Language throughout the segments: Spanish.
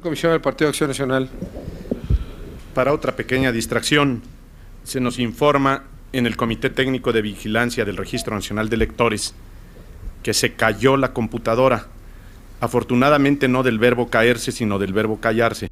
Comisión del Partido Acción Nacional. Para otra pequeña distracción, se nos informa en el Comité Técnico de Vigilancia del Registro Nacional de Electores que se cayó la computadora. Afortunadamente no del verbo caerse, sino del verbo callarse.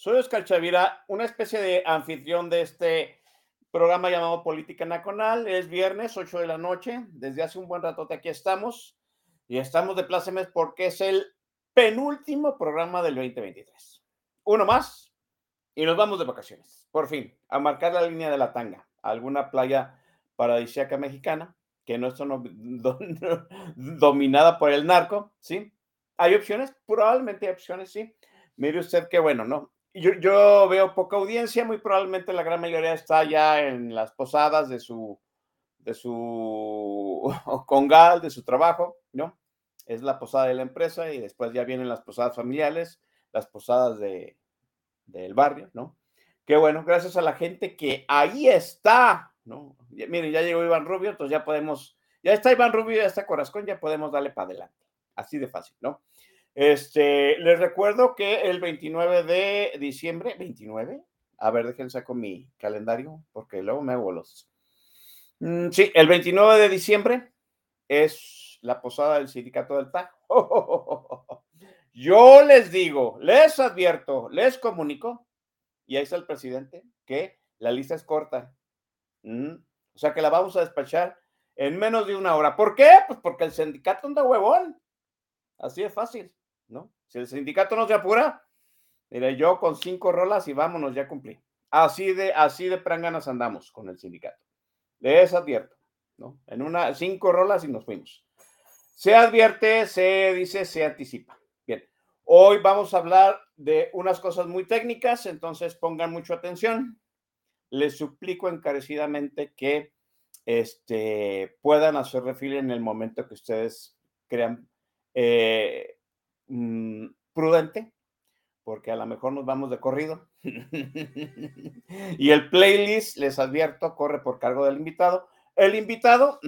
Soy Oscar Chavira, una especie de anfitrión de este programa llamado Política Nacional. Es viernes, 8 de la noche. Desde hace un buen ratote aquí estamos. Y estamos de plácemes porque es el penúltimo programa del 2023. Uno más y nos vamos de vacaciones. Por fin, a marcar la línea de la tanga. alguna playa paradisíaca mexicana que no está no- do- dominada por el narco, ¿sí? ¿Hay opciones? Probablemente hay opciones, sí. Mire usted qué bueno, ¿no? Yo, yo veo poca audiencia, muy probablemente la gran mayoría está ya en las posadas de su, de su congal, de su trabajo, ¿no? Es la posada de la empresa y después ya vienen las posadas familiares, las posadas de, del barrio, ¿no? Qué bueno, gracias a la gente que ahí está, ¿no? Ya- miren, ya llegó Iván Rubio, entonces ya podemos, ya está Iván Rubio, ya está Corazón, ya podemos darle para adelante. Así de fácil, ¿no? Este, les recuerdo que el 29 de diciembre, 29, a ver, déjenme saco mi calendario, porque luego me hago los. Mm, sí, el 29 de diciembre es la posada del sindicato del TAC. Yo les digo, les advierto, les comunico, y ahí está el presidente, que la lista es corta. Mm, O sea que la vamos a despachar en menos de una hora. ¿Por qué? Pues porque el sindicato anda huevón. Así de fácil, ¿no? Si el sindicato no se apura, mire, yo con cinco rolas y vámonos, ya cumplí. Así de, así de pranganas andamos con el sindicato. Les advierto, ¿no? En una, cinco rolas y nos fuimos. Se advierte, se dice, se anticipa. Bien, hoy vamos a hablar de unas cosas muy técnicas, entonces pongan mucha atención. Les suplico encarecidamente que este, puedan hacer refil en el momento que ustedes crean eh, mm, prudente, porque a lo mejor nos vamos de corrido. y el playlist, les advierto, corre por cargo del invitado. El invitado,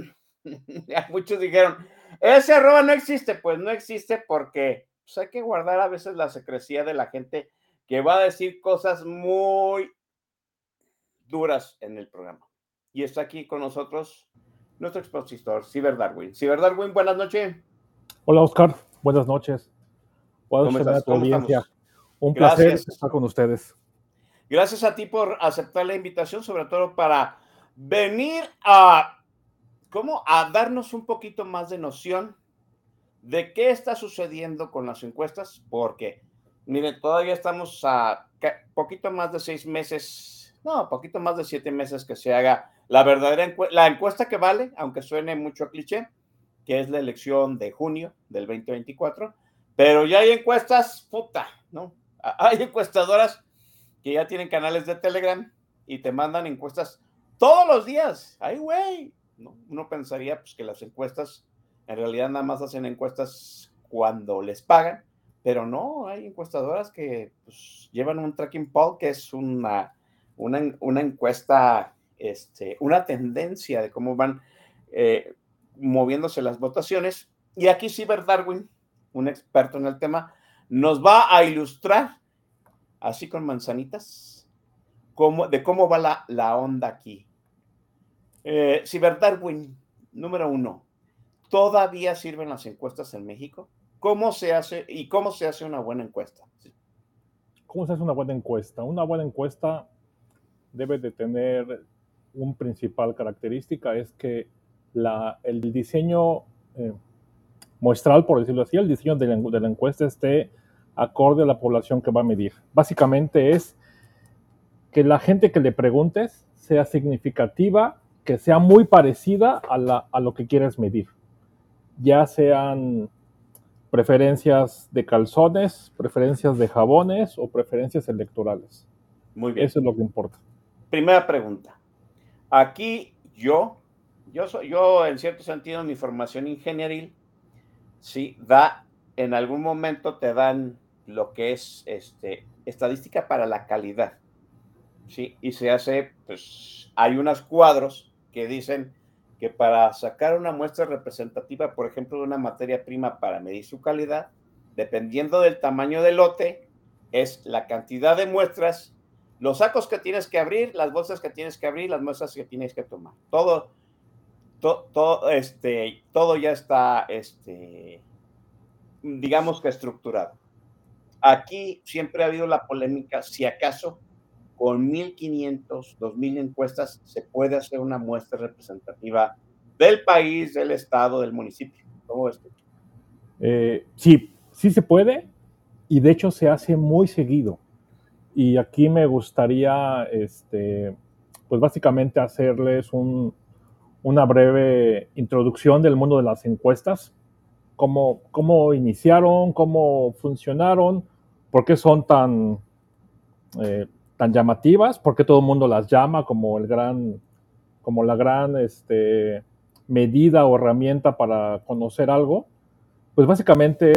muchos dijeron, ese arroba no existe. Pues no existe porque pues, hay que guardar a veces la secrecía de la gente que va a decir cosas muy duras en el programa. Y está aquí con nosotros nuestro expositor, Ciber Darwin. Ciber Darwin, buenas noches. Hola Oscar, buenas noches. ¿Cómo estás? tu ¿Cómo audiencia. estamos? Un placer Gracias. estar con ustedes. Gracias a ti por aceptar la invitación, sobre todo para venir a, ¿cómo? A darnos un poquito más de noción de qué está sucediendo con las encuestas, porque, miren, todavía estamos a poquito más de seis meses, no, poquito más de siete meses que se haga la verdadera encuesta, la encuesta que vale, aunque suene mucho a cliché, que es la elección de junio del 2024, pero ya hay encuestas, puta, ¿no? A- Hay encuestadoras que ya tienen canales de Telegram y te mandan encuestas todos los días. ¡Ay, güey! ¿no? Uno pensaría pues, que las encuestas en realidad nada más hacen encuestas cuando les pagan, pero no, hay encuestadoras que pues, llevan un tracking poll que es una, una, encuesta, este, una tendencia de cómo van eh, moviéndose las votaciones. Y aquí Ciber Darwin, un experto en el tema, nos va a ilustrar, así con manzanitas, cómo, de cómo va la, la onda aquí. Eh, Ciber número uno, ¿todavía sirven las encuestas en México? ¿Cómo se hace y cómo se hace una buena encuesta? ¿Cómo se hace una buena encuesta? Una buena encuesta debe de tener un principal característica, es que la, el diseño eh, muestral, por decirlo así, el diseño de la, encuesta esté acorde a la población que va a medir. Básicamente es que la gente que le preguntes sea significativa, que sea muy parecida a, a lo que quieres medir. Ya sean preferencias de calzones, preferencias de jabones o preferencias electorales. Muy bien. Eso es lo que importa. Primera pregunta. Aquí yo, yo soy, yo en cierto sentido, mi formación ingenieril, sí, da, en algún momento te dan lo que es este, estadística para la calidad. Sí, y se hace, pues, hay unos cuadros que dicen que para sacar una muestra representativa, por ejemplo, de una materia prima para medir su calidad, dependiendo del tamaño del lote, es la cantidad de muestras, los sacos que tienes que abrir, las bolsas que tienes que abrir, las muestras que tienes que tomar. Todo, todo, este, todo ya está, este, digamos que estructurado. Aquí siempre ha habido la polémica, si acaso con 1.500, 2.000 encuestas se puede hacer una muestra representativa del país, del estado, del municipio. ¿Cómo es? Eh, sí, sí se puede y de hecho se hace muy seguido. Y aquí me gustaría, este, pues básicamente hacerles una breve introducción del mundo de las encuestas, cómo, cómo iniciaron, cómo funcionaron, por qué son tan... Eh, tan llamativas, porque todo el mundo las llama como el gran, como la gran este, medida o herramienta para conocer algo, pues básicamente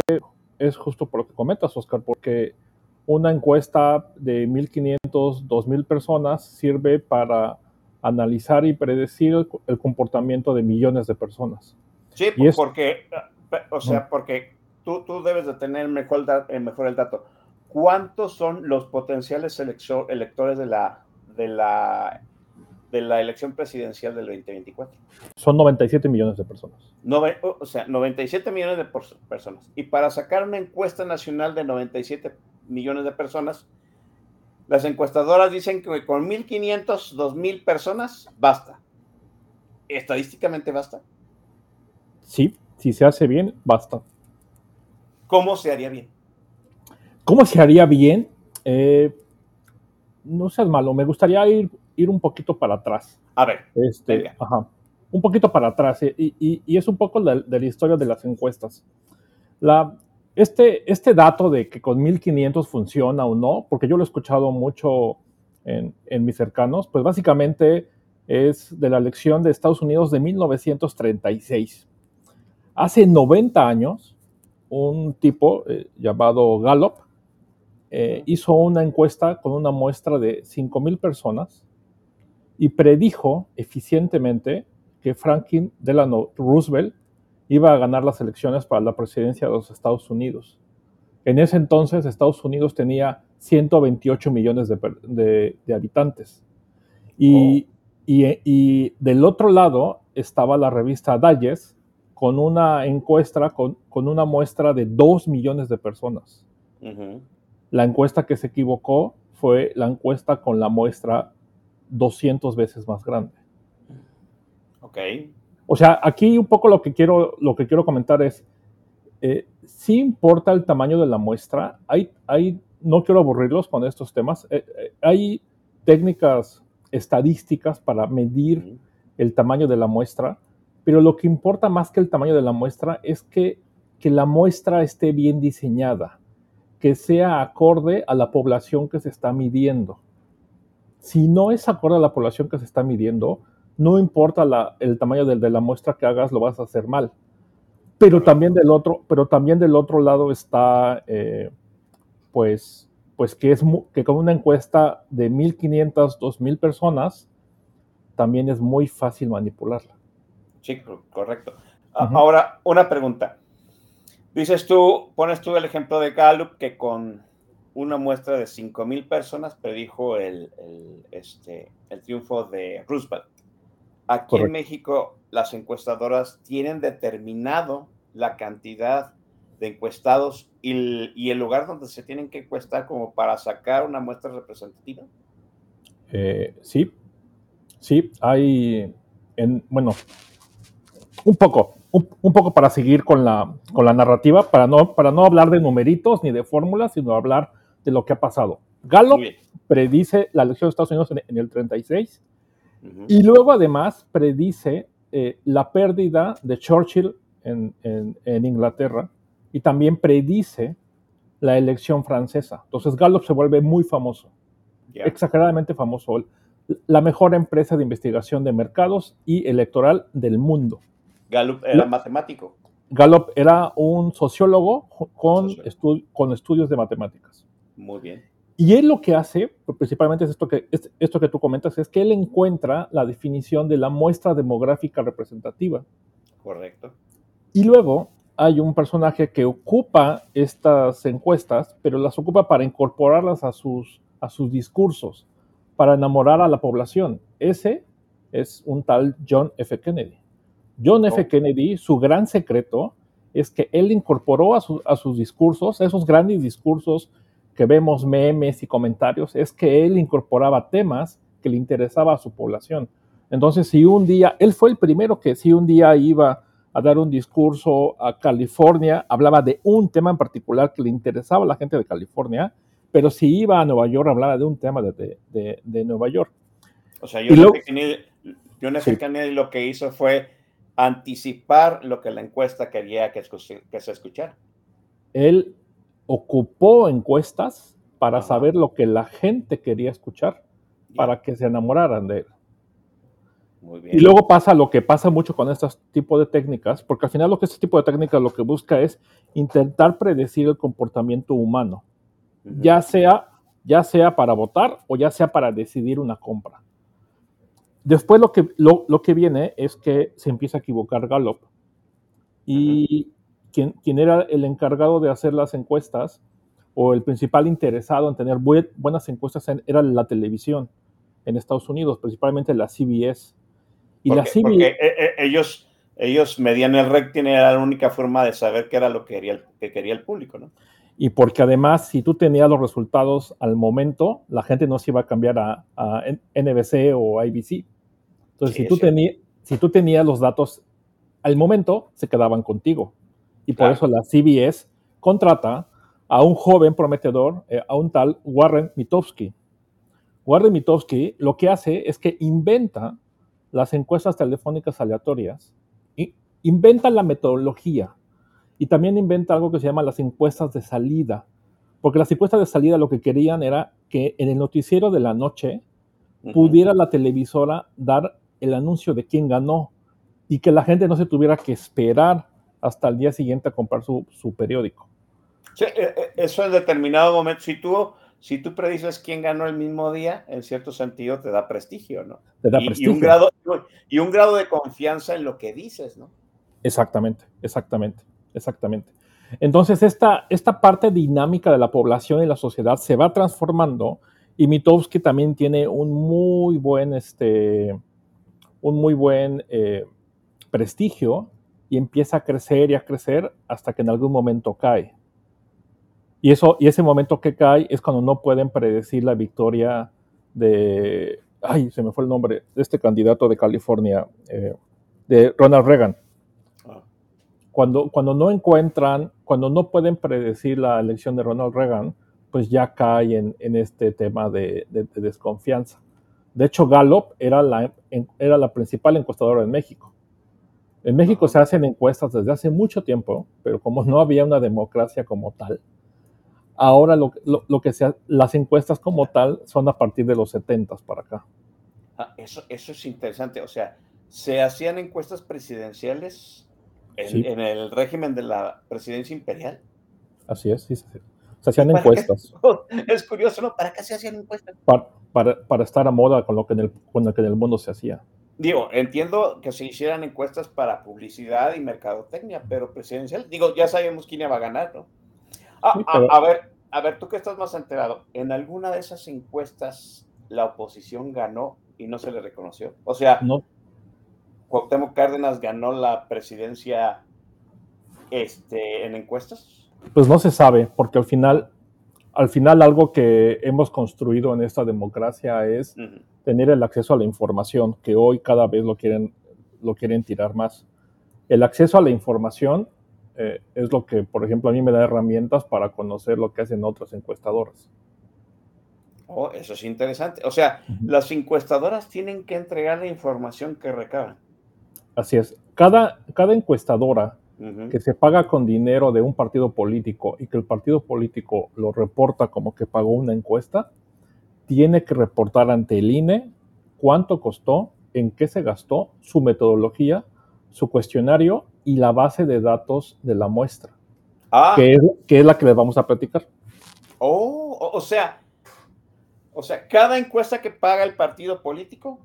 es justo por lo que comentas, Oscar, porque una encuesta de 1.500, 2.000 personas sirve para analizar y predecir el, comportamiento de millones de personas. Sí, porque, o sea, porque tú, tú debes de tener mejor, mejor el dato ¿cuántos son los potenciales electores de la, de la, de la elección presidencial del 2024? Son 97 millones de personas. o sea, 97 millones de personas. Y para sacar una encuesta nacional de 97 millones de personas, las encuestadoras dicen que con 1.500, 2.000 personas basta. ¿Estadísticamente basta? Sí, si se hace bien, basta. ¿Cómo se haría bien? ¿Cómo se haría bien? Eh, no seas malo, me gustaría ir, ir un poquito para atrás. A ver. Este, ajá, un poquito para atrás. Eh, y, es un poco de, la historia de las encuestas. La, este, este dato de que con 1500 funciona o no, porque yo lo he escuchado mucho en, mis cercanos, pues básicamente es de la elección de Estados Unidos de 1936. Hace 90 años, un tipo eh, llamado Gallup eh, hizo una encuesta con una muestra de 5.000 personas y predijo eficientemente que Franklin Delano Roosevelt iba a ganar las elecciones para la presidencia de los Estados Unidos. En ese entonces Estados Unidos tenía 128 millones de, habitantes. Y, oh. y, del otro lado estaba la revista Dalles con una encuesta, con, con una muestra de 2 millones de personas. La encuesta que se equivocó fue la encuesta con la muestra 200 veces más grande. Ok. O sea, aquí un poco lo que quiero, lo que quiero comentar es, eh, sí importa el tamaño de la muestra. Hay, hay, no quiero aburrirlos con estos temas. Eh, eh, hay técnicas estadísticas para medir el tamaño de la muestra, pero lo que importa más que el tamaño de la muestra es que, que la muestra esté bien diseñada que sea acorde a la población que se está midiendo. Si no es acorde a la población que se está midiendo, no importa el tamaño de, la muestra que hagas, lo vas a hacer mal. Pero también del otro, pero también del otro lado está, eh, pues, pues que es que con una encuesta de 1.500, 2.000 personas, también es muy fácil manipularla. Sí, correcto. Ahora, una pregunta. Dices tú, pones tú el ejemplo de Gallup que con una muestra de 5.000 personas predijo el, este, el triunfo de Roosevelt. Aquí en México, las encuestadoras tienen determinado la cantidad de encuestados y el, lugar donde se tienen que encuestar como para sacar una muestra representativa. Eh, sí, sí, hay, en, bueno, un poco, un, poco para seguir con la, con la narrativa, para no, para no hablar de numeritos ni de fórmulas, sino hablar de lo que ha pasado. Gallup predice la elección de Estados Unidos en, el 36 y luego además predice eh, la pérdida de Churchill en, Inglaterra y también predice la elección francesa. Entonces Gallup se vuelve muy famoso, exageradamente famoso, la mejor empresa de investigación de mercados y electoral del mundo. Gallup era matemático. Gallup era un sociólogo con, con estudios de matemáticas. Muy bien. Y él lo que hace, principalmente es esto que, esto que tú comentas, es que él encuentra la definición de la muestra demográfica representativa. Correcto. Y luego hay un personaje que ocupa estas encuestas, pero las ocupa para incorporarlas a sus, a sus discursos, para enamorar a la población. Ese es un tal John F. Kennedy. John F. Kennedy, su gran secreto es que él incorporó a, a sus discursos, esos grandes discursos que vemos memes y comentarios, es que él incorporaba temas que le interesaba a su población. Entonces, si un día, él fue el primero que si un día iba a dar un discurso a California, hablaba de un tema en particular que le interesaba a la gente de California, pero si iba a Nueva York, hablaba de un tema de, de, Nueva York. O sea, yo, F. Kennedy, lo que hizo fue anticipar lo que la encuesta quería que, que se escuchara. Él ocupó encuestas para saber lo que la gente quería escuchar, para que se enamoraran de él. Y luego pasa lo que pasa mucho con este tipo de técnicas, porque al final lo que este tipo de técnicas lo que busca es intentar predecir el comportamiento humano, ya, sea, ya sea para votar o ya sea para decidir una compra. Después lo que, lo, que viene es que se empieza a equivocar Gallup. Y quien, quien, era el encargado de hacer las encuestas o el principal interesado en tener buenas encuestas era la televisión en Estados Unidos, principalmente la CBS y porque, eh, eh, ellos, ellos medían el rating, era la única forma de saber qué era lo que quería, el, que quería el público, ¿no? Y porque además, si tú tenías los resultados al momento, la gente no se iba a cambiar a, NBC o ABC. Entonces, si, tú tenías, si tú tenías los datos al momento, se quedaban contigo. Y por eso la CBS contrata a un joven prometedor, eh, a un tal Warren Mitofsky. Warren Mitofsky lo que hace es que inventa las encuestas telefónicas aleatorias, y inventa la metodología y también inventa algo que se llama las encuestas de salida, porque las encuestas de salida lo que querían era que en el noticiero de la noche pudiera la televisora dar el anuncio de quién ganó y que la gente no se tuviera que esperar hasta el día siguiente a comprar su, periódico. Sí, eh, eh, eso en determinado momento, si tú si tú predices quién ganó el mismo día, en cierto sentido te da prestigio, ¿no? Te da prestigio. Y un, grado, y un grado de confianza en lo que dices, ¿no? Exactamente, exactamente, exactamente. Entonces, esta, esta parte dinámica de la población y la sociedad se va transformando y Mitowski también tiene un muy buen, este, un muy buen eh, prestigio y empieza a crecer y a crecer hasta que en algún momento cae. Y, eso, y ese momento que cae es cuando no pueden predecir la victoria de, ay, se me fue el nombre, de este candidato de California, eh, de Ronald Reagan. Ah. Cuando, cuando no encuentran, cuando no pueden predecir la elección de Ronald Reagan, pues ya cae en, en este tema de, desconfianza. De hecho, Gallup era la, era la principal encuestadora en México. En México se hacen encuestas desde hace mucho tiempo, pero como no había una democracia como tal, Ahora lo, que sea, las encuestas como tal son a partir de los 70 para acá. Ah, eso, eso es interesante. O sea, se hacían encuestas presidenciales en, Sí. en el régimen de la presidencia imperial. Así es, sí, sí. Se hacían ¿Para qué? encuestas Es curioso, ¿no? ¿Para qué se hacían encuestas? para, para, para estar a moda con lo, que en el, con lo que en el mundo se hacía. Digo, entiendo que se hicieran encuestas para publicidad y mercadotecnia, pero presidencial, digo, ya sabemos quién va a ganar, ¿no? Ah, Sí, a- pero- a, ver, a ver, tú que estás más enterado, ¿en alguna de esas encuestas la oposición ganó y no se le reconoció? O sea, No, Cuauhtémoc Cárdenas ganó la presidencia este, en encuestas. pues no se sabe, porque al final, al final algo que hemos construido en esta democracia es. Tener el acceso a la información, que hoy cada vez lo quieren, lo quieren tirar más. El acceso a la información eh, es lo que, por ejemplo, a mí me da herramientas para conocer lo que hacen otras encuestadoras. Oh, eso es interesante. O sea, las encuestadoras tienen que entregar la información que recaban. Así es. Cada, cada encuestadora que se paga con dinero de un partido político y que el partido político lo reporta como que pagó una encuesta, tiene que reportar ante el INE cuánto costó, en qué se gastó, su metodología, su cuestionario y la base de datos de la muestra, Ah, que es, que es la que les vamos a platicar. oh, o, o sea, o sea, cada encuesta que paga el partido político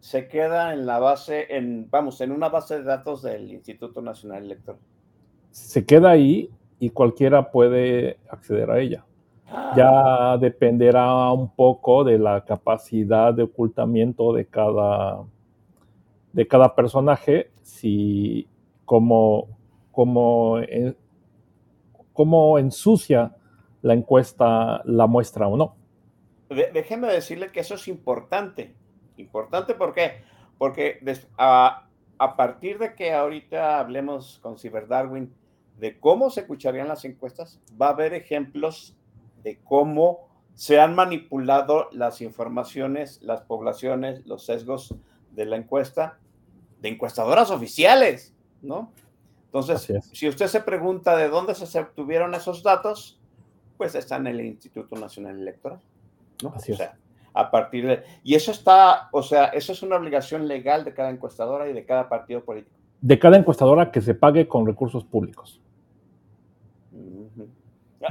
se queda en la base, en, vamos, en una base de datos del Instituto Nacional Electoral. Se queda ahí y cualquiera puede acceder a ella. Ya dependerá un poco de la capacidad de ocultamiento de cada, de cada personaje, si cómo, eh, cómo ensucia la encuesta la muestra o no. de- déjeme decirle que eso es importante. Importante ¿por qué? Porque a, a partir de que ahorita hablemos con Ciberdarwin de cómo se escucharían las encuestas, va a haber ejemplos de cómo se han manipulado las informaciones, las poblaciones, los sesgos de la encuesta, de encuestadoras oficiales, ¿no? Entonces, es. si usted se pregunta de dónde se obtuvieron esos datos, pues está en el Instituto Nacional Electoral, ¿no? Así o es. sea, a partir de... Y eso está, o sea, eso es una obligación legal de cada encuestadora y de cada partido político. De cada encuestadora que se pague con recursos públicos.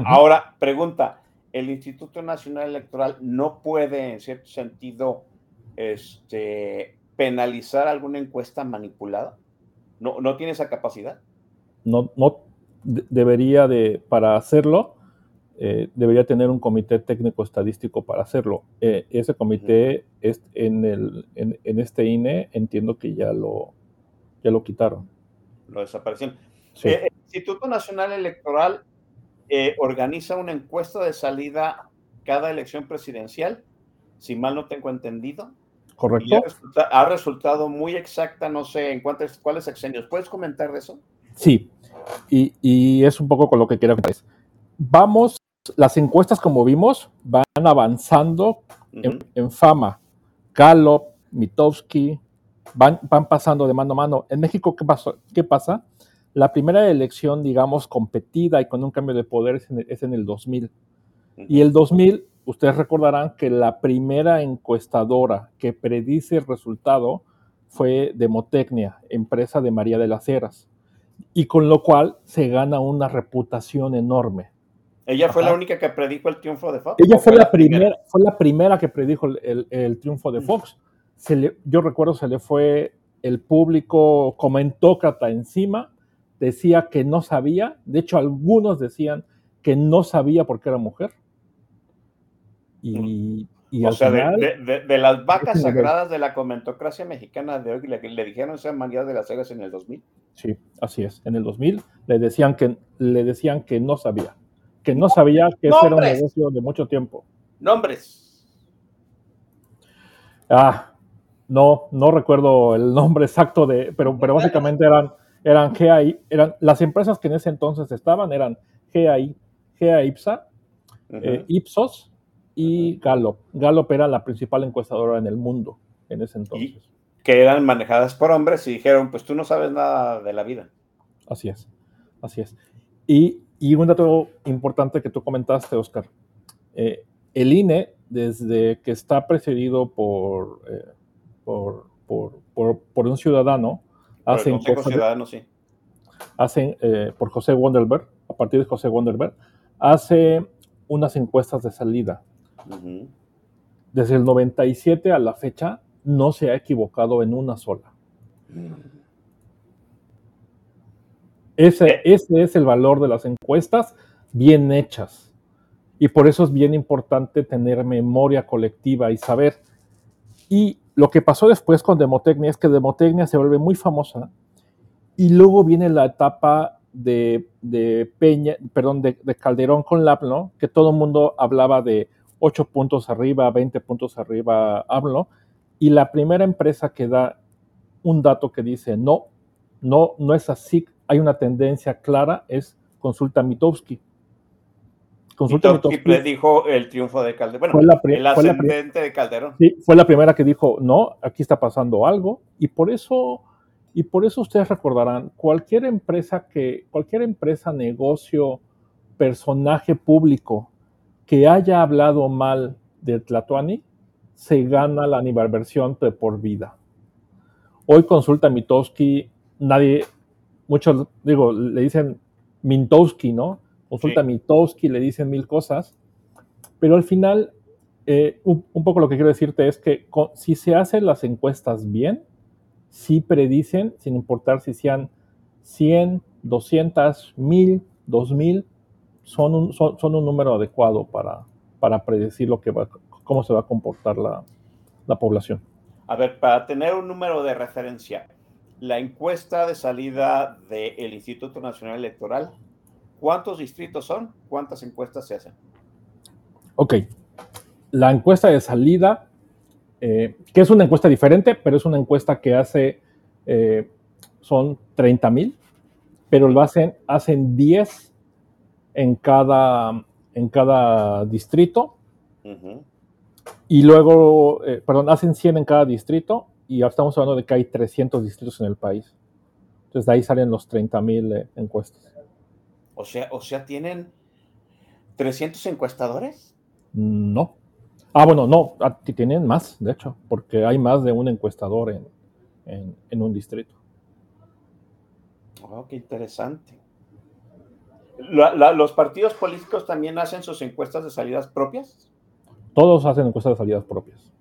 Ahora, pregunta, ¿el Instituto Nacional Electoral no puede, en cierto sentido, este, penalizar alguna encuesta manipulada? ¿No, no tiene esa capacidad? No, no de- debería de, para hacerlo, eh, debería tener un comité técnico estadístico para hacerlo. Eh, ese comité es en, el, en, en este INE entiendo que ya lo, ya lo quitaron. Lo desaparecieron. Sí. Eh, el Instituto Nacional Electoral eh, organiza una encuesta de salida cada elección presidencial, si mal no tengo entendido. ¿Correcto? ha, resulta- ha resultado muy exacta, no sé en cuántos, cuáles sexenios. ¿Puedes comentar de eso? Sí, y, y es un poco con lo que quiero. Vamos, las encuestas como vimos van avanzando en, fama. Gallup, Mitowski, van, van pasando de mano a mano. En México, ¿qué, pasó? ¿qué pasa? La primera elección, digamos, competida y con un cambio de poder es en el, es en el 2000. Y el 2000, ustedes recordarán que la primera encuestadora que predice el resultado fue Demotecnia, empresa de María de las Heras, y con lo cual se gana una reputación enorme. Ella fue Ajá. la única que predijo el triunfo de Fox. Ella ¿O fue la primera, fue la primera que predijo el, el- el triunfo de Fox. Se le- yo recuerdo se le fue el público comentócrata encima, decía que no sabía, de hecho algunos decían que no sabía porque era mujer. Y, y o al sea, de, final, de- de- de las vacas sagradas de la comentocracia mexicana de hoy, le, le dijeron ser María de las Heras en el 2000. sí, así es. En el 2000 le decían que, le decían que no sabía, que no sabía que eso era un negocio de mucho tiempo. Nombres. Ah, no, no recuerdo el nombre exacto de, pero, pero básicamente eran, eran GAI, eran las empresas que en ese entonces estaban eran GAI, GA IPSA, eh, Ipsos y Gallup. Gallup era la principal encuestadora en el mundo en ese entonces. que eran manejadas por hombres y dijeron, pues tú no sabes nada de la vida. Así es, así es. Y, y un dato importante que tú comentaste, Oscar. Eh, el INE, desde que está precedido por, eh, por, por, por- por un ciudadano, Por hace el Consejo encuestas de- Ciudadano, sí. hacen, eh, por José Wonderberg, a partir de José Wonderberg, hace unas encuestas de salida. Desde el 97 a la fecha no se ha equivocado en una sola. Ese, ese es el valor de las encuestas bien hechas. Y por eso es bien importante tener memoria colectiva y saber. Y lo que pasó después con Demotecnia es que Demotecnia se vuelve muy famosa y luego viene la etapa de, Peña, perdón, de, Calderón con Lablo, que todo el mundo hablaba de 8 puntos arriba, 20 puntos arriba, hablo. Y la primera empresa que da un dato que dice, no, no, no es así, hay una tendencia clara, es Consulta Mitowski. Consulta Mitowski le dijo el triunfo de Calderón. Bueno, el ascendente de Calderón. Sí, fue la primera que dijo, no, aquí está pasando algo. Y por eso y por eso ustedes recordarán, cualquier empresa que, cualquier empresa, negocio, personaje público que haya hablado mal de Tlatuani, se gana la aniversación de por vida. Hoy consulta Mitowski, nadie, muchos, digo, le dicen Mintowski, ¿no? Consulta Mitowski, le dicen mil cosas, pero al final, eh, un, poco lo que quiero decirte es que si se hacen las encuestas bien, sí predicen, sin importar si sean 100, 200, 1000, 2000, son un, son, un número adecuado para, para predecir lo que va, cómo se va a comportar la, población. A ver, para tener un número de referencia, la encuesta de salida del Instituto Nacional Electoral, ¿cuántos distritos son? ¿Cuántas encuestas se hacen? Ok, la encuesta de salida eh, que es una encuesta diferente, pero es una encuesta que hace, eh, son 30 mil, pero lo hacen, hacen 10 en cada, en cada distrito. Y luego, eh, perdón, hacen 100 en cada distrito y ahora estamos hablando de que hay 300 distritos en el país. Entonces de ahí salen los 30 mil encuestas. O sea, o sea, ¿tienen 300 encuestadores? No. Ah, bueno, no, ah, tienen más, de hecho, porque hay más de un encuestador en, un distrito. Oh, qué interesante. ¿Los partidos políticos también hacen sus encuestas de salidas propias? Todos hacen encuestas de salidas propias.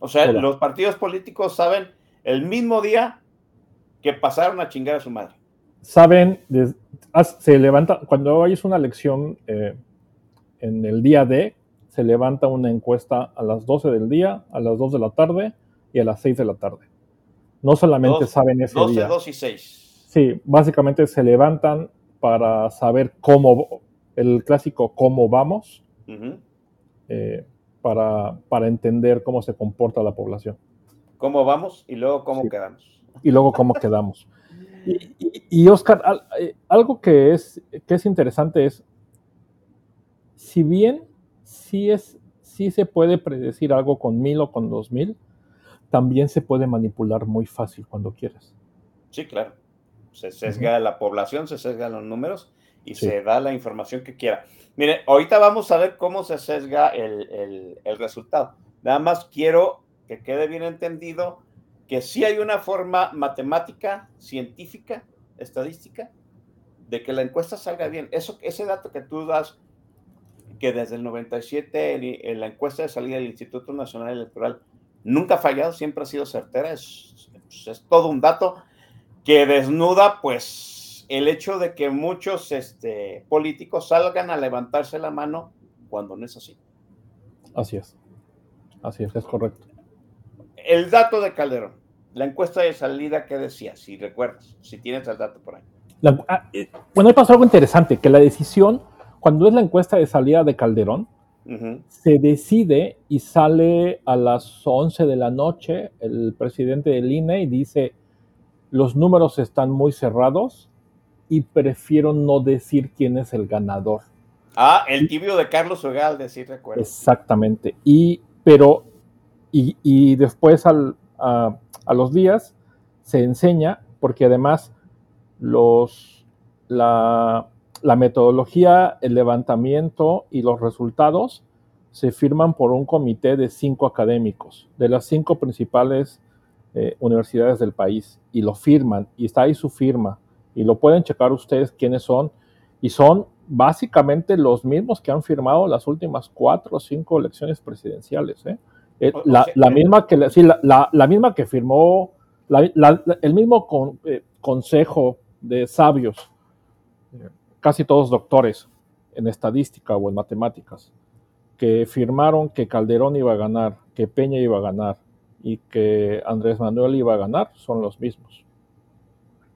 O sea, los partidos políticos saben el mismo día que pasaron a chingar a su madre. Saben, se levanta, cuando hay una elección eh, en el día D, se levanta una encuesta a las 12 del día, a las 2 de la tarde y a las 6 de la tarde. No solamente saben ese 12, día. 2 y 6. Sí, básicamente se levantan para saber cómo, el clásico cómo vamos, eh, para, para, entender cómo se comporta la población. ¿Cómo vamos y luego cómo quedamos? Y luego cómo quedamos. Y, Oscar, eh, algo que es, que es interesante es, si bien sí, es, sí se puede predecir algo con mil o con dos mil, también se puede manipular muy fácil cuando quieres. Sí, claro. Se sesga la población, se sesgan los números y se da la información que quiera. Mire, ahorita vamos a ver cómo se sesga el, el resultado. Nada más quiero que quede bien entendido que sí hay una forma matemática, científica, estadística, de que la encuesta salga bien. Eso, ese dato que tú das que desde el 97 en la encuesta de salida del Instituto Nacional Electoral nunca ha fallado, siempre ha sido certera, es, pues, es todo un dato que desnuda pues el hecho de que muchos este, políticos salgan a levantarse la mano cuando no es así. Así es, así es, es correcto. El dato de Calderón, la encuesta de salida que decía, si recuerdas, si tienes el dato por ahí. Ah, eh, bueno, ahí pasó algo interesante, que la decisión cuando es la encuesta de salida de Calderón, se decide y sale a las 11 de la noche el presidente del INE y dice, los números están muy cerrados y prefiero no decir quién es el ganador. Ah, el tibio de Carlos Ugalde, sí recuerdo. Exactamente. Y, pero, y, después a, los días se enseña, porque además los, la, la metodología, el levantamiento y los resultados se firman por un comité de cinco académicos de las cinco principales eh, universidades del país y lo firman y está ahí su firma Y lo pueden checar ustedes quiénes son. Y son básicamente los mismos que han firmado las últimas cuatro o cinco elecciones presidenciales. ¿eh? Eh, la, la, misma que, sí, la, la, misma que firmó, el mismo con, eh, consejo de sabios, casi todos doctores en estadística o en matemáticas, que firmaron que Calderón iba a ganar, que Peña iba a ganar y que Andrés Manuel iba a ganar, son los mismos.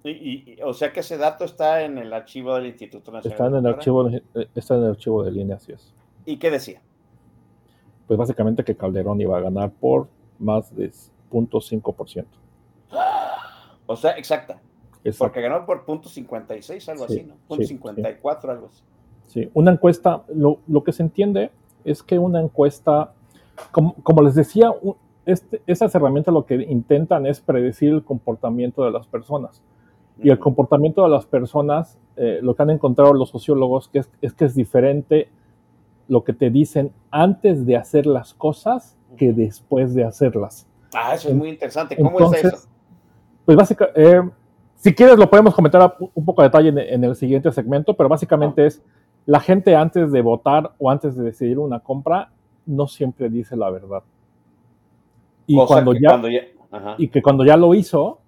Y, o sea que ese dato está en el archivo del Instituto Nacional. Está en el archivo, eh, está en el archivo de línea, así es. ¿Y qué decía? Pues básicamente que Calderón iba a ganar por más de 0.5%. O sea, exacta. Porque ganó por .56, algo así, ¿no? .54, algo así. Sí, una encuesta, lo, lo, que se entiende es que una encuesta, como, como les decía, este, esas herramientas lo que intentan es predecir el comportamiento de las personas. Y el comportamiento de las personas, eh, lo que han encontrado los sociólogos, que es, que es diferente lo que te dicen antes de hacer las cosas que después de hacerlas. Ah, eso es muy interesante. ¿Cómo es eso? Pues básicamente, eh, si quieres lo podemos comentar un poco a detalle en, el siguiente segmento, pero básicamente es la gente antes de votar o antes de decidir una compra no siempre dice la verdad. Y cuando, ya, y que cuando ya lo hizo,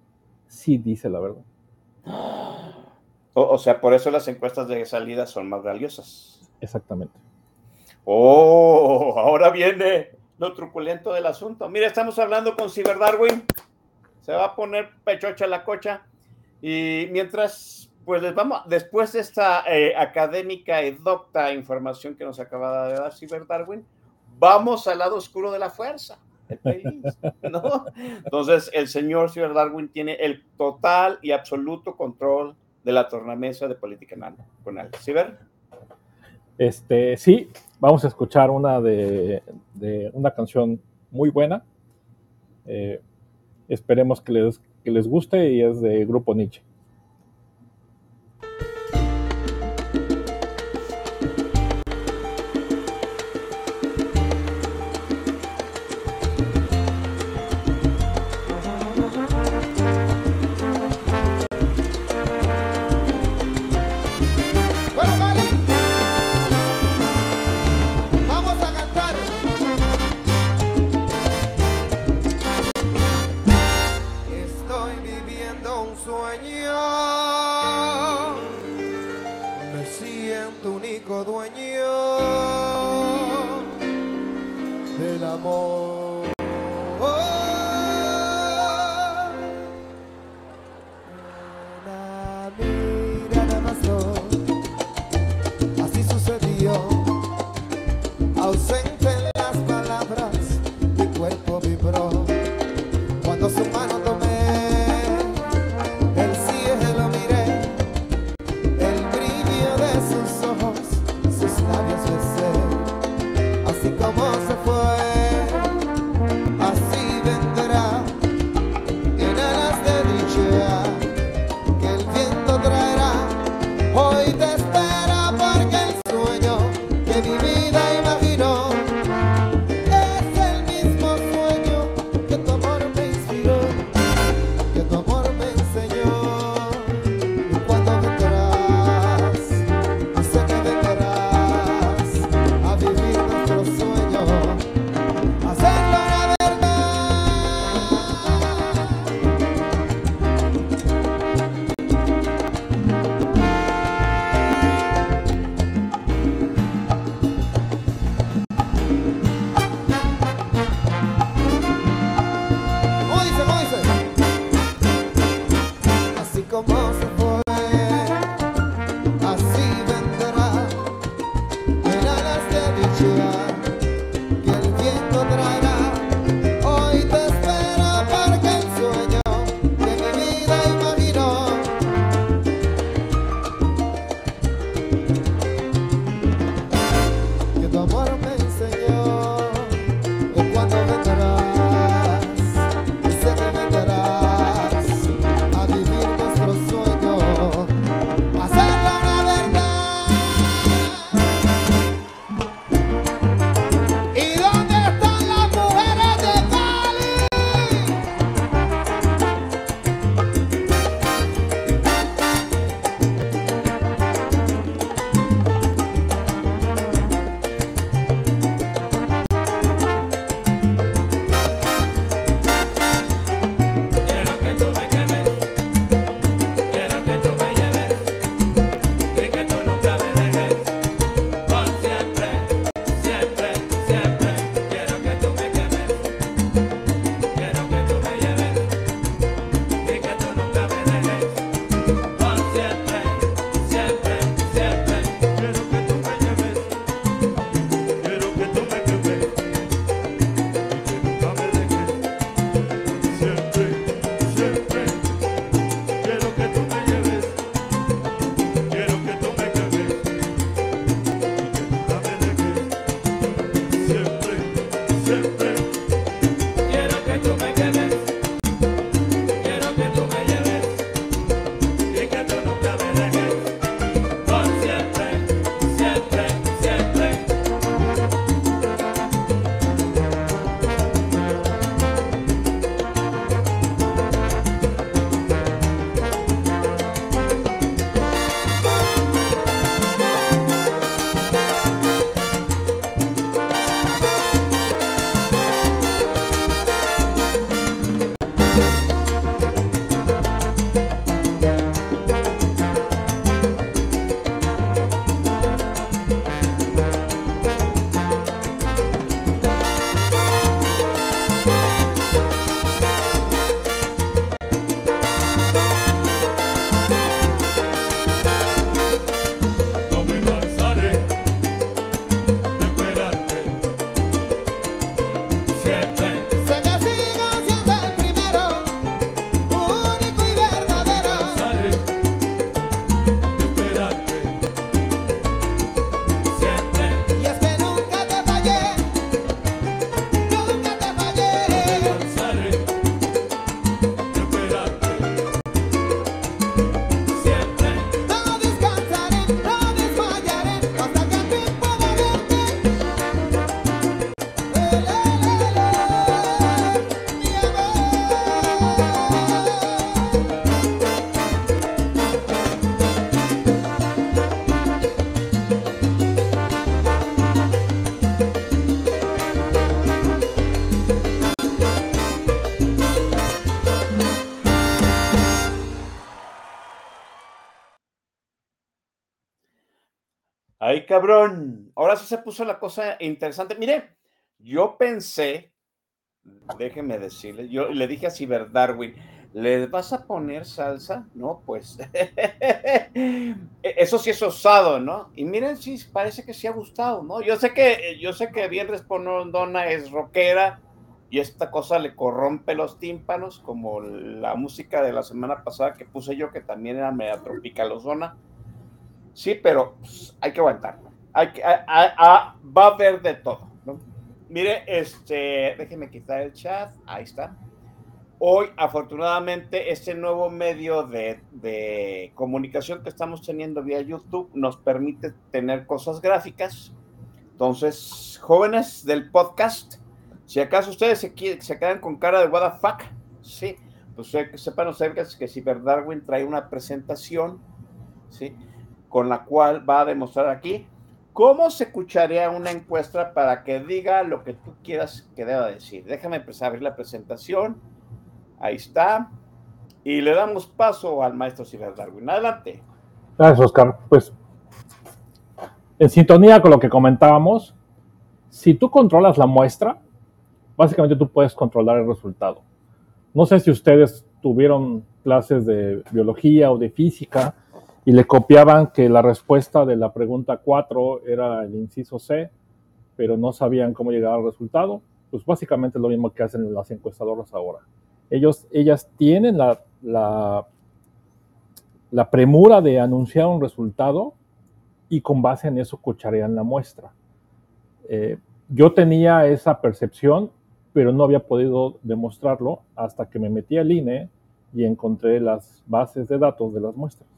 sí dice la verdad. O, sea, por eso las encuestas de salida son más valiosas. Exactamente. Oh, ahora viene lo truculento del asunto. Mira, estamos hablando con Ciber Darwin. Se va a poner pechocha la cocha. Y mientras, pues les vamos, después de esta eh, académica y docta información que nos acaba de dar Ciber Darwin, vamos al lado oscuro de la fuerza. ¿no? Entonces, el señor Ciber Darwin tiene el total y absoluto control de la tornamesa de política nacional. ¿Ciber? Este, sí, vamos a escuchar una de, una canción muy buena. Eh, esperemos que les, que les guste y es de Grupo Nietzsche. Ay, cabrón. Ahora sí se puso la cosa interesante. Mire, yo pensé, déjeme decirle, yo le dije a Ciber Darwin, ¿le vas a poner salsa? No, pues eso sí es osado, ¿no? Y miren, sí, parece que sí ha gustado, ¿no? Yo sé que, yo sé que bien Donna es rockera y esta cosa le corrompe los tímpanos, como la música de la semana pasada que puse yo, que también era media tropicalozona. Sí, pero pues, hay que aguantarlo. Hay que, va a haber de todo. ¿no? Mire, este, déjeme quitar el chat. Ahí está. Hoy, afortunadamente, este nuevo medio de, de, comunicación que estamos teniendo vía YouTube nos permite tener cosas gráficas. Entonces, jóvenes del podcast, si acaso ustedes se, se quedan con cara de what the fuck, sí, pues sepan ustedes que si Darwin trae una presentación, sí, con la cual va a demostrar aquí cómo se escucharía una encuesta para que diga lo que tú quieras que deba decir. Déjame empezar a abrir la presentación. Ahí está. Y le damos paso al maestro Ciber Darwin. Adelante. Gracias, Oscar. Pues, en sintonía con lo que comentábamos, si tú controlas la muestra, básicamente tú puedes controlar el resultado. No sé si ustedes tuvieron clases de biología o de física, y le copiaban que la respuesta de la pregunta 4 era el inciso C, pero no sabían cómo llegar al resultado. Pues básicamente lo mismo que hacen las encuestadoras ahora. Ellos, ellas tienen la premura de anunciar un resultado y con base en eso cucharean la muestra. Eh, yo tenía esa percepción, pero no había podido demostrarlo hasta que me metí al INE y encontré las bases de datos de las muestras.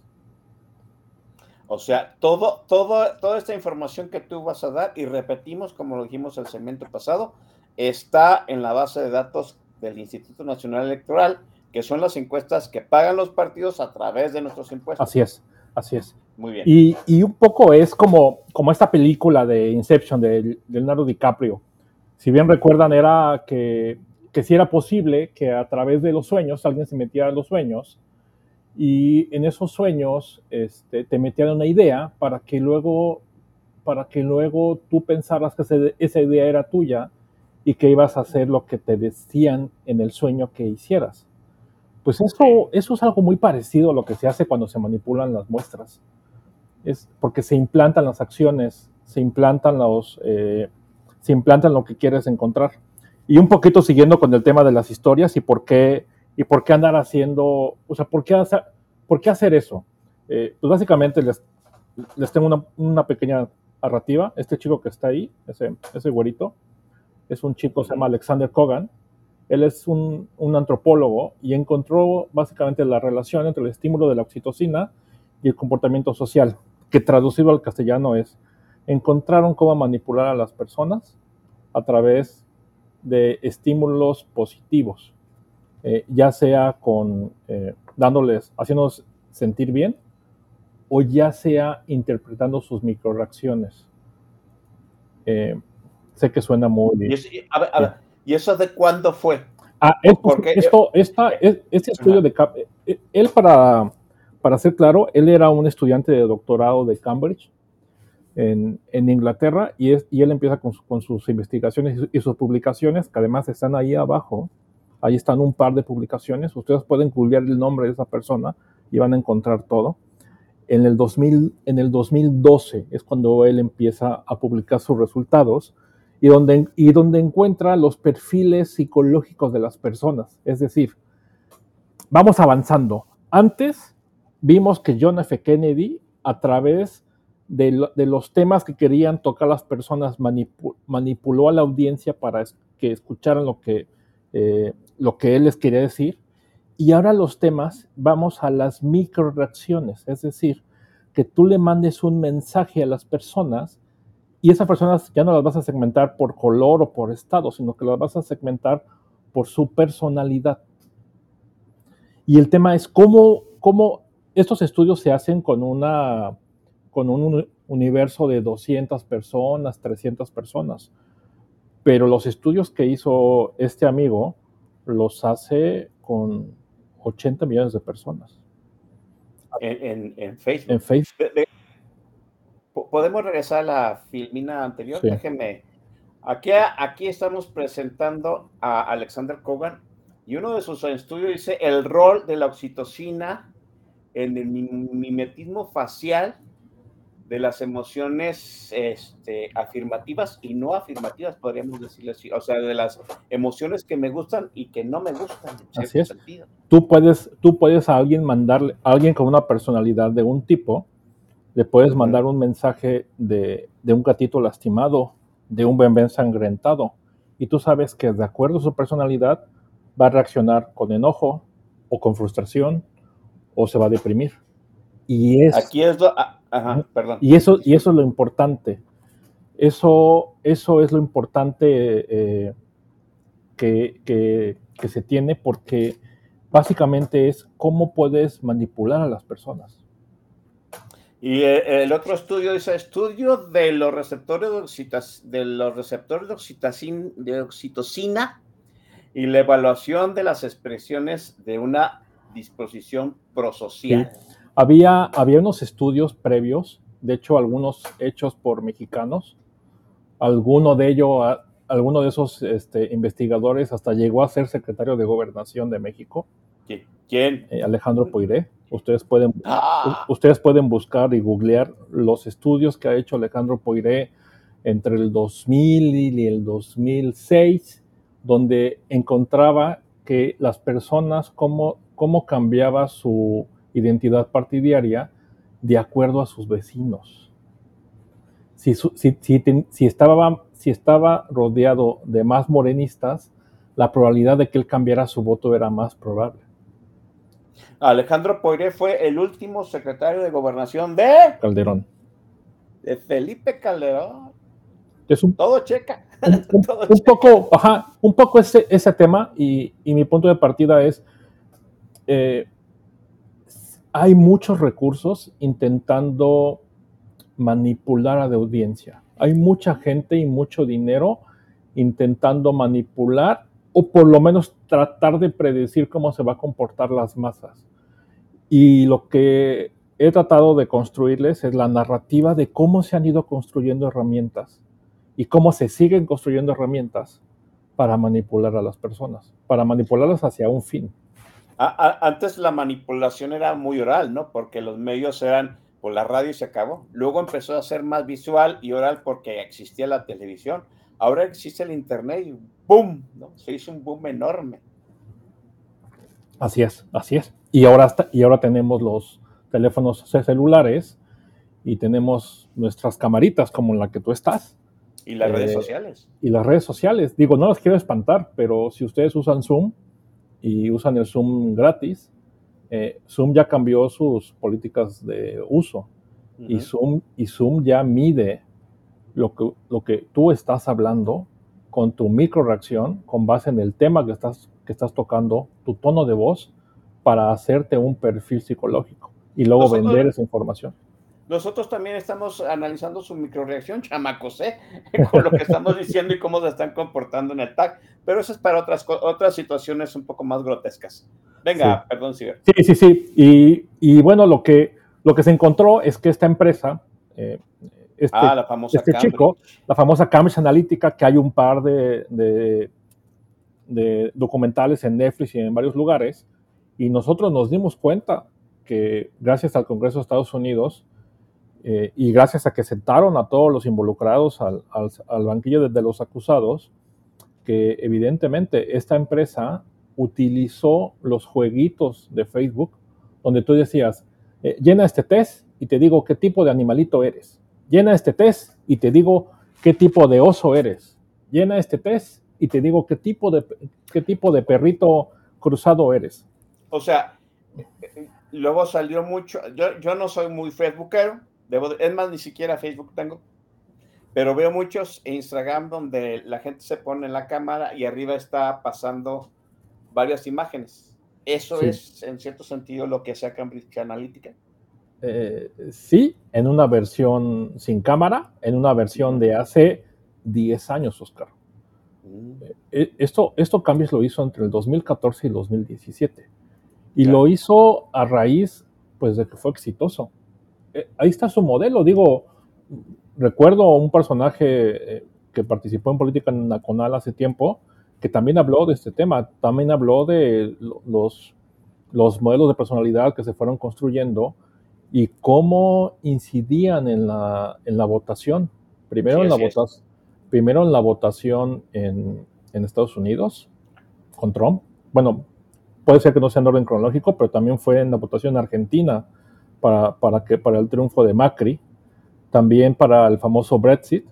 O sea, todo, todo, toda esta información que tú vas a dar, y repetimos, como lo dijimos el segmento pasado, está en la base de datos del Instituto Nacional Electoral, que son las encuestas que pagan los partidos a través de nuestros impuestos. Así es, así es. Muy bien. Y, y un poco es como, como esta película de Inception de Leonardo DiCaprio. Si bien recuerdan, era que, que si era posible que a través de los sueños alguien se metiera en los sueños y en esos sueños este, te metían una idea para que luego para que luego tú pensaras que esa idea era tuya y que ibas a hacer lo que te decían en el sueño que hicieras. Pues eso, eso es algo muy parecido a lo que se hace cuando se manipulan las muestras. Es porque se implantan las acciones, se implantan los, eh, se implantan lo que quieres encontrar. Y un poquito siguiendo con el tema de las historias y por qué ¿Y por qué andar haciendo, o sea, por qué hacer, por qué hacer eso? Eh, pues básicamente les, les tengo una, una, pequeña narrativa. Este chico que está ahí, ese, ese güerito, es un chico, se llama Alexander Kogan. Él es un, un, antropólogo y encontró básicamente la relación entre el estímulo de la oxitocina y el comportamiento social, que traducido al castellano es, encontraron cómo manipular a las personas a través de estímulos positivos. Eh, ya sea con eh, dándoles, haciéndolos sentir bien, o ya sea interpretando sus microreacciones. Eh, sé que suena muy... ¿Y eso, ¿Y eso de cuándo fue? Ah, esto, esta, este estudio de... Él, para, para ser claro, él era un estudiante de doctorado de Cambridge en, en Inglaterra y, es, y él empieza con, con, sus investigaciones y sus publicaciones, que además están ahí abajo, Ahí están un par de publicaciones. Ustedes pueden googlear el nombre de esa persona y van a encontrar todo. En el, 2000, en el 2012 es cuando él empieza a publicar sus resultados y donde, y donde encuentra los perfiles psicológicos de las personas. Es decir, vamos avanzando. Antes vimos que John F. Kennedy, a través de, de los temas que querían tocar las personas, manipuló a la audiencia para que escucharan lo que eh, lo que él les quería decir. Y ahora los temas, vamos a las micro reacciones, es decir, que tú le mandes un mensaje a las personas y esas personas ya no las vas a segmentar por color o por estado, sino que las vas a segmentar por su personalidad. Y el tema es cómo, cómo estos estudios se hacen con, una, con un universo de 200 personas, 300 personas. Pero los estudios que hizo este amigo los hace con 80 millones de personas. En, Facebook. En Facebook. podemos regresar a la filmina anterior. Sí. Déjenme. Aquí, aquí estamos presentando a Alexander Kogan y uno de sus estudios dice el rol de la oxitocina en el mim- mimetismo facial de las emociones este, afirmativas y no afirmativas, podríamos decirle así. O sea, de las emociones que me gustan y que no me gustan. En Así es. sentido. Tú puedes, tú puedes a alguien mandarle, a alguien con una personalidad de un tipo, le puedes mandar un mensaje de, de un gatito lastimado, de un bebé ensangrentado, y tú sabes que de acuerdo a su personalidad va a reaccionar con enojo o con frustración o se va a deprimir. Y es, Aquí es lo. Ajá, perdón. y eso, y eso es lo importante. Eso, eso es lo importante eh, que, que- que se tiene porque básicamente es cómo puedes manipular a las personas. Y eh, el otro estudio dice estudio de los receptores de, oxitas- de los receptores de, de oxitocina y la evaluación de las expresiones de una disposición prosocial. Había, había unos estudios previos, de hecho algunos hechos por mexicanos. Alguno de ellos, alguno de esos este, investigadores hasta llegó a ser secretario de Gobernación de México. ¿Qui- ¿Quién? eh, Alejandro Poiré. Ustedes pueden, Ah. ustedes pueden buscar y googlear los estudios que ha hecho Alejandro Poiré entre el 2000 y el 2006, donde encontraba que las personas, cómo, cómo cambiaba su identidad partidaria de acuerdo a sus vecinos. Si, si- si ten- si estaba, si estaba rodeado de más morenistas, la probabilidad de que él cambiara su voto era más probable. Alejandro Poiré fue el último secretario de gobernación de, Calderón. de Felipe Calderón. Es un, Todo checa. un- Todo un checa. poco, ajá, un poco ese, ese tema y, y mi punto de partida es, eh, hay muchos recursos intentando manipular a la audiencia. Hay mucha gente y mucho dinero intentando manipular o por lo menos tratar de predecir cómo se va a comportar las masas. Y lo que he tratado de construirles es la narrativa de cómo se han ido construyendo herramientas y cómo se siguen construyendo herramientas para manipular a las personas, para manipularlas hacia un fin. A- a- antes la manipulación era muy oral, ¿no? Porque los medios eran por la radio y se acabó. Luego empezó a ser más visual y oral porque existía la televisión. Ahora existe el internet y ¡boom! ¿no? Se hizo un boom enorme. Así es, así es. Y ahora, está- y ahora tenemos los teléfonos celulares y tenemos nuestras camaritas como en la que tú estás. Y las redes Eh, sociales. Y las redes sociales. Digo, no las quiero espantar, pero si ustedes usan Zoom y usan el Zoom gratis, eh, Zoom ya cambió sus políticas de uso. y. Zoom, y Zoom ya mide lo que, lo que tú estás hablando con tu micro reacción, con base en el tema que estás, que estás tocando, tu tono de voz, para hacerte un perfil psicológico y luego Nosotros- vender esa información. Nosotros también estamos analizando su microreacción, chamacos, ¿eh? Con lo que estamos diciendo y cómo se están comportando en el tag. Pero eso es para otras, otras situaciones un poco más grotescas. Venga, Sí. perdón, Ciber. Sí, sí, sí. Y, y bueno, lo que, lo que se encontró es que esta empresa, eh, este, Ah, la famosa este chico, la famosa Cambridge Analytica, que hay un par de, de- de documentales en Netflix y en varios lugares, y nosotros nos dimos cuenta que gracias al Congreso de Estados Unidos eh, y gracias a que sentaron a todos los involucrados al, al- banquillo de, de los acusados, que evidentemente esta empresa utilizó los jueguitos de Facebook, donde tú decías, eh, llena este test y te digo qué tipo de animalito eres. Llena este test y te digo qué tipo de oso eres. Llena este test y te digo qué tipo de, qué tipo de perrito cruzado eres. O sea, eh, luego salió mucho. Yo, yo no soy muy Facebookero, debo de- es más, ni siquiera Facebook tengo. Pero veo muchos en Instagram donde la gente se pone en la cámara y arriba está pasando varias imágenes. Eso Sí. es, en cierto sentido, lo que hace Cambridge Analytica. Eh, sí, en una versión sin cámara, en una versión de hace 10 años, Oscar. Eh, Esto, esto Cambridge lo hizo entre el 2014 y el 2017. Y lo hizo a raíz, pues, de que fue exitoso. Eh, ahí está su modelo. Digo, recuerdo un personaje eh, que participó en política nacional hace tiempo, que también habló de este tema, también habló de los, los modelos de personalidad que se fueron construyendo y cómo incidían en la, en la votación. Primero, en la votación, primero en la votación en, en, Estados Unidos con Trump. Bueno, puede ser que no sea en orden cronológico, pero también fue en la votación en Argentina para, para, que, para el triunfo de Macri, también para el famoso Brexit.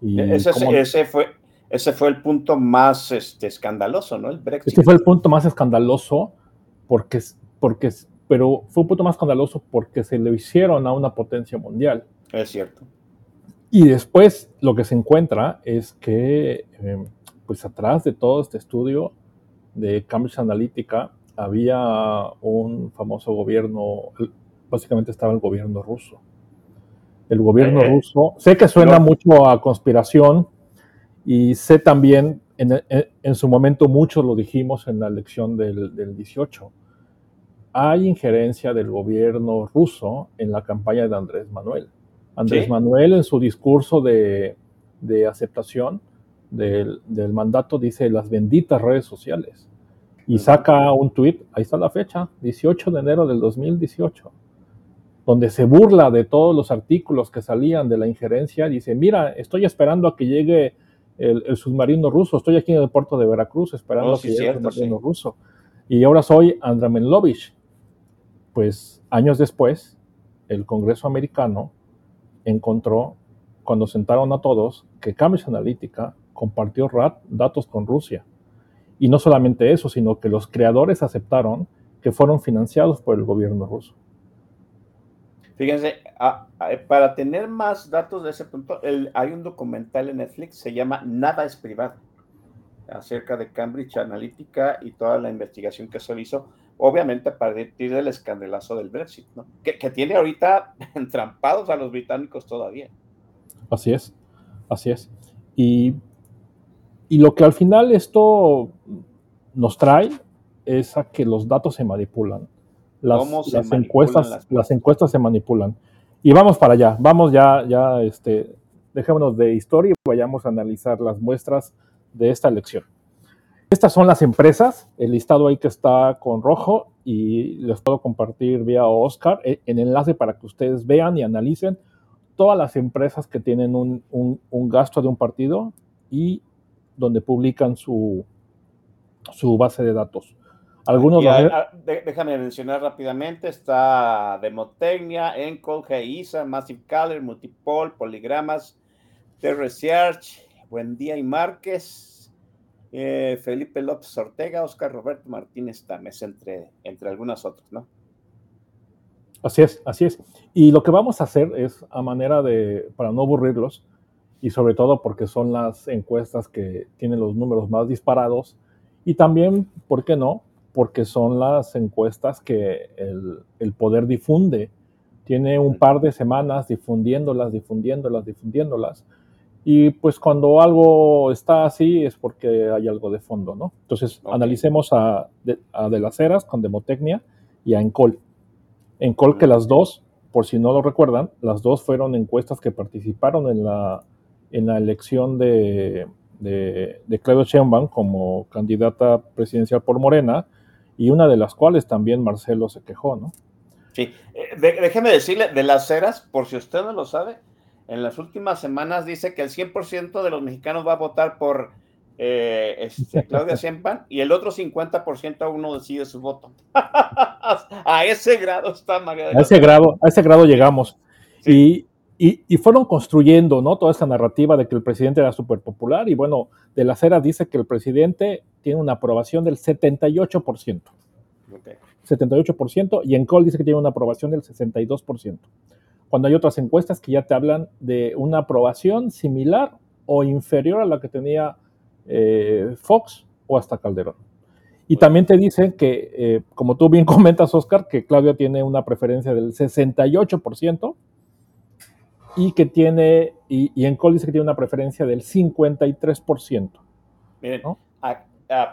Y ese, ese, fue, ese fue el punto más este, escandaloso, ¿no? El Brexit. Ese fue el punto más escandaloso porque, porque pero fue un punto más escandaloso porque se lo hicieron a una potencia mundial. Es cierto. Y después lo que se encuentra es que, em, pues atrás de todo este estudio de Cambridge Analytica había un famoso gobierno, básicamente estaba el gobierno ruso. El gobierno eh, ruso, sé que suena mucho a conspiración y sé también, en, su momento muchos lo dijimos en la elección del, del 18, hay injerencia del gobierno ruso en la campaña de Andrés Manuel. Andrés Manuel en su discurso de, aceptación del, mandato dice las benditas redes sociales. Y saca un tuit, ahí está la fecha, 18 de enero del 2018, donde se burla de todos los artículos que salían de la injerencia, dice, mira, estoy esperando a que llegue el, submarino ruso, estoy aquí en el puerto de Veracruz esperando oh, a que llegue el submarino ruso. Y ahora soy Menlovich pues años después, el Congreso americano encontró, cuando sentaron a todos, que Cambridge Analytica compartió datos con Rusia. Y no solamente eso, sino que los creadores aceptaron que fueron financiados por el gobierno ruso. Fíjense, para tener más datos de ese punto, hay un documental en Netflix, se llama Nada es privado, acerca de Cambridge Analytica y toda la investigación que se hizo obviamente a partir del escandalazo del Brexit, ¿no? que, tiene ahorita entrampados a los británicos todavía. Así es, así es. Y, lo que al final esto nos trae es a que los datos se manipulan. Las, las encuestas, las, encuestas se manipulan. Y vamos para allá, vamos ya, ya, este, dejémonos de historia y vayamos a analizar las muestras de esta elección. Estas son las empresas, el listado ahí que está con rojo y les puedo compartir vía Oscar el enlace para que ustedes vean y analicen todas las empresas que tienen un, gasto de un partido y donde publican su, su base de datos. Algunos ah, déjame mencionar rápidamente, está Demotecnia, Encol, GISA, Massive Color, Multipol, Poligramas, T-Research, Buen Día y Márquez, eh, Felipe López Ortega, Oscar Roberto Martínez Tames, entre, entre algunas otras, ¿no? Así es, así es. Y lo que vamos a hacer es, a manera de, para no aburrirlos, y sobre todo porque son las encuestas que tienen los números más disparados, y también, ¿por qué no? Porque son las encuestas que el, el poder difunde. Tiene un par de semanas difundiéndolas, difundiéndolas, difundiéndolas y pues cuando algo está así es porque hay algo de fondo, ¿no? Entonces analicemos a de, a de, las Heras con Demotecnia y a Encol. Encol que las dos, por si no lo recuerdan, las dos fueron encuestas que participaron en la, en la elección de, de, de Claudio Sheinbaum como candidata presidencial por Morena y una de las cuales también Marcelo se quejó, ¿no? Sí, eh, déjeme decirle, de las Heras, por si usted no lo sabe, en las últimas semanas dice que el 100% de los mexicanos va a votar por eh, este, Claudia Sheinbaum y el otro 50% aún no decide su voto. a ese grado está María A ese grado, a ese grado llegamos. Y, y, fueron construyendo ¿no? toda esa narrativa de que el presidente era súper popular y bueno, de la Cera dice que el presidente tiene una aprobación del 78%. 78% y en Col dice que tiene una aprobación del 62% cuando hay otras encuestas que ya te hablan de una aprobación similar o inferior a la que tenía eh, Fox o hasta Calderón. Y también te dicen que, eh, como tú bien comentas, Oscar, que Claudia tiene una preferencia del 68% y que tiene, y, y en Col dice que tiene una preferencia del 53%. Miren,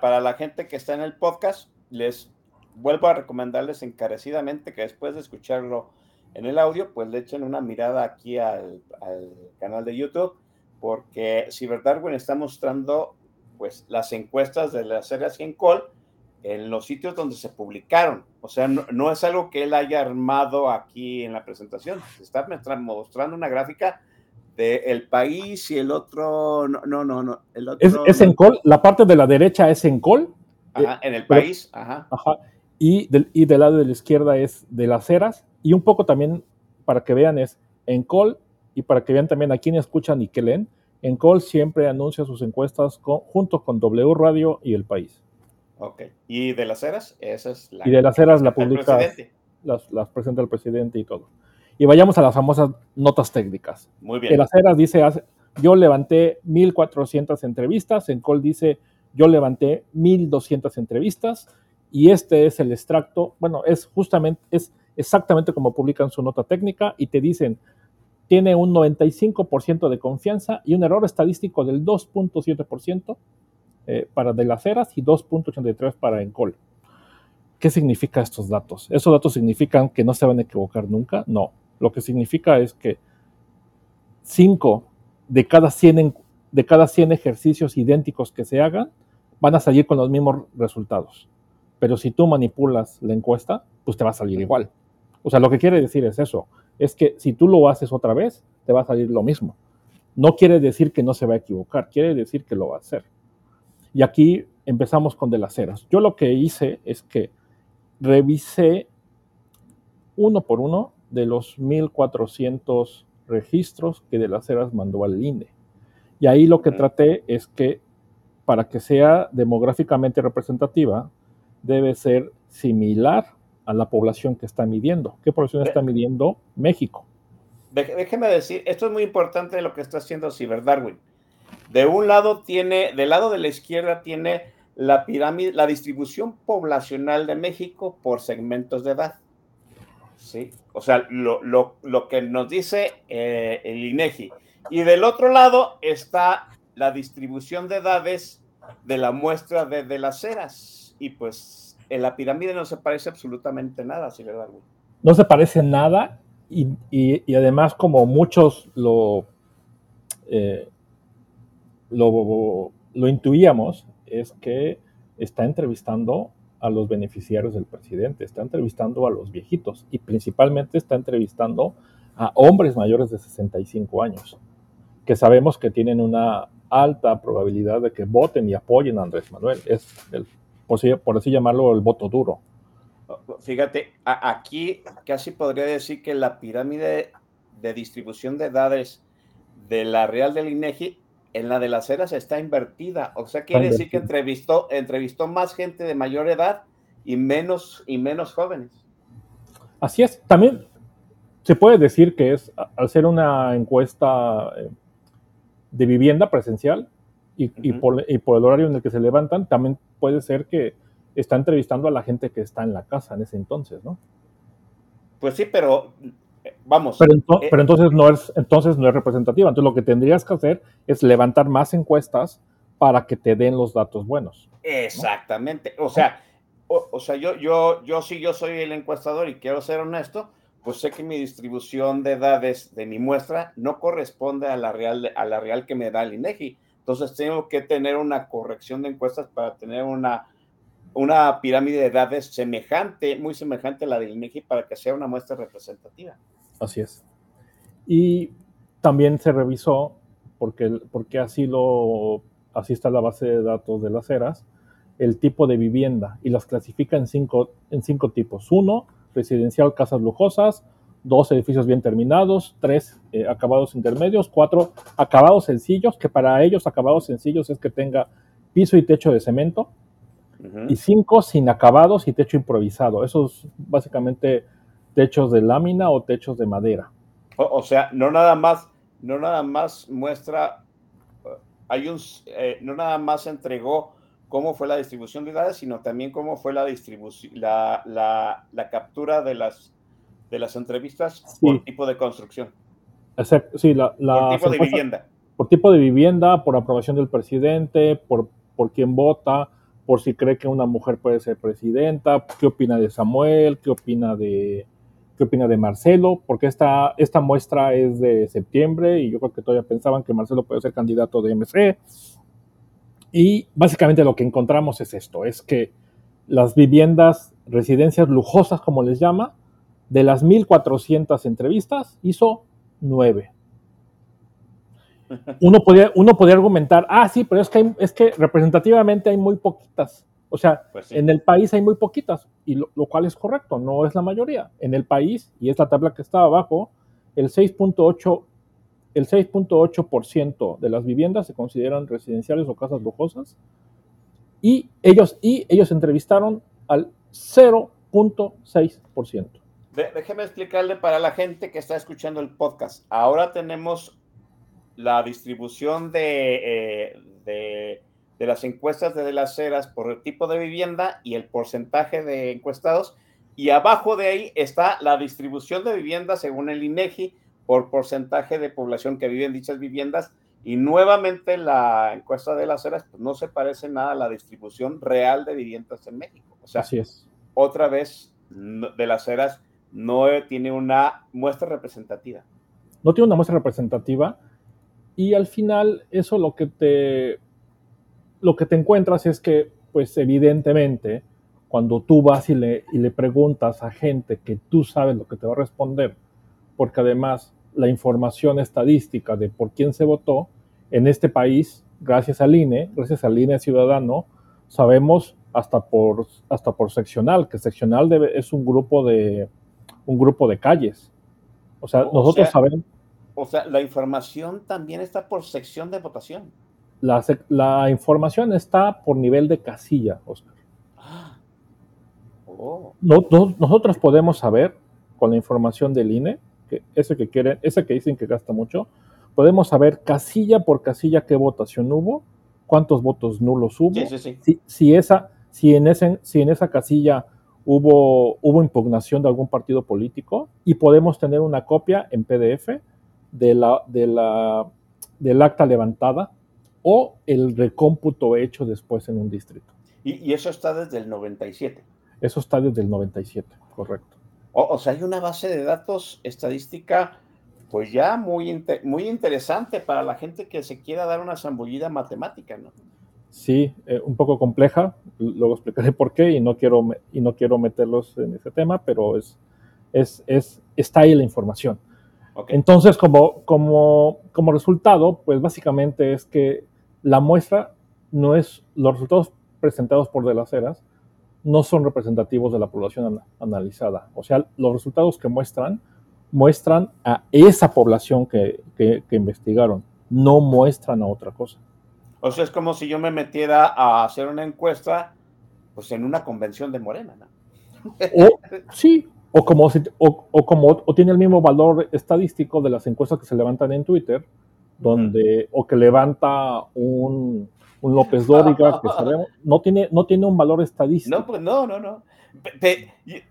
para la gente que está en el podcast, les vuelvo a recomendarles encarecidamente que después de escucharlo en el audio, pues le echen una mirada aquí al, al canal de YouTube, porque Ciberdarwin está mostrando pues las encuestas de las áreas en call en los sitios donde se publicaron. O sea, no, es algo que él haya armado aquí en la presentación. Se está mostrando una gráfica de el país y el otro, no, no, no, el otro, es, en call, la parte de la derecha es en call. Ajá, en el país, ajá. ajá. Y, del, y del lado de la izquierda es de las eras. Y un poco también, para que vean, es en call y para que vean también a quién escuchan y qué leen. En call siempre anuncia sus encuestas junto con W Radio y El País. Ok. ¿Y de las eras? Esa es la. Y de las eras la publica. Las, las, presenta el presidente y todo. Y vayamos a las famosas notas técnicas. Muy bien. De las eras dice: Yo levanté 1400 entrevistas. En Call dice: Yo levanté 1200 entrevistas. Y este es el extracto. Bueno, es justamente, es exactamente como publican su nota técnica y te dicen: tiene un 95% de confianza y un error estadístico del 2.7% eh, para de las eras y 2.83 para Encol. ¿Qué significa estos datos? ¿Esos datos significan que no se van a equivocar nunca? No. Lo que significa es que 5 de cada 100 de cada 100 ejercicios idénticos que se hagan van a salir con los mismos resultados. Pero si tú manipulas la encuesta, pues te va a salir igual. O sea, lo que quiere decir es eso es que si tú lo haces otra vez, te va a salir lo mismo. No quiere decir que no se va a equivocar, quiere decir que lo va a hacer. Y aquí empezamos con de las eras. Yo lo que hice es que revisé uno por uno de los 1400 registros que de las eras mandó al INE. Y ahí lo que traté es que para que sea demográficamente representativa, debe ser similar a la población que está midiendo. ¿Qué población está midiendo México? Déjeme decir, esto es muy importante lo que está haciendo Ciberdarwin. De un lado tiene, del lado de la izquierda tiene la pirámide, la distribución poblacional de México por segmentos de edad. ¿Sí? O sea, lo, lo, que nos dice eh, el INEGI. Y del otro lado está la distribución de edades de la muestra de, de las eras. Y pues en la pirámide no se parece absolutamente nada, ¿sí verdad? No se parece nada y, además como muchos lo, eh, lo, lo intuíamos, es que está entrevistando a los beneficiarios del presidente, está entrevistando a los viejitos y principalmente está entrevistando a hombres mayores de 65 años, que sabemos que tienen una alta probabilidad de que voten y apoyen a Andrés Manuel. Es el por, así llamarlo, el voto duro. Fíjate, aquí casi podría decir que la pirámide de distribución de edades de la Real del INEGI en la de las eras está invertida. O sea, quiere decir que entrevistó, entrevistó más gente de mayor edad y menos, y menos jóvenes. Así es. También se puede decir que es, al ser una encuesta eh, de vivienda presencial, y, por, el horario en el que se levantan, también puede ser que está entrevistando a la gente que está en la casa en ese entonces, ¿no? Pues sí, pero vamos. Pero, eh, pero, entonces, no es, entonces no es representativa. Entonces lo que tendrías que hacer es levantar más encuestas para que te den los datos buenos. Exactamente. O sea, o, sea yo, yo, yo sí, yo soy el encuestador y quiero ser honesto, pues sé que mi distribución de edades de mi muestra no corresponde a la real, a la real que me da el INEGI. Entonces tengo que tener una corrección de encuestas para tener una, una pirámide de edades semejante, muy semejante a la del INEGI para que sea una muestra representativa. Así es. Y también se revisó, porque, porque así, lo, así está la base de datos de las eras, el tipo de vivienda y las clasifica en cinco, en cinco tipos. Uno, residencial, casas lujosas dos edificios bien terminados, tres eh, acabados intermedios, cuatro acabados sencillos, que para ellos acabados sencillos es que tenga piso y techo de cemento, y cinco sin acabados y techo improvisado. Esos básicamente techos de lámina o techos de madera. O, sea, no nada más, no nada más muestra, hay un, eh, no nada más entregó cómo fue la distribución de edades, sino también cómo fue la distribución, la, la, la captura de las de las entrevistas por tipo de construcción. Exacto, sí, la, por tipo de vivienda. Por tipo de vivienda, por aprobación del presidente, por, por quién vota, por si cree que una mujer puede ser presidenta, qué opina de Samuel, qué opina de, qué opina de Marcelo, porque esta, esta muestra es de septiembre y yo creo que todavía pensaban que Marcelo puede ser candidato de MC. Y básicamente lo que encontramos es esto, es que las viviendas, residencias lujosas, como les llama, de las 1.400 entrevistas, hizo 9. Uno podría, uno podría argumentar, ah, sí, pero es que, es que representativamente hay muy poquitas. O sea, Pues sí. en el país hay muy poquitas, y lo, lo cual es correcto, no es la mayoría. En el país, y es la tabla que está abajo, el 6.8 el 6.8% de las viviendas se consideran residenciales o casas lujosas y ellos, y ellos entrevistaron al 0.6%. De- déjeme explicarle para la gente que está escuchando el podcast. Ahora tenemos la distribución de, eh, de, de las encuestas de las ceras por el tipo de vivienda y el porcentaje de encuestados. Y abajo de ahí está la distribución de viviendas según el INEGI por porcentaje de población que vive en dichas viviendas. Y nuevamente la encuesta de las ceras pues, no se parece nada a la distribución real de viviendas en México. O sea, Así es. otra vez de las ceras no eh, tiene una muestra representativa. No tiene una muestra representativa y al final eso lo que te, lo que te encuentras es que, pues evidentemente, cuando tú vas y le, y le preguntas a gente que tú sabes lo que te va a responder, porque además la información estadística de por quién se votó en este país, gracias al INE, gracias al INE Ciudadano, sabemos hasta por, hasta por seccional, que seccional debe- es un grupo de, un grupo de calles. O sea, O nosotros sea- sabemos, O sea, la información también está por sección de votación. la, información está por nivel de casilla, Oscar. Oh, No- no- nosotros podemos saber con la información del INE, que ese que quieren, ese que dicen que gasta mucho, podemos saber casilla por casilla qué votación hubo, cuántos votos nulos hubo, sí, sí, sí. si, si esa, si en ese, si en esa casilla hubo, hubo impugnación de algún partido político, y podemos tener una copia en PDF de la, de la, del acta levantada o el recómputo hecho después en un distrito. Y, y eso está desde el 97. Eso está desde el 97, correcto. O, o sea, hay una base de datos estadística, pues ya muy, muy interesante para la gente que se quiera dar una zambullida matemática, ¿no? Sí, eh, un poco compleja, luego explicaré por qué y no quiero, y no quiero meterlos en ese tema, pero es, es, es, está ahí la información. Entonces, como, como, como resultado, pues básicamente es que la muestra no es, los resultados presentados por De las Heras no son representativos de la población ana- analizada. O sea, los resultados que muestran muestran a esa población que, que- que investigaron, no muestran a otra cosa. O sea, es como si yo me metiera a hacer una encuesta, pues en una convención de Morena, ¿no? O, sí, o como, si- o, o como o tiene el mismo valor estadístico de las encuestas que se levantan en Twitter, donde, o que levanta un, un López Dóriga, que sabemos, no tiene, no tiene un valor estadístico. No, pues no, no, no.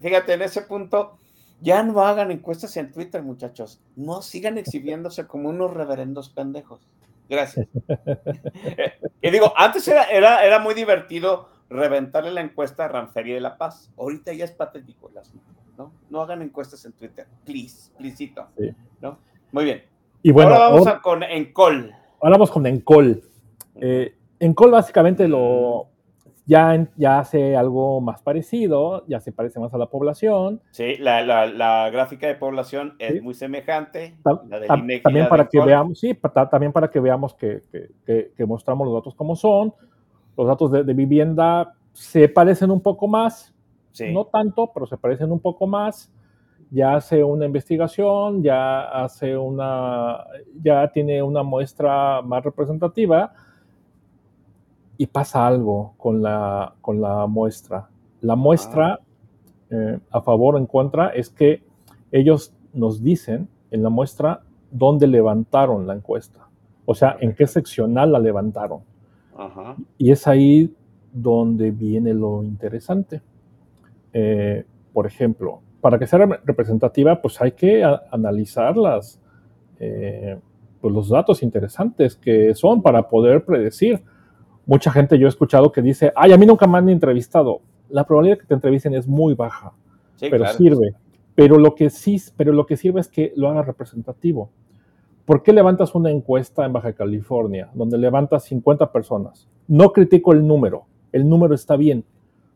Fíjate, en ese punto, ya no hagan encuestas en Twitter, muchachos. No sigan exhibiéndose como unos reverendos pendejos. Gracias. y digo, antes era, era, era muy divertido reventarle la encuesta a Ranferia de la Paz. Ahorita ya es patético el asunto, ¿no? No hagan encuestas en Twitter, please, pleaseito, Sí. ¿no? Muy bien. Y bueno, ahora vamos ahora- a con Encol. Ahora vamos con Encol. Eh, Encol básicamente lo ya, ya hace algo más parecido, ya se parece más a la población. Sí, la, la- la gráfica de población es Sí. muy semejante. Ta- la del ta- INEGI también la para de que veamos, sí, ta- también para que veamos que, que- que- que mostramos los datos como son. Los datos de, de vivienda se parecen un poco más, Sí. no tanto, pero se parecen un poco más. Ya hace una investigación, ya hace una, ya tiene una muestra más representativa y pasa algo con la, con la muestra. La muestra, eh, a favor o en contra, es que ellos nos dicen en la muestra dónde levantaron la encuesta. O sea, en qué seccional la levantaron. Ajá. Y es ahí donde viene lo interesante. Eh, por ejemplo, para que sea re- representativa, pues hay que analizar las, eh, pues los datos interesantes que son para poder predecir. Mucha gente yo he escuchado que dice, ay, a mí nunca me han entrevistado. La probabilidad de que te entrevisten es muy baja, Sí, pero claro. sirve. Pero lo que sí, pero lo que sirve es que lo haga representativo. ¿Por qué levantas una encuesta en Baja California donde levantas 50 personas? No critico el número, el número está bien.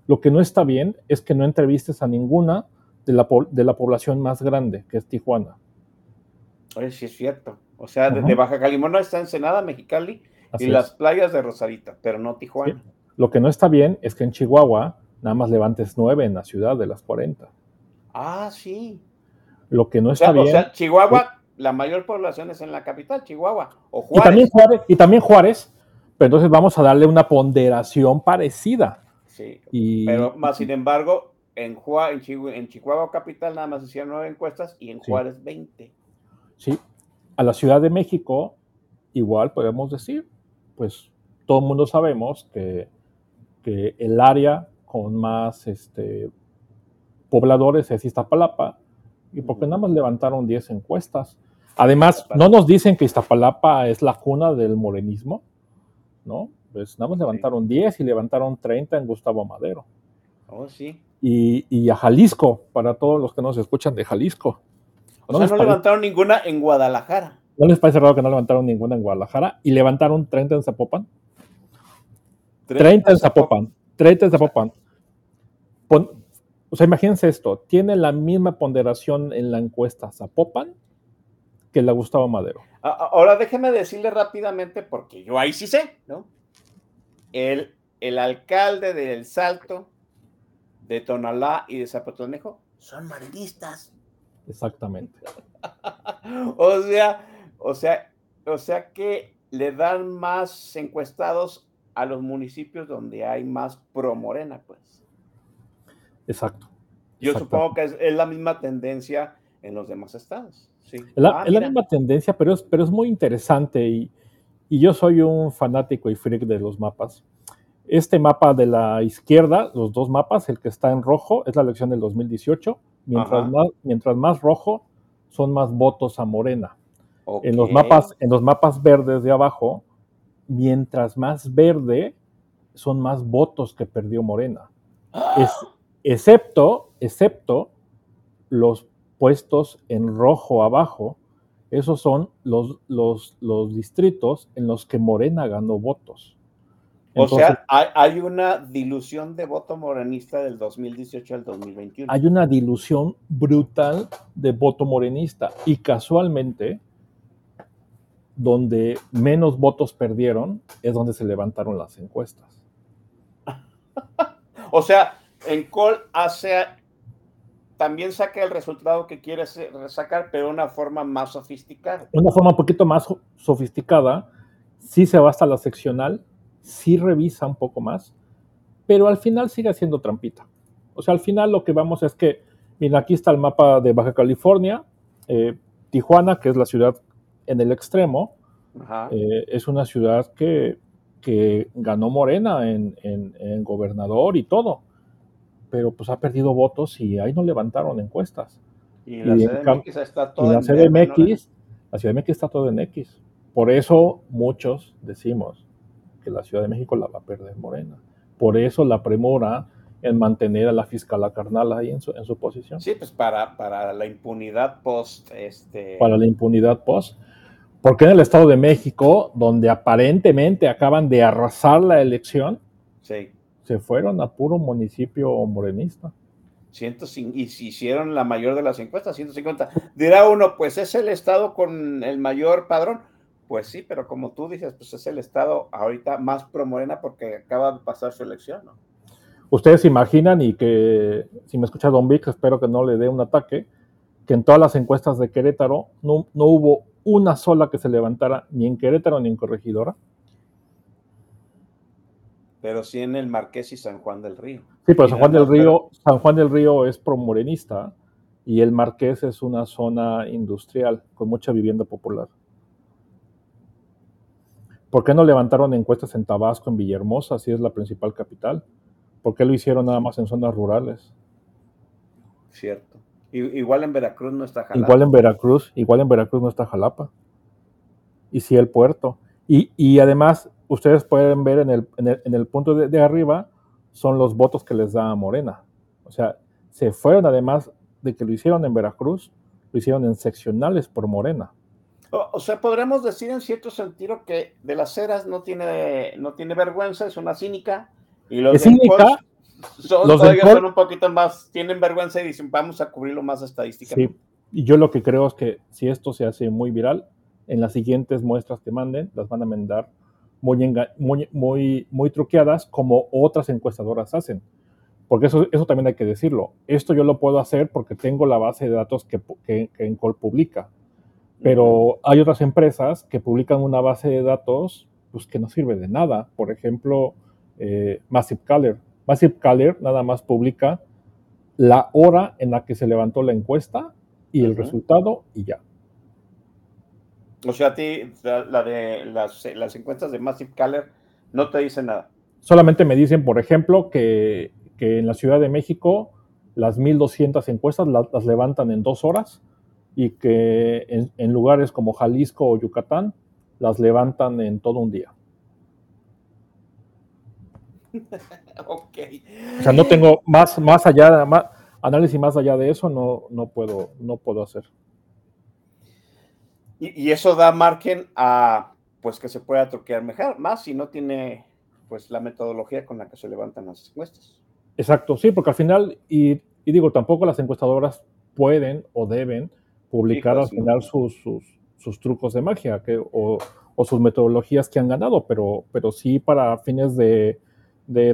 Lo que no está bien es que no entrevistes a ninguna de la, de la población más grande, que es Tijuana. Oye, sí es cierto. O sea, de Baja California está Ensenada, Mexicali y las playas de Rosarita, pero no Tijuana. Lo que no está bien es que en Chihuahua nada más levantes nueve en la ciudad de las 40. Ah, sí. Lo que no está bien. O sea, Chihuahua, la mayor población es en la capital, Chihuahua. O Juárez. Y también Juárez, y también Juárez pero entonces vamos a darle una ponderación parecida. Sí, pero más sin embargo, en, en, Chihuahua Capital nada más hicieron nueve encuestas y en Juárez 20. Sí, a la Ciudad de México igual podemos decir, pues todo el mundo sabemos que, que el área con más este, pobladores es Iztapalapa, y porque nada más levantaron 10 encuestas. Además, no nos dicen que Iztapalapa es la cuna del morenismo, ¿no? Pues nada más levantaron 10 y levantaron 30 en Gustavo Madero. Oh, sí. Y, a Jalisco, para todos los que nos escuchan de Jalisco. O sea, no levantaron ninguna en Guadalajara. ¿No les parece raro que no levantaron ninguna en Guadalajara? ¿Y levantaron 30 en Zapopan? 30, en Zapopan. 30 en Zapopan. o sea, imagínense esto. Tiene la misma ponderación en la encuesta Zapopan que la Gustavo Madero. Ahora déjeme decirle rápidamente, porque yo ahí sí sé, ¿no? El, el alcalde del Salto, de Tonalá y de Zapotlanejo son maristas. Exactamente. o sea, o sea, o sea que le dan más encuestados a los municipios donde hay más pro morena, pues. Exacto. Yo supongo que es la misma tendencia en los demás estados. Es, la, ah, misma tendencia, pero es, pero es muy interesante y, yo soy un fanático y freak de los mapas. Este mapa de la izquierda, los dos mapas, el que está en rojo es la elección del 2018, mientras, más, mientras más rojo son más votos a Morena. En, los mapas, en los mapas verdes de abajo, mientras más verde son más votos que perdió Morena. Es, excepto, excepto los puestos en rojo abajo, esos son los, los, los distritos en los que Morena ganó votos. o sea, hay, una dilución de voto morenista del 2018 al 2021. Hay una dilución brutal de voto morenista y casualmente donde menos votos perdieron es donde se levantaron las encuestas. o sea, en Col hace también saca el resultado que quiere sacar, pero de una forma más sofisticada. Una forma un poquito más sofisticada, sí se va hasta la seccional, sí revisa un poco más, pero al final sigue haciendo trampita. O sea, al final lo que vamos es que, mira, aquí está el mapa de Baja California, eh, Tijuana, que es la ciudad en el extremo, eh, es una ciudad que, ganó Morena en, en gobernador y todo pero pues ha perdido votos y ahí no levantaron encuestas. Y la CDMX está todo la CDMX, la Ciudad de México está todo en X. Por eso muchos decimos que la Ciudad de México la va a perder Morena. Por eso la premura en mantener a la fiscal carnal ahí en su, en su posición. Sí, pues para, para la impunidad post. Este... Para la impunidad post. Porque en el Estado de México, donde aparentemente acaban de arrasar la elección, sí se fueron a puro municipio morenista. y si hicieron la mayor de las encuestas, 150. Dirá uno, pues es el estado con el mayor padrón. Pues sí, pero como tú dices, pues es el estado ahorita más pro morena porque acaba de pasar su elección, ¿no? Ustedes imaginan, y que si me escucha Don Vic, espero que no le dé un ataque, que en todas las encuestas de Querétaro no, no hubo una sola que se levantara ni en Querétaro ni en Corregidora pero sí en el Marqués y San Juan del Río. Sí, pero San Juan del Río, San Juan del Río es promorenista y el Marqués es una zona industrial con mucha vivienda popular. ¿Por qué no levantaron encuestas en Tabasco, en Villahermosa, si es la principal capital? ¿Por qué lo hicieron nada más en zonas rurales? Cierto. Igual en Veracruz no está Jalapa. Igual en Veracruz, igual en Veracruz no está Jalapa. Y sí el puerto. Y, y además ustedes pueden ver en el, en el, punto de, arriba son los votos que les da Morena. O sea, se fueron además de que lo hicieron en Veracruz, lo hicieron en seccionales por Morena. O, sea, podremos decir en cierto sentido que de las ceras no tiene, no tiene vergüenza, es una cínica. Y los de cínica, son, los todavía son un poquito más, tienen vergüenza y dicen, vamos a cubrirlo más estadísticamente. Sí, y yo lo que creo es que si esto se hace muy viral, en las siguientes muestras que manden, las van a mandar muy, muy, muy, muy truqueadas como otras encuestadoras hacen. Porque eso, eso también hay que decirlo. Esto yo lo puedo hacer porque tengo la base de datos que, que, que Encol publica. Pero hay otras empresas que publican una base de datos pues, que no sirve de nada. Por ejemplo, eh, Massive Caller. Massive Caller nada más publica la hora en la que se levantó la encuesta y el resultado y ya. O sea, a ti la, de las, las, encuestas de Massive Caller no te dicen nada. Solamente me dicen, por ejemplo, que, que en la Ciudad de México las 1.200 encuestas las levantan en dos horas y que en, lugares como Jalisco o Yucatán las levantan en todo un día. ok. O sea, no tengo más, más allá, más, análisis más allá de eso, no, no, puedo, no puedo hacer. Y, eso da margen a pues que se pueda truquear mejor, más si no tiene pues la metodología con la que se levantan las encuestas. Exacto, sí, porque al final, y, y digo, tampoco las encuestadoras pueden o deben publicar al final sus, sus, trucos de magia que, o, sus metodologías que han ganado, pero, pero sí para fines de,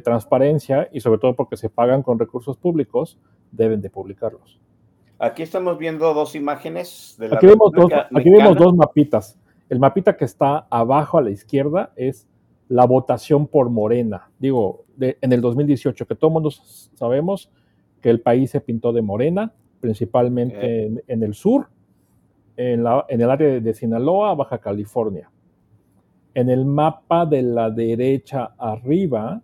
transparencia y sobre todo porque se pagan con recursos públicos, deben de publicarlos. Aquí estamos viendo dos imágenes de la aquí vemos, dos, aquí vemos dos mapitas. El mapita que está abajo a la izquierda es la votación por Morena. Digo, en el 2018, que todo el mundo sabemos que el país se pintó de Morena, principalmente en, el sur, en, el área de Sinaloa, Baja California. En el mapa de la derecha arriba,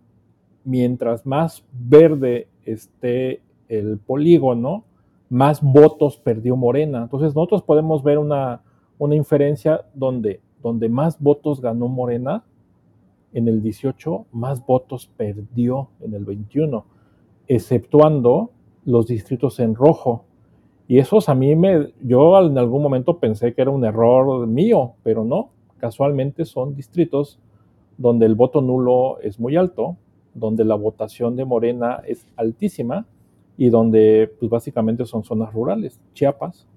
mientras más verde esté el polígono, más votos perdió Morena. Entonces nosotros podemos ver una, inferencia donde, donde más votos ganó Morena en el 18, más votos perdió en el 21, exceptuando los distritos en rojo. Y esos a mí me, yo en algún momento pensé que era un error mío, pero no, casualmente son distritos donde el voto nulo es muy alto, donde la votación de Morena es altísima y donde pues básicamente son zonas rurales, Chiapas,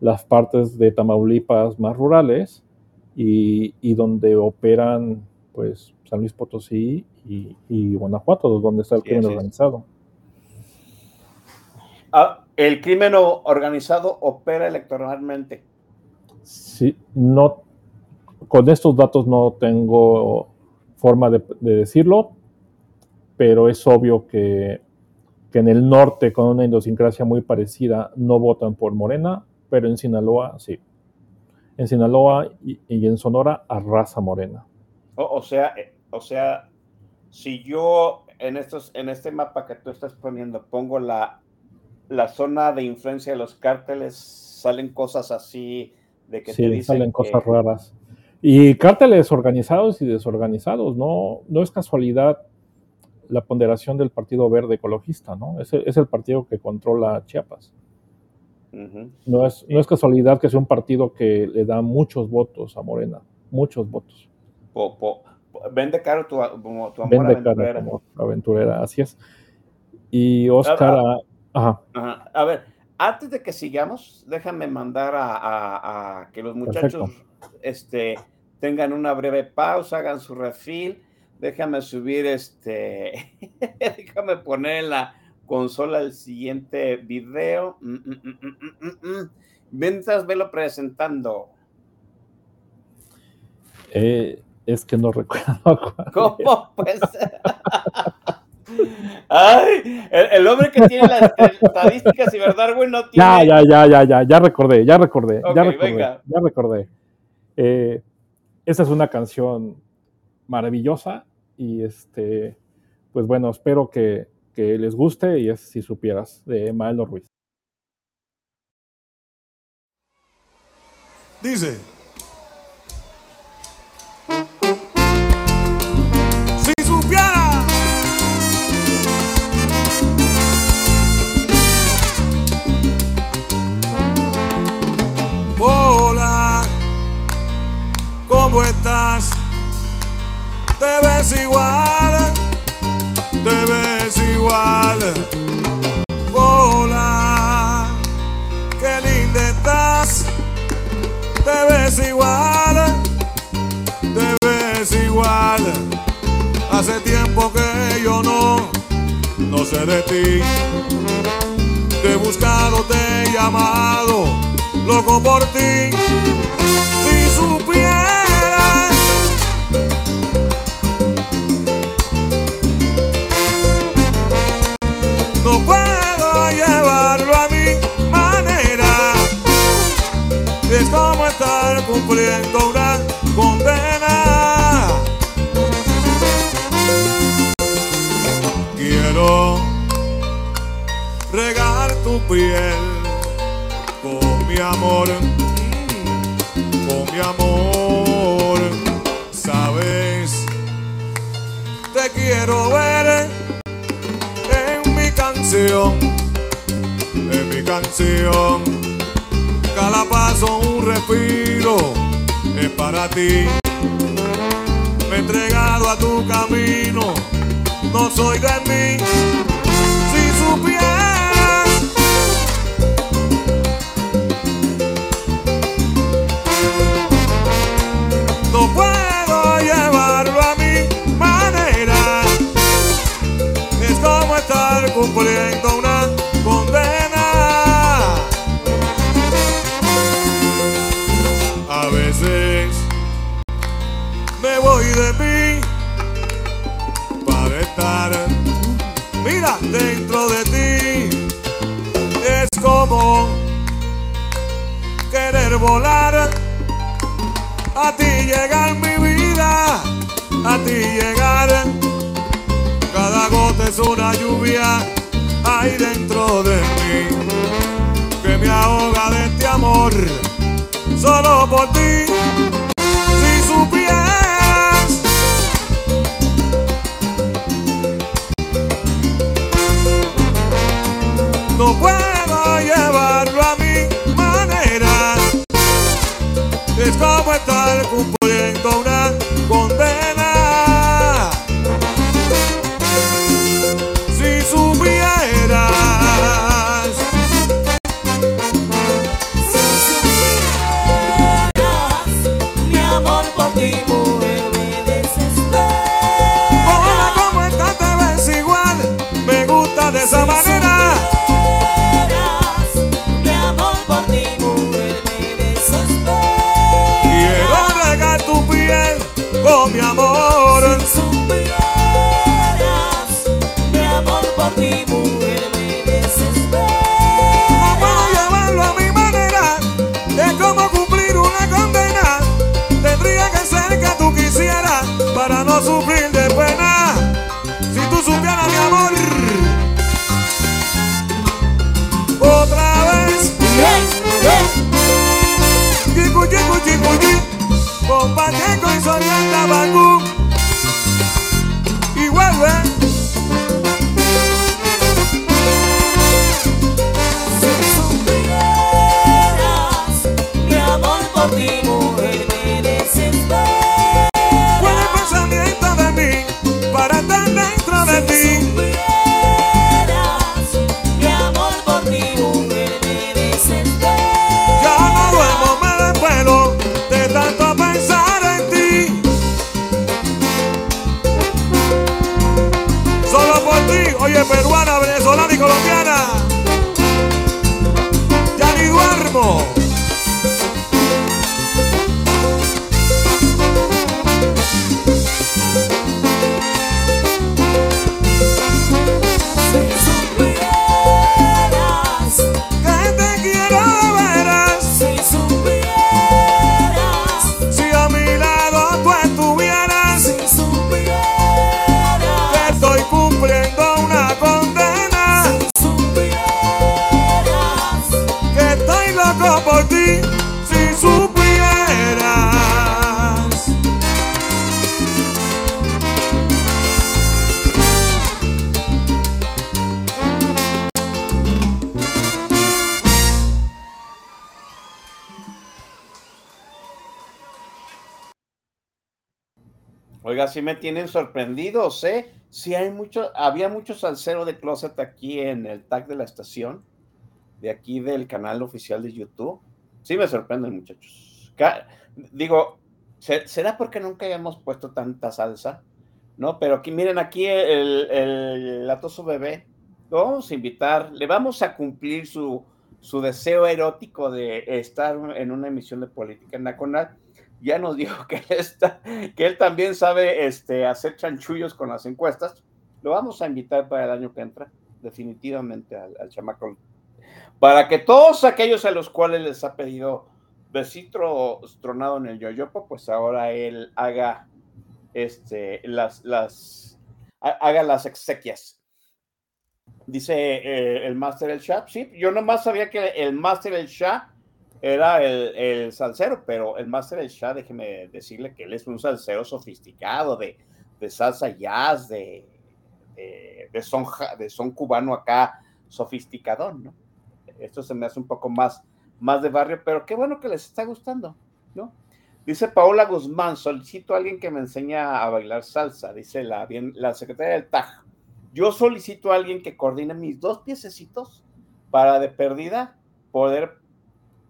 las partes de Tamaulipas más rurales y, donde operan pues San Luis Potosí y, Guanajuato, donde está el crimen organizado. Ah, el crimen organizado opera electoralmente. Sí, no, con estos datos no tengo forma de, decirlo, pero es obvio que, en el norte, con una idiosincrasia muy parecida, no votan por Morena, pero en Sinaloa sí. En Sinaloa y, en Sonora arrasa Morena. O, sea, eh, o sea, si yo en estos, en este mapa que tú estás poniendo pongo la la zona de influencia de los cárteles salen cosas así de que sí, te dicen salen cosas raras. Y cárteles organizados y desorganizados, no, no es casualidad la ponderación del Partido Verde Ecologista, ¿no? Es, es el partido que controla Chiapas. no, es, no es casualidad que sea un partido que le da muchos votos a Morena, muchos votos. vende caro tu, amor vende aventurera. Caro aventurera, así es. Y Oscar, ah, ah, a ver, antes de que sigamos, déjame mandar a, que los muchachos este, tengan una breve pausa, hagan su refil. Déjame subir este, déjame poner en la consola el siguiente video. Mm, mm, mm, Mientras velo presentando. Eh, es que no recuerdo. ¿Cómo? Pues. Ay, el, hombre que tiene las estadísticas y verdad, güey, no tiene. Ya, ya, ya, ya, ya, ya recordé, ya recordé, ya recordé, ya recordé. Eh, esta es una canción maravillosa y este, pues bueno, espero que, que les guste y es si supieras de Maeldo Ruiz. Dice. Si ¿cómo estás? Te ves igual, te ves igual. Hola, qué linda estás. Te ves igual, te ves igual. Hace tiempo que yo no, no sé de ti. Te he buscado, te he llamado, loco por ti. Si cumpliendo una condena. Quiero regar tu piel con mi amor, con mi amor. Sabes, te quiero ver en mi canción, en mi canción. Cada paso un respiro es para ti. Me he entregado a tu camino, no soy de mí. Si supieras no puedo llevarlo a mi manera. Es como estar cumpliendo volar a ti llegar mi vida, a ti llegar. Cada gota es una lluvia ahí dentro de mí que me ahoga de este amor solo por ti. Sí me tienen sorprendidos, ¿eh? Sí hay mucho, había mucho salsero de closet aquí en el tag de la estación, de aquí del canal oficial de YouTube. Sí me sorprenden, muchachos. Digo, ¿será porque nunca hayamos puesto tanta salsa? ¿No? Pero aquí, miren, aquí el, el latoso bebé, lo vamos a invitar, le vamos a cumplir su, su deseo erótico de estar en una emisión de política nacional ya nos dijo que él, está, que él también sabe este, hacer chanchullos con las encuestas. Lo vamos a invitar para el año que entra, definitivamente al, al chamaco. Para que todos aquellos a los cuales les ha pedido besito tronado en el yoyopo, pues ahora él haga este, las, las, haga las exequias. Dice eh, el Master El Shah. Sí, yo nomás sabía que el Master El Shah era el, el, salsero, pero el Master El Shah, déjeme decirle que él es un salsero sofisticado de, de salsa jazz, de, de, son, de son cubano acá, sofisticador, ¿no? Esto se me hace un poco más, más de barrio, pero qué bueno que les está gustando, ¿no? Dice Paola Guzmán, solicito a alguien que me enseñe a bailar salsa, dice la, bien, la secretaria del TAJ. Yo solicito a alguien que coordine mis dos piececitos para de perdida poder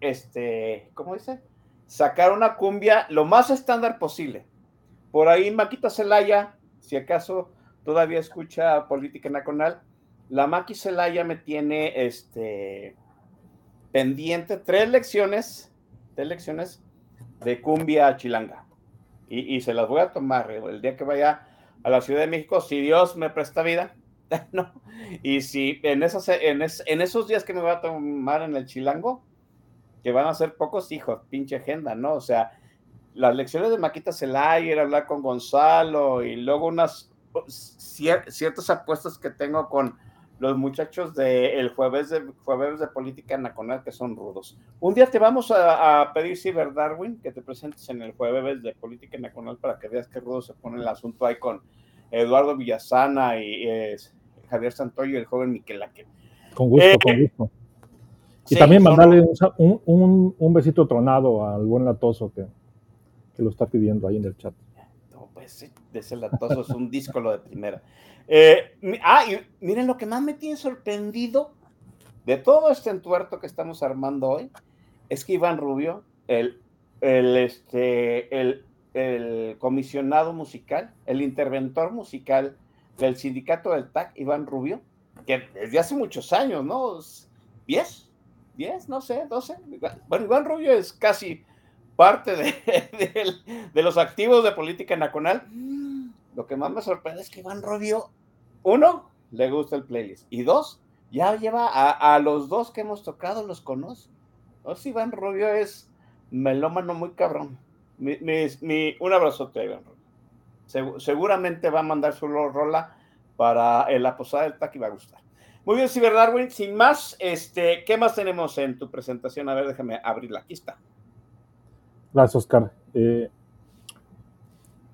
este, ¿cómo dice? Sacar una cumbia lo más estándar posible. Por ahí Maquita Celaya, si acaso todavía escucha política nacional, la Maqui Celaya me tiene este pendiente tres lecciones, tres lecciones de cumbia chilanga. Y, se las voy a tomar el día que vaya a la Ciudad de México, si Dios me presta vida. ¿no? Y si en esos, en, en esos días que me voy a tomar en el chilango, que van a ser pocos hijos, pinche agenda, ¿no? O sea, las lecciones de Maquita Celaya, hablar con Gonzalo y luego unas ciertas apuestas que tengo con los muchachos del jueves de jueves de política nacional que son rudos. Un día te vamos a, pedir, Ciber Darwin, que te presentes en el jueves de política nacional para que veas qué rudo se pone el asunto ahí con Eduardo Villasana y Javier Santoyo y el joven Miquelaque. Con gusto, con eh, gusto. Y también mandarle un, un, besito tronado al buen latoso que, que, lo está pidiendo ahí en el chat. No, pues ese latoso es un disco lo de primera. Eh, ah, y miren lo que más me tiene sorprendido de todo este entuerto que estamos armando hoy, es que Iván Rubio, el, el, este, el, el comisionado musical, el interventor musical del sindicato del TAC, Iván Rubio, que desde hace muchos años, ¿no? ¿10? 10, no sé, 12. Bueno, Iván Rubio es casi parte de, los activos de política nacional. Lo que más me sorprende es que Iván Rubio, uno, le gusta el playlist. Y dos, ya lleva a, los dos que hemos tocado, los conoce. O sea, Iván Rubio es melómano muy cabrón. Mi, un abrazote a Iván Rubio. seguramente va a mandar su rola para la posada del TAC y va a gustar. Muy bien, Ciber Darwin. Sin más, este, ¿qué más tenemos en tu presentación? A ver, déjame abrirla. Aquí está. Gracias, Oscar. Eh,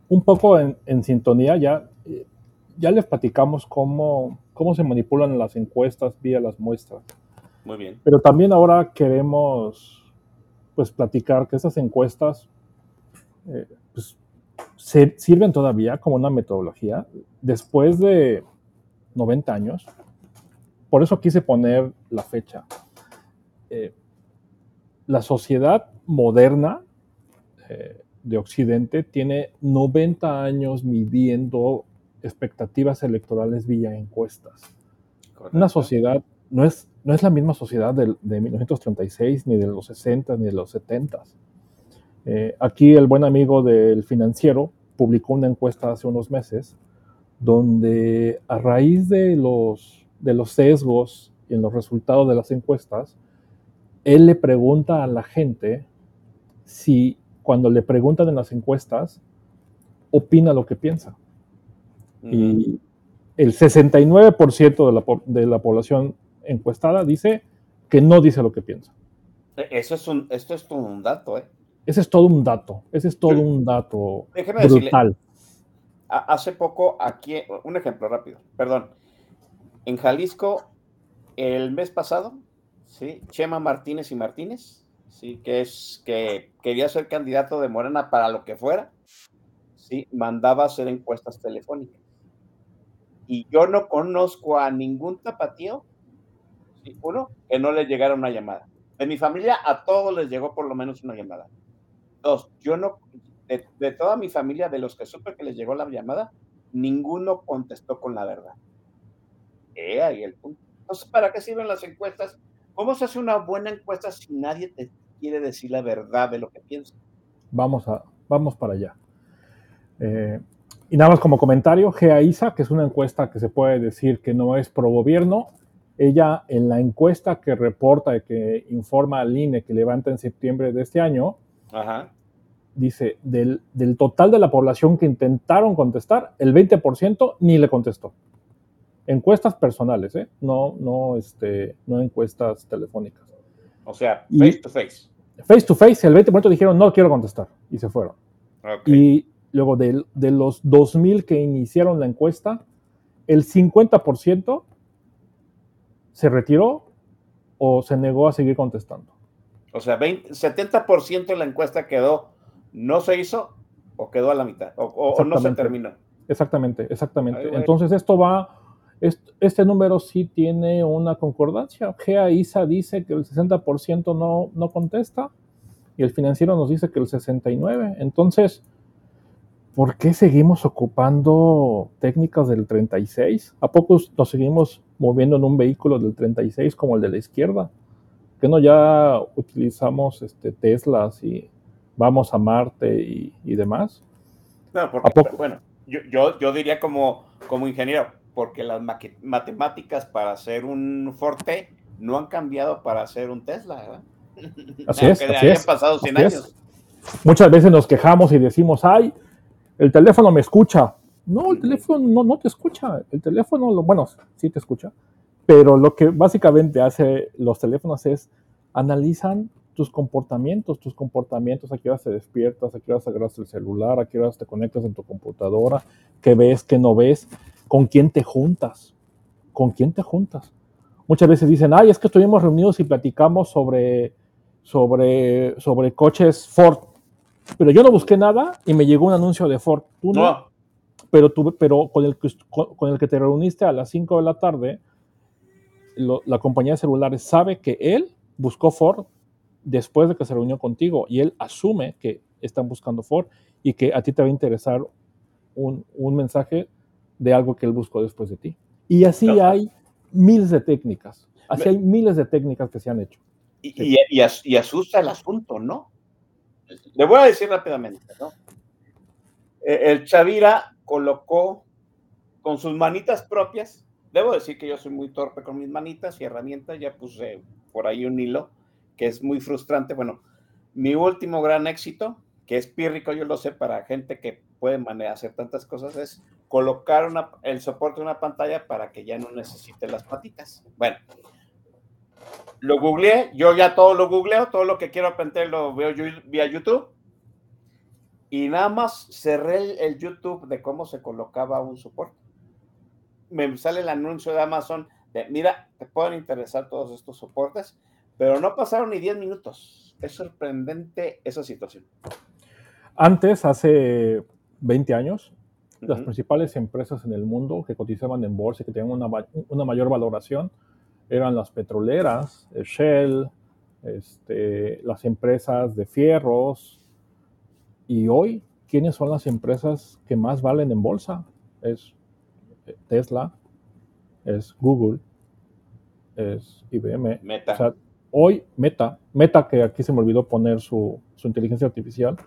un poco en, sintonía, ya, eh, ya les platicamos cómo, cómo se manipulan las encuestas vía las muestras. Muy bien. Pero también ahora queremos pues platicar que esas encuestas eh, pues, se, sirven todavía como una metodología. Después de 90 años, por eso quise poner la fecha. Eh, la sociedad moderna eh, de Occidente tiene 90 años midiendo expectativas electorales vía encuestas. Una sociedad no es, no es la misma sociedad de, 1936, ni de los 60, ni de los 70. Eh, aquí el buen amigo del financiero publicó una encuesta hace unos meses donde a raíz de los de los sesgos y en los resultados de las encuestas, él le pregunta a la gente si cuando le preguntan en las encuestas, opina lo que piensa. Y el 69% de la, de la población encuestada dice que no dice lo que piensa. E, eso es un, esto es todo un dato, ¿eh? Ese es todo un dato, ese es todo un dato brutal. hace poco aquí, un ejemplo rápido, perdón, en Jalisco, el mes pasado, ¿sí? Chema Martínez y Martínez, ¿sí? que, es, que quería ser candidato de Morena para lo que fuera, ¿sí? mandaba hacer encuestas telefónicas. Y yo no conozco a ningún tapatío, ¿sí? uno, que no le llegara una llamada. De mi familia a todos les llegó por lo menos una llamada. Dos, yo no, de, de toda mi familia, de los que supe que les llegó la llamada, ninguno contestó con la verdad. Eh, ahí el punto. Entonces, ¿para qué sirven las encuestas? ¿Cómo se hace una buena encuesta si nadie te quiere decir la verdad de lo que piensa? Vamos, a, vamos para allá. Eh, y nada más como comentario, Gea Isa, que es una encuesta que se puede decir que no es pro gobierno, ella en la encuesta que reporta y que informa al INE que levanta en septiembre de este año, Ajá. dice, del, del total de la población que intentaron contestar, el 20% ni le contestó. Encuestas personales, ¿eh? no, no, este, no encuestas telefónicas. O sea, Y- face to face. Face to face, el 20% dijeron no quiero contestar y se fueron. Y luego de, de los 2.000 que iniciaron la encuesta, el 50% se retiró o se negó a seguir contestando. O sea, 20, 70% de la encuesta quedó, no se hizo o quedó a la mitad, o, no se terminó. Exactamente, exactamente. Ay. Entonces esto va, este número sí tiene una concordancia. GEA ISA dice que el 60% no, no contesta y el financiero nos dice que el 69%. Entonces, ¿por qué seguimos ocupando técnicas del 36? ¿A poco nos seguimos moviendo en un vehículo del 36 como el de la izquierda? ¿Que no ya utilizamos este, Teslas y vamos a Marte y, y demás? No, porque, ¿A poco? bueno, yo, yo, yo diría como, como ingeniero, porque las matemáticas para hacer un Forte no han cambiado para hacer un Tesla, ¿verdad? Así es, así es, pasado 100 así es. años. Muchas veces nos quejamos y decimos, ay, el teléfono me escucha. No, el teléfono no, no te escucha. El teléfono, lo, bueno, sí te escucha. Pero lo que básicamente hace los teléfonos es analizan tus comportamientos, tus comportamientos, a qué horas te despiertas, a qué horas agarras el celular, a qué horas te conectas en tu computadora, qué ves, qué no ves, con quién te juntas, con quién te juntas. Muchas veces dicen, ay, es que estuvimos reunidos y platicamos sobre, sobre, sobre coches Ford. Pero yo no busqué nada y me llegó un anuncio de Ford. Tú no. No, Pero, tú, pero con, el que, con, el que te reuniste a las 5 de la tarde, lo- la compañía de celulares sabe que él buscó Ford después de que se reunió contigo y él asume que están buscando Ford y que a ti te va a interesar un, un mensaje de algo que él buscó después de ti. Y así hay miles de técnicas. Así hay miles de técnicas que se han hecho. y, y- y as- y asusta el asunto, ¿no? Le voy a decir rápidamente, ¿no? Eh, El Chavira colocó con sus manitas propias, debo decir que yo soy muy torpe con mis manitas y herramientas, ya puse por ahí un hilo que es muy frustrante. Bueno, mi último gran éxito, que es pírrico, yo lo sé, para gente que puede manejar, hacer tantas cosas, es colocar el soporte de una pantalla para que ya no necesite las patitas. Bueno, lo googleé, yo ya todo lo googleo, todo lo que quiero aprender lo veo yo vía YouTube. Y nada más cerré el, el YouTube de cómo se colocaba un soporte. Me sale el anuncio de Amazon de, mira, te pueden interesar todos estos soportes, pero no pasaron ni 10 minutos. Es sorprendente esa situación. Antes, hace 20 años, las principales empresas en el mundo que cotizaban en bolsa y que tenían una, una mayor valoración eran las petroleras, eh, Shell, este, las empresas de fierros. Y hoy, ¿quiénes son las empresas que más valen en bolsa? Es eh, Tesla, es Google, es IBM. Meta. O sea, hoy Meta, Meta que aquí se me olvidó poner su, su inteligencia artificial,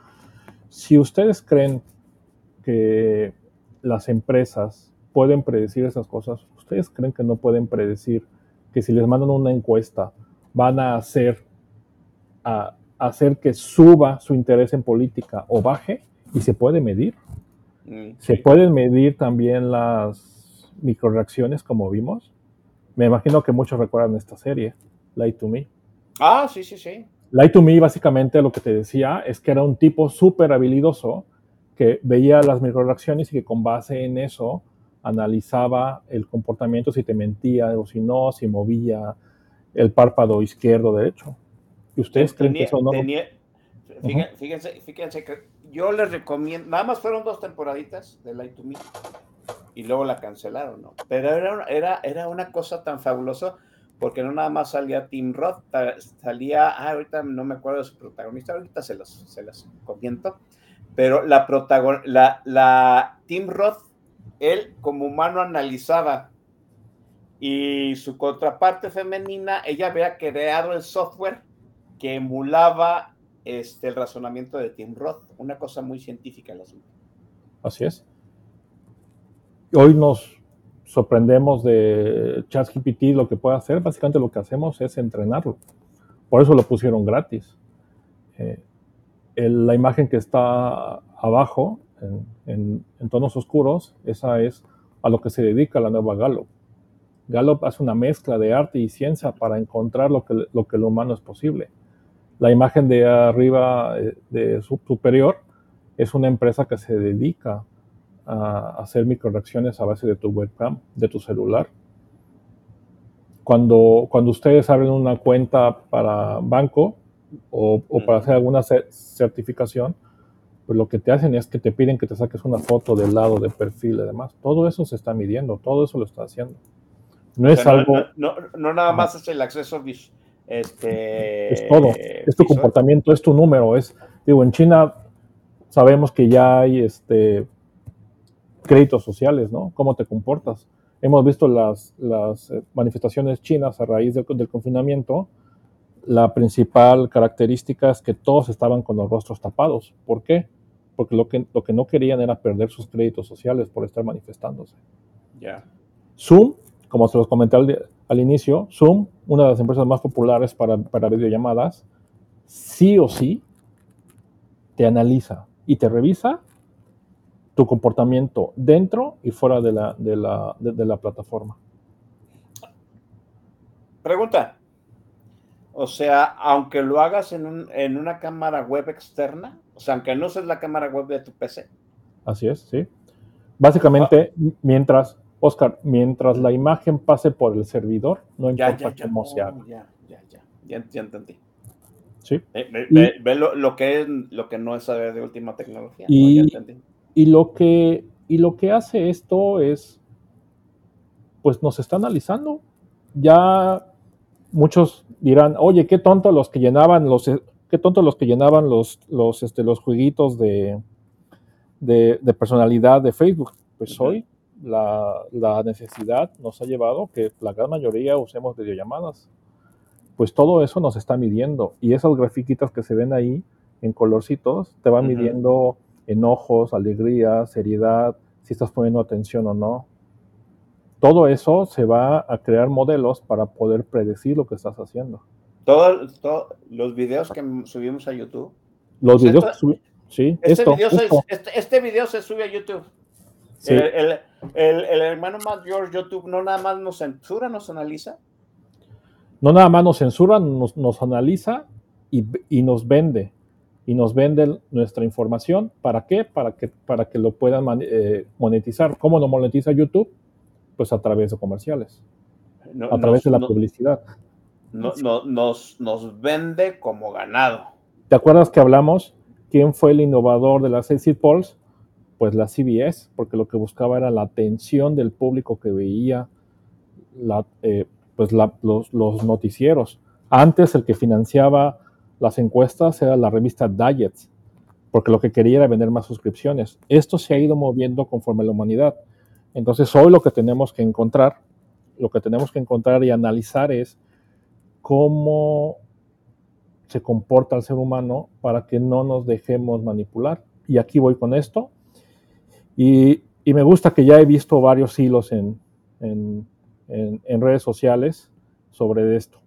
si ustedes creen que las empresas pueden predecir esas cosas, ¿ustedes creen que no pueden predecir que si les mandan una encuesta van a hacer, a, hacer que suba su interés en política o baje? Y se puede medir. Mm, Se pueden medir también las microreacciones como vimos. Me imagino que muchos recuerdan esta serie, Lie to Me. Ah, sí, sí, sí. Lie to Me básicamente lo que te decía es que era un tipo súper habilidoso que veía las microreacciones y que con base en eso analizaba el comportamiento, si te mentía o si no, si movía el párpado izquierdo o derecho. ¿Y ustedes creen que Tenía- eso no? tenía- fíjense, fíjense, fíjense que yo les recomiendo, nada más fueron dos temporaditas de Light to Me y luego la cancelaron, ¿no? Pero era, era, era una cosa tan fabulosa porque no nada más salía Tim Roth, salía, ah, ahorita no me acuerdo de su protagonista, ahorita se los, se los comento, pero la protagon la, la Tim Roth, él como humano analizaba y su contraparte femenina, ella había creado el software que emulaba este, el razonamiento de Tim Roth, una cosa muy científica el asunto. Así es. Hoy nos sorprendemos de ChatGPT, lo que puede hacer, básicamente lo que hacemos es entrenarlo. Por eso lo pusieron gratis. Eh, la imagen que está abajo, en, tonos oscuros, esa es a lo que se dedica la nueva Gallup. Gallup hace una mezcla de arte y ciencia para encontrar lo que lo, que lo humano es posible. La imagen de arriba, eh, de superior, es una empresa que se dedica a hacer microreacciones a base de tu webcam, de tu celular. Cuando, cuando ustedes abren una cuenta para banco o, para hacer alguna certificación, pues lo que te hacen es que te piden que te saques una foto del lado de perfil y demás. Todo eso se está midiendo, todo eso lo está haciendo. No es algo... No, no, nada más es el acceso este, es todo, es tu comportamiento, es tu número, es, digo, en China sabemos que ya hay este, créditos sociales, ¿no? ¿Cómo te comportas? Hemos visto las, las eh, manifestaciones chinas a raíz del, confinamiento. La principal característica es que todos estaban con los rostros tapados. ¿Por qué? Porque lo que, lo que no querían era perder sus créditos sociales por estar manifestándose. Ya. Zoom, como se los comenté al, inicio, Zoom, una de las empresas más populares para, para videollamadas, sí o sí te analiza y te revisa tu comportamiento dentro y fuera de la, de la, de, la plataforma. Pregunta. O sea, aunque lo hagas en, un, en, una cámara web externa, o sea, aunque no uses la cámara web de tu PC. Así es, sí. Básicamente, mientras, Oscar, mientras la imagen pase por el servidor, no importa cómo se haga. Ya, ya, ya, ya, ya entendí. Sí. Ve, lo, lo, que es, lo que no es saber de última tecnología. Y, ya entendí. Y lo que, y lo que hace esto es, pues nos está analizando. Ya muchos dirán, oye, qué tonto los que llenaban los, qué tonto los que llenaban los, los, este, los jueguitos de, de, personalidad de Facebook. Pues hoy la, la, necesidad nos ha llevado que la gran mayoría usemos videollamadas. Pues todo eso nos está midiendo. Y esos grafiquitos que se ven ahí en colorcitos te van midiendo enojos, alegría, seriedad, si estás poniendo atención o no. Todo eso se va a crear modelos para poder predecir lo que estás haciendo. Todos los videos que subimos a YouTube. Los videos que subimos. Sí, este, video Se, este, este, video se sube a YouTube. El, hermano mayor YouTube no nada más nos censura, nos analiza. No nada más nos censura, nos, analiza y, y, nos vende y nos venden nuestra información. ¿Para qué? Para que, para que lo puedan eh, monetizar. ¿Cómo lo monetiza YouTube? Pues a través de comerciales, a través de la publicidad. No, nos, nos vende como ganado. ¿Te acuerdas que hablamos quién fue el innovador de las exit polls? Pues la CBS, porque lo que buscaba era la atención del público que veía la, eh, pues los, los noticieros. Antes el que financiaba las encuestas era la revista Diets, porque lo que quería era vender más suscripciones. Esto se ha ido moviendo conforme la humanidad. Entonces hoy lo que tenemos que encontrar, lo que tenemos que encontrar y analizar es cómo se comporta el ser humano para que no nos dejemos manipular. Y aquí voy con esto. Y, me gusta que ya he visto varios hilos en, redes sociales sobre esto.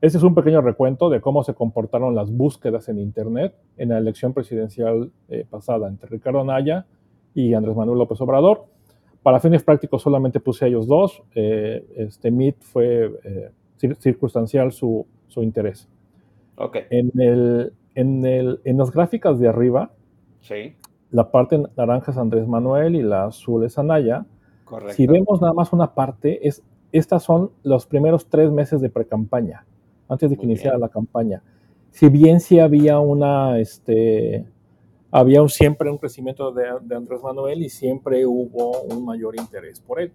Este es un pequeño recuento de cómo se comportaron las búsquedas en Internet en la elección presidencial eh, pasada entre Ricardo Anaya y Andrés Manuel López Obrador. Para fines prácticos solamente puse a ellos dos. Eh, este MIT fue eh, circunstancial su, su, interés. Okay. En, el, en, el, en las gráficas de arriba, sí. la parte naranja es Andrés Manuel y la azul es Anaya. Correcto. Si vemos nada más una parte, es, estas son los primeros tres meses de precampaña antes de que iniciara la campaña. Si bien sí había una, este, había un, siempre un crecimiento de, de, Andrés Manuel y siempre hubo un mayor interés por él.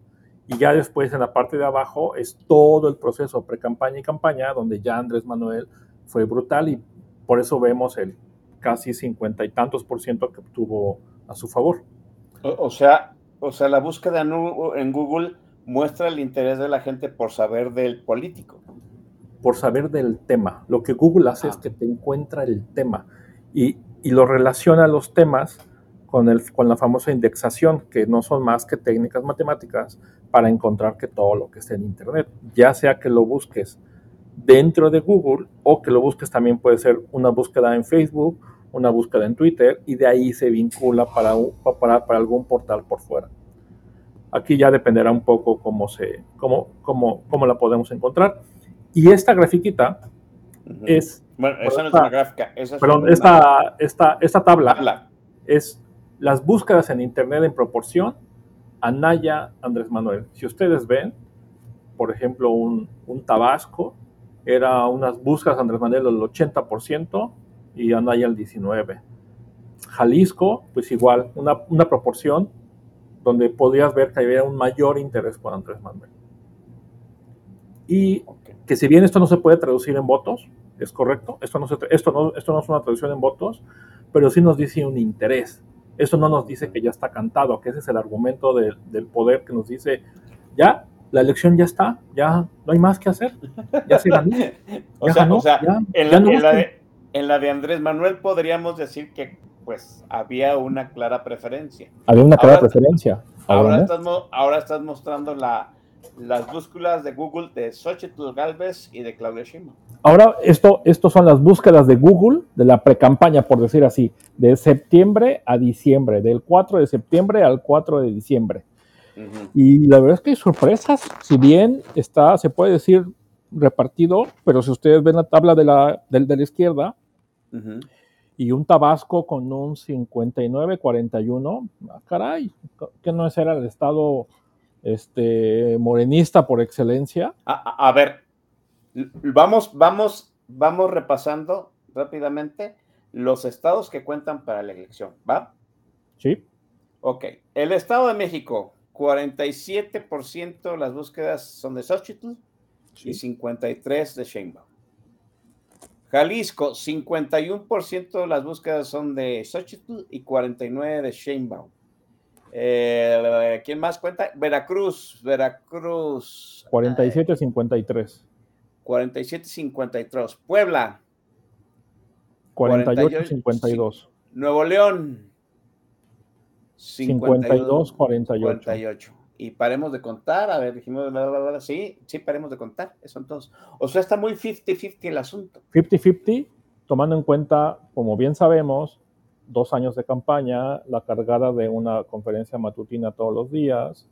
Y ya después en la parte de abajo es todo el proceso pre-campaña y campaña, donde ya Andrés Manuel fue brutal y por eso vemos el casi cincuenta y tantos por ciento que obtuvo a su favor. O, o, sea, o sea, la búsqueda en Google muestra el interés de la gente por saber del político. Por saber del tema. Lo que Google hace ah. es que te encuentra el tema y, y lo relaciona los temas con, el, con la famosa indexación, que no son más que técnicas matemáticas para encontrar que todo lo que esté en Internet, ya sea que lo busques dentro de Google o que lo busques también puede ser una búsqueda en Facebook, una búsqueda en Twitter y de ahí se vincula para, para, para algún portal por fuera. Aquí ya dependerá un poco cómo, se, cómo, cómo, cómo la podemos encontrar. Y esta grafiquita uh -huh. es... Bueno, esa no es una gráfica. Esa es perdón, una, esta, esta, esta tabla, tabla es las búsquedas en Internet en proporción a Naya Andrés Manuel. Si ustedes ven, por ejemplo, un, un Tabasco, era unas búsquedas Andrés Manuel del 80% y Anaya el 19%. Jalisco, pues igual, una, una proporción donde podrías ver que había un mayor interés por Andrés Manuel. Y que si bien esto no se puede traducir en votos, es correcto, esto no, se, esto no, esto no es una traducción en votos, pero sí nos dice un interés. Eso no nos dice que ya está cantado, que ese es el argumento de, del poder que nos dice, ya, la elección ya está, ya no hay más que hacer, ya se ganó. Ya o sea, ganó, o sea ya, en, ya la, no en, la de, en la de Andrés Manuel podríamos decir que pues había una clara preferencia. Había una clara Ahora- preferencia. Ahora, estás, mo- ahora estás mostrando la, las búsquedas de Google de Xochitl Galvez y de Claudia Sheinbaum. Ahora, esto, estos son las búsquedas de Google de la precampaña, por decir así, de septiembre a diciembre, del 4 de septiembre al 4 de diciembre. Y la verdad es que hay sorpresas, si bien está, se puede decir repartido, pero si ustedes ven la tabla de la, del- de la izquierda y un Tabasco con un 59-41, ah, caray, que no ese era el estado este, morenista por excelencia. A, ver, vamos, vamos, vamos repasando rápidamente los estados que cuentan para la elección, ¿va? Sí. Ok, el Estado de México, 47% de las búsquedas son de Xochitl y 53% de Sheinbaum. Jalisco, 51% de las búsquedas son de Xochitl y 49% de Sheinbaum. Eh, ¿Quién más cuenta? Veracruz, Veracruz, 47-53. 47-53. Puebla, 48-52. Nuevo León, 52-48. 48. Y paremos de contar, a ver, dijimos, bla, bla, bla, sí, sí, paremos de contar, son todos. O sea, está muy 50-50 el asunto. 50-50, tomando en cuenta, como bien sabemos, dos años de campaña, la cargada de una conferencia matutina todos los días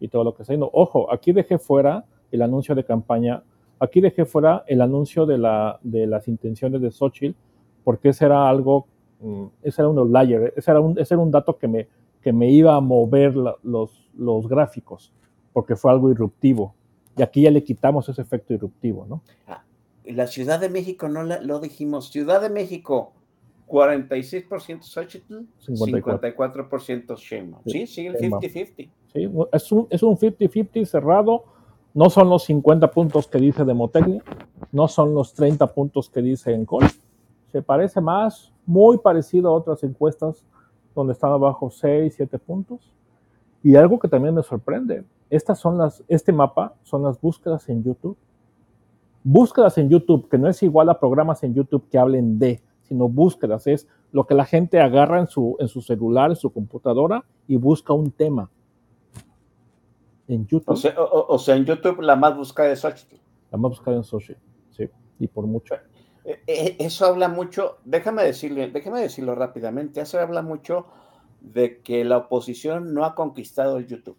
y todo lo que está haciendo. Ojo, aquí dejé fuera el anuncio de campaña, aquí dejé fuera el anuncio de, la, de las intenciones de Xochitl, porque ese era algo, mm, ese era un outlier, ese era un, ese era un dato que me, que me iba a mover la- los, los gráficos, porque fue algo irruptivo. Y aquí ya le quitamos ese efecto irruptivo, ¿no? La Ciudad de México, no la- lo dijimos, Ciudad de México, 46% Xochitl, 54. 54% Sheinbaum. Sí, sí, el Sheinbaum. 50-50. ¿sí? Es un es un 50-50 cerrado. No son los 50 puntos que dice Demotecnia, no son los 30 puntos que dice Encol. Se parece más, muy parecido a otras encuestas donde están abajo 6, 7 puntos. Y algo que también me sorprende, estas son las, este mapa son las búsquedas en YouTube. Búsquedas en YouTube, que no es igual a programas en YouTube que hablen de, sino búsquedas, es lo que la gente agarra en su, en su celular, en su computadora y busca un tema. En YouTube. O sea, o- o- o sea, en YouTube la más buscada es Xochitl. La más buscada en social, sí, y por mucho. Eh, eh, Eso habla mucho, déjame decirle, déjame decirlo rápidamente, eso habla mucho de que la oposición no ha conquistado el YouTube.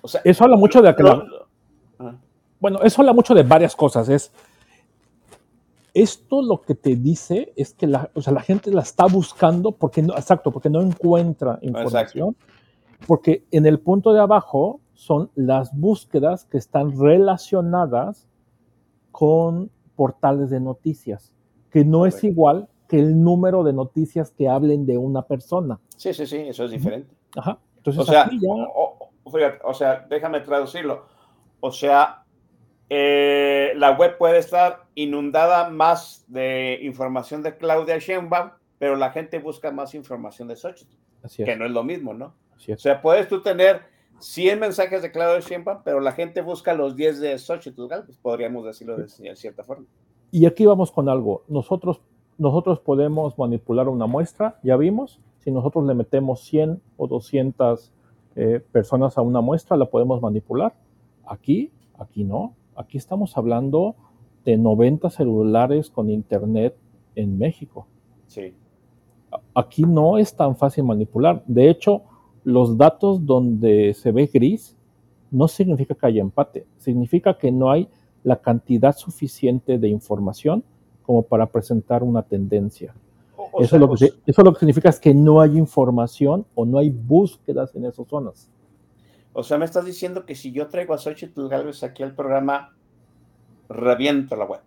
O sea, Eso habla mucho de ah, Bueno, eso habla mucho de varias cosas. Es esto lo que te dice es que la, o sea, la gente la está buscando porque no, exacto, porque no encuentra información. Porque en el punto de abajo son las búsquedas que están relacionadas con portales de noticias, que no es igual que el número de noticias que hablen de una persona. Sí, sí, sí, eso es diferente. Ajá. Entonces, o sea, aquí ya- o, o- fíjate, o sea, déjame traducirlo. O sea, eh, la web puede estar inundada más de información de Claudia Sheinbaum, pero la gente busca más información de Xochitl, Así es. que no es lo mismo, ¿no? Así O es. sea, puedes tú tener 100 mensajes de Claudia Sheinbaum, pero la gente busca los 10 de Xochitl Galvez, podríamos decirlo de ci- cierta forma. Y aquí vamos con algo. Nosotros, nosotros podemos manipular una muestra, ya vimos. Si nosotros le metemos 100 o 200 eh, personas a una muestra, la podemos manipular. Aquí, aquí no. Aquí estamos hablando de 90 celulares con internet en México. Sí. Aquí no es tan fácil manipular. De hecho, los datos donde se ve gris no significa que haya empate. Significa que no hay la cantidad suficiente de información como para presentar una tendencia. O Eso, sea, lo que, se- eso lo que significa es que no hay información o no hay búsquedas en esas zonas. O sea, me estás diciendo que si yo traigo a Xochitl Galvez aquí al programa, reviento la web.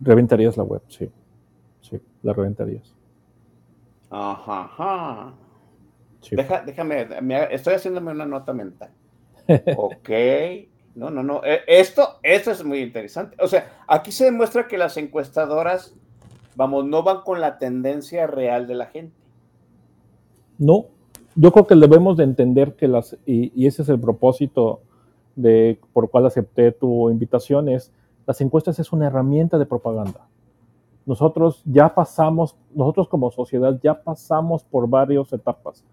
Reventarías la web, sí. Sí, la reventarías. Ajá, ajá. Sí. Deja- déjame, me- estoy haciéndome una nota mental. Ok. No, no, no. eh, Esto, esto es muy interesante. O sea, aquí se demuestra que las encuestadoras, vamos, no van con la tendencia real de la gente. No, yo creo que debemos de entender que las, y, y ese es el propósito de por cual acepté tu invitación, es las encuestas es una herramienta de propaganda. Nosotros ya pasamos, nosotros como sociedad ya pasamos por varias etapas.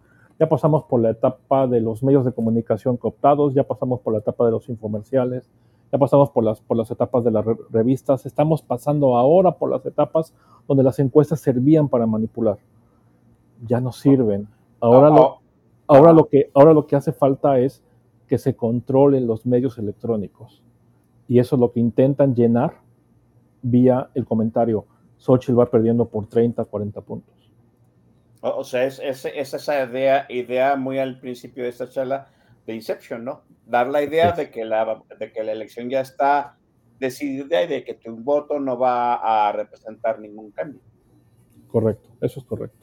Ya pasamos por la etapa de los medios de comunicación cooptados, ya pasamos por la etapa de los infomerciales, ya pasamos por las, por las etapas de las re- revistas, estamos pasando ahora por las etapas donde las encuestas servían para manipular. Ya no sirven. Ahora, Ah, lo, ahora, lo, que, ahora lo que hace falta es que se controlen los medios electrónicos. Y eso es lo que intentan llenar vía el comentario. Xochitl va perdiendo por 30, 40 puntos. O, sea, es, es- es esa idea, idea muy al principio de esta charla de Inception, ¿no? Dar la idea de que la, de que la elección ya está decidida y de que tu voto no va a representar ningún cambio. Correcto, eso es correcto.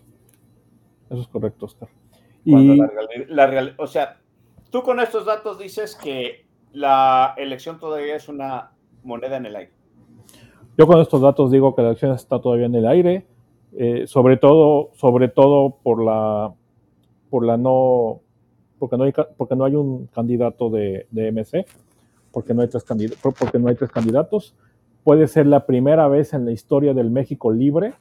Eso es correcto, Oscar. Cuando Y la reali- la real- o sea, tú con estos datos dices que la elección todavía es una moneda en el aire. yo con estos datos digo que la elección está todavía en el aire, eh, sobre todo, sobre todo por la, por la no, porque no hay, porque no hay un candidato de, de MC, porque no hay tres candid- porque no hay tres candidatos. Puede ser la primera vez en la historia del México libre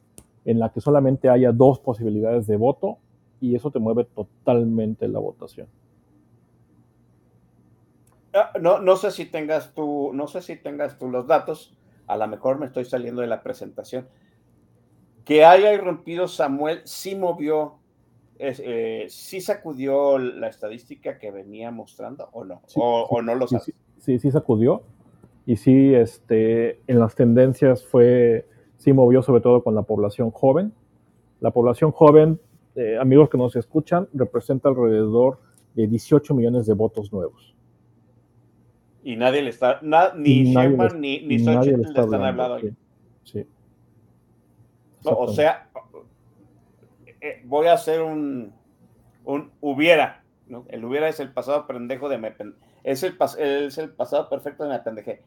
en la que solamente haya dos posibilidades de voto y eso te mueve totalmente la votación. Ah, No, no sé si tengas tú, no sé si tengas tú los datos, a lo mejor me estoy saliendo de la presentación. Que haya irrumpido Samuel sí movió, eh, sí sacudió la estadística que venía mostrando o no, Sí, o, no lo sabes. sí, sí, sí sacudió. Y sí, este, en las tendencias fue, sí movió sobre todo con la población joven. La población joven, eh, amigos que nos escuchan, representa alrededor de 18 millones de votos nuevos. Y nadie le está, na- ni Sheinbaum ni, ni Xochitl le le está están hablando, hablando. sí, sí. No, o sea, eh, voy a hacer un, un hubiera, ¿no? El hubiera es el pasado pendejo de me es el, es el pasado perfecto de me pendejé.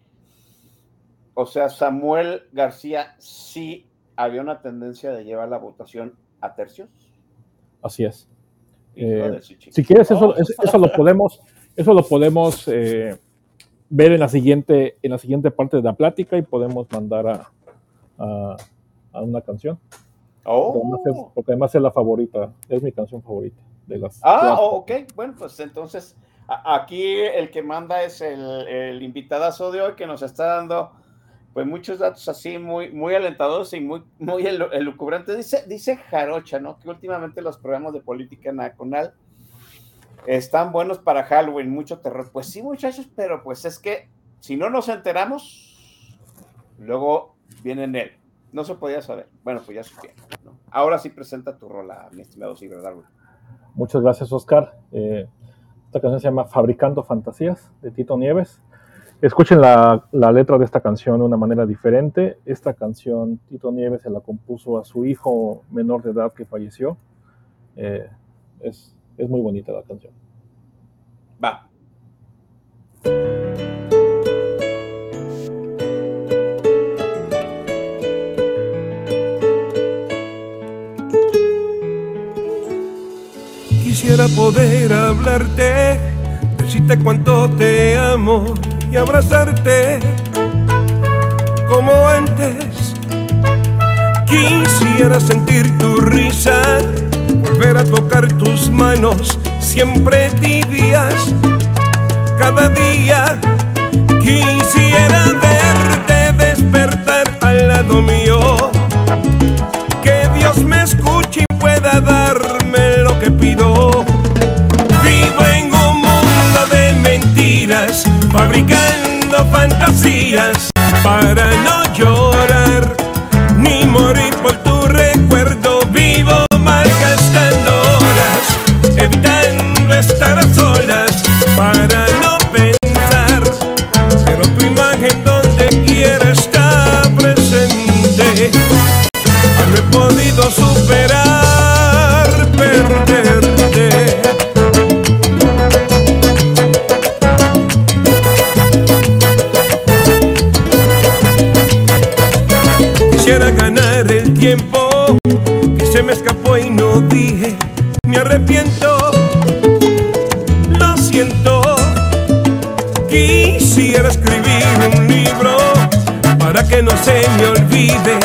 O sea, Samuel García sí había una tendencia de llevar la votación a tercios. Así es. Eh, si quieres, eso, eso, eso lo podemos, eso lo podemos eh, ver en la, siguiente, en la siguiente parte de la plática y podemos mandar a, a- a una canción. Porque, además es, Oh. porque además es la favorita, es mi canción favorita de las. Ah, oh, ok, bueno, pues entonces aquí el que manda es el, el invitadazo de hoy que nos está dando pues muchos datos así muy, muy alentadores y muy, muy elu- elucubrantes. Dice, dice Jarocha, ¿no? Que últimamente los programas de política nacional están buenos para Halloween, mucho terror. Pues sí, muchachos, pero pues es que si no nos enteramos, luego viene en él. No se podía saber. Bueno, pues ya supieron. ¿no? Ahora sí presenta tu rola, mi estimado Ciberdarwin. Muchas gracias, Oscar. Eh, esta canción se llama Fabricando Fantasías de Tito Nieves. Escuchen la, la, letra de esta canción de una manera diferente. Esta canción Tito Nieves se la compuso a su hijo menor de edad que falleció. Eh, es, es muy bonita la canción. Va. Poder hablarte, decirte cuánto te amo y abrazarte como antes. Quisiera sentir tu risa, volver a tocar tus manos, siempre tibias, cada día. Quisiera verte despertar al lado mío, que Dios me escuche fabricando fantasías para tiempo que se me escapó y no dije. Me arrepiento, lo siento. Quisiera escribir un libro para que no se me olvide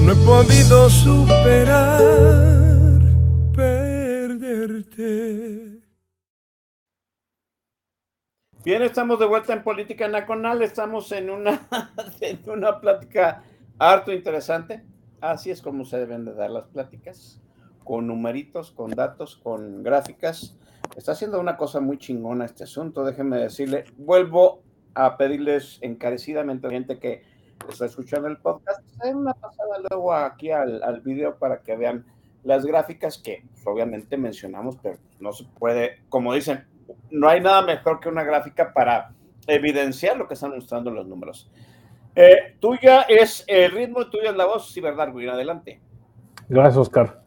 no he podido perderte. Bien, estamos de vuelta en Política Nacional. Estamos en una, en una plática harto interesante. Así es como se deben de dar las pláticas. Con numeritos, con datos, con gráficas. Está haciendo una cosa muy chingona este asunto, déjenme decirle. Vuelvo a pedirles encarecidamente a la gente que está escuchando el podcast, den una pasada luego aquí al, video para que vean las gráficas que pues, obviamente mencionamos, pero no se puede, como dicen, no hay nada mejor que una gráfica para evidenciar lo que están mostrando los números. Eh, tuya es el ritmo, tuya es la voz, sí, verdad, ir adelante. Gracias, Oscar.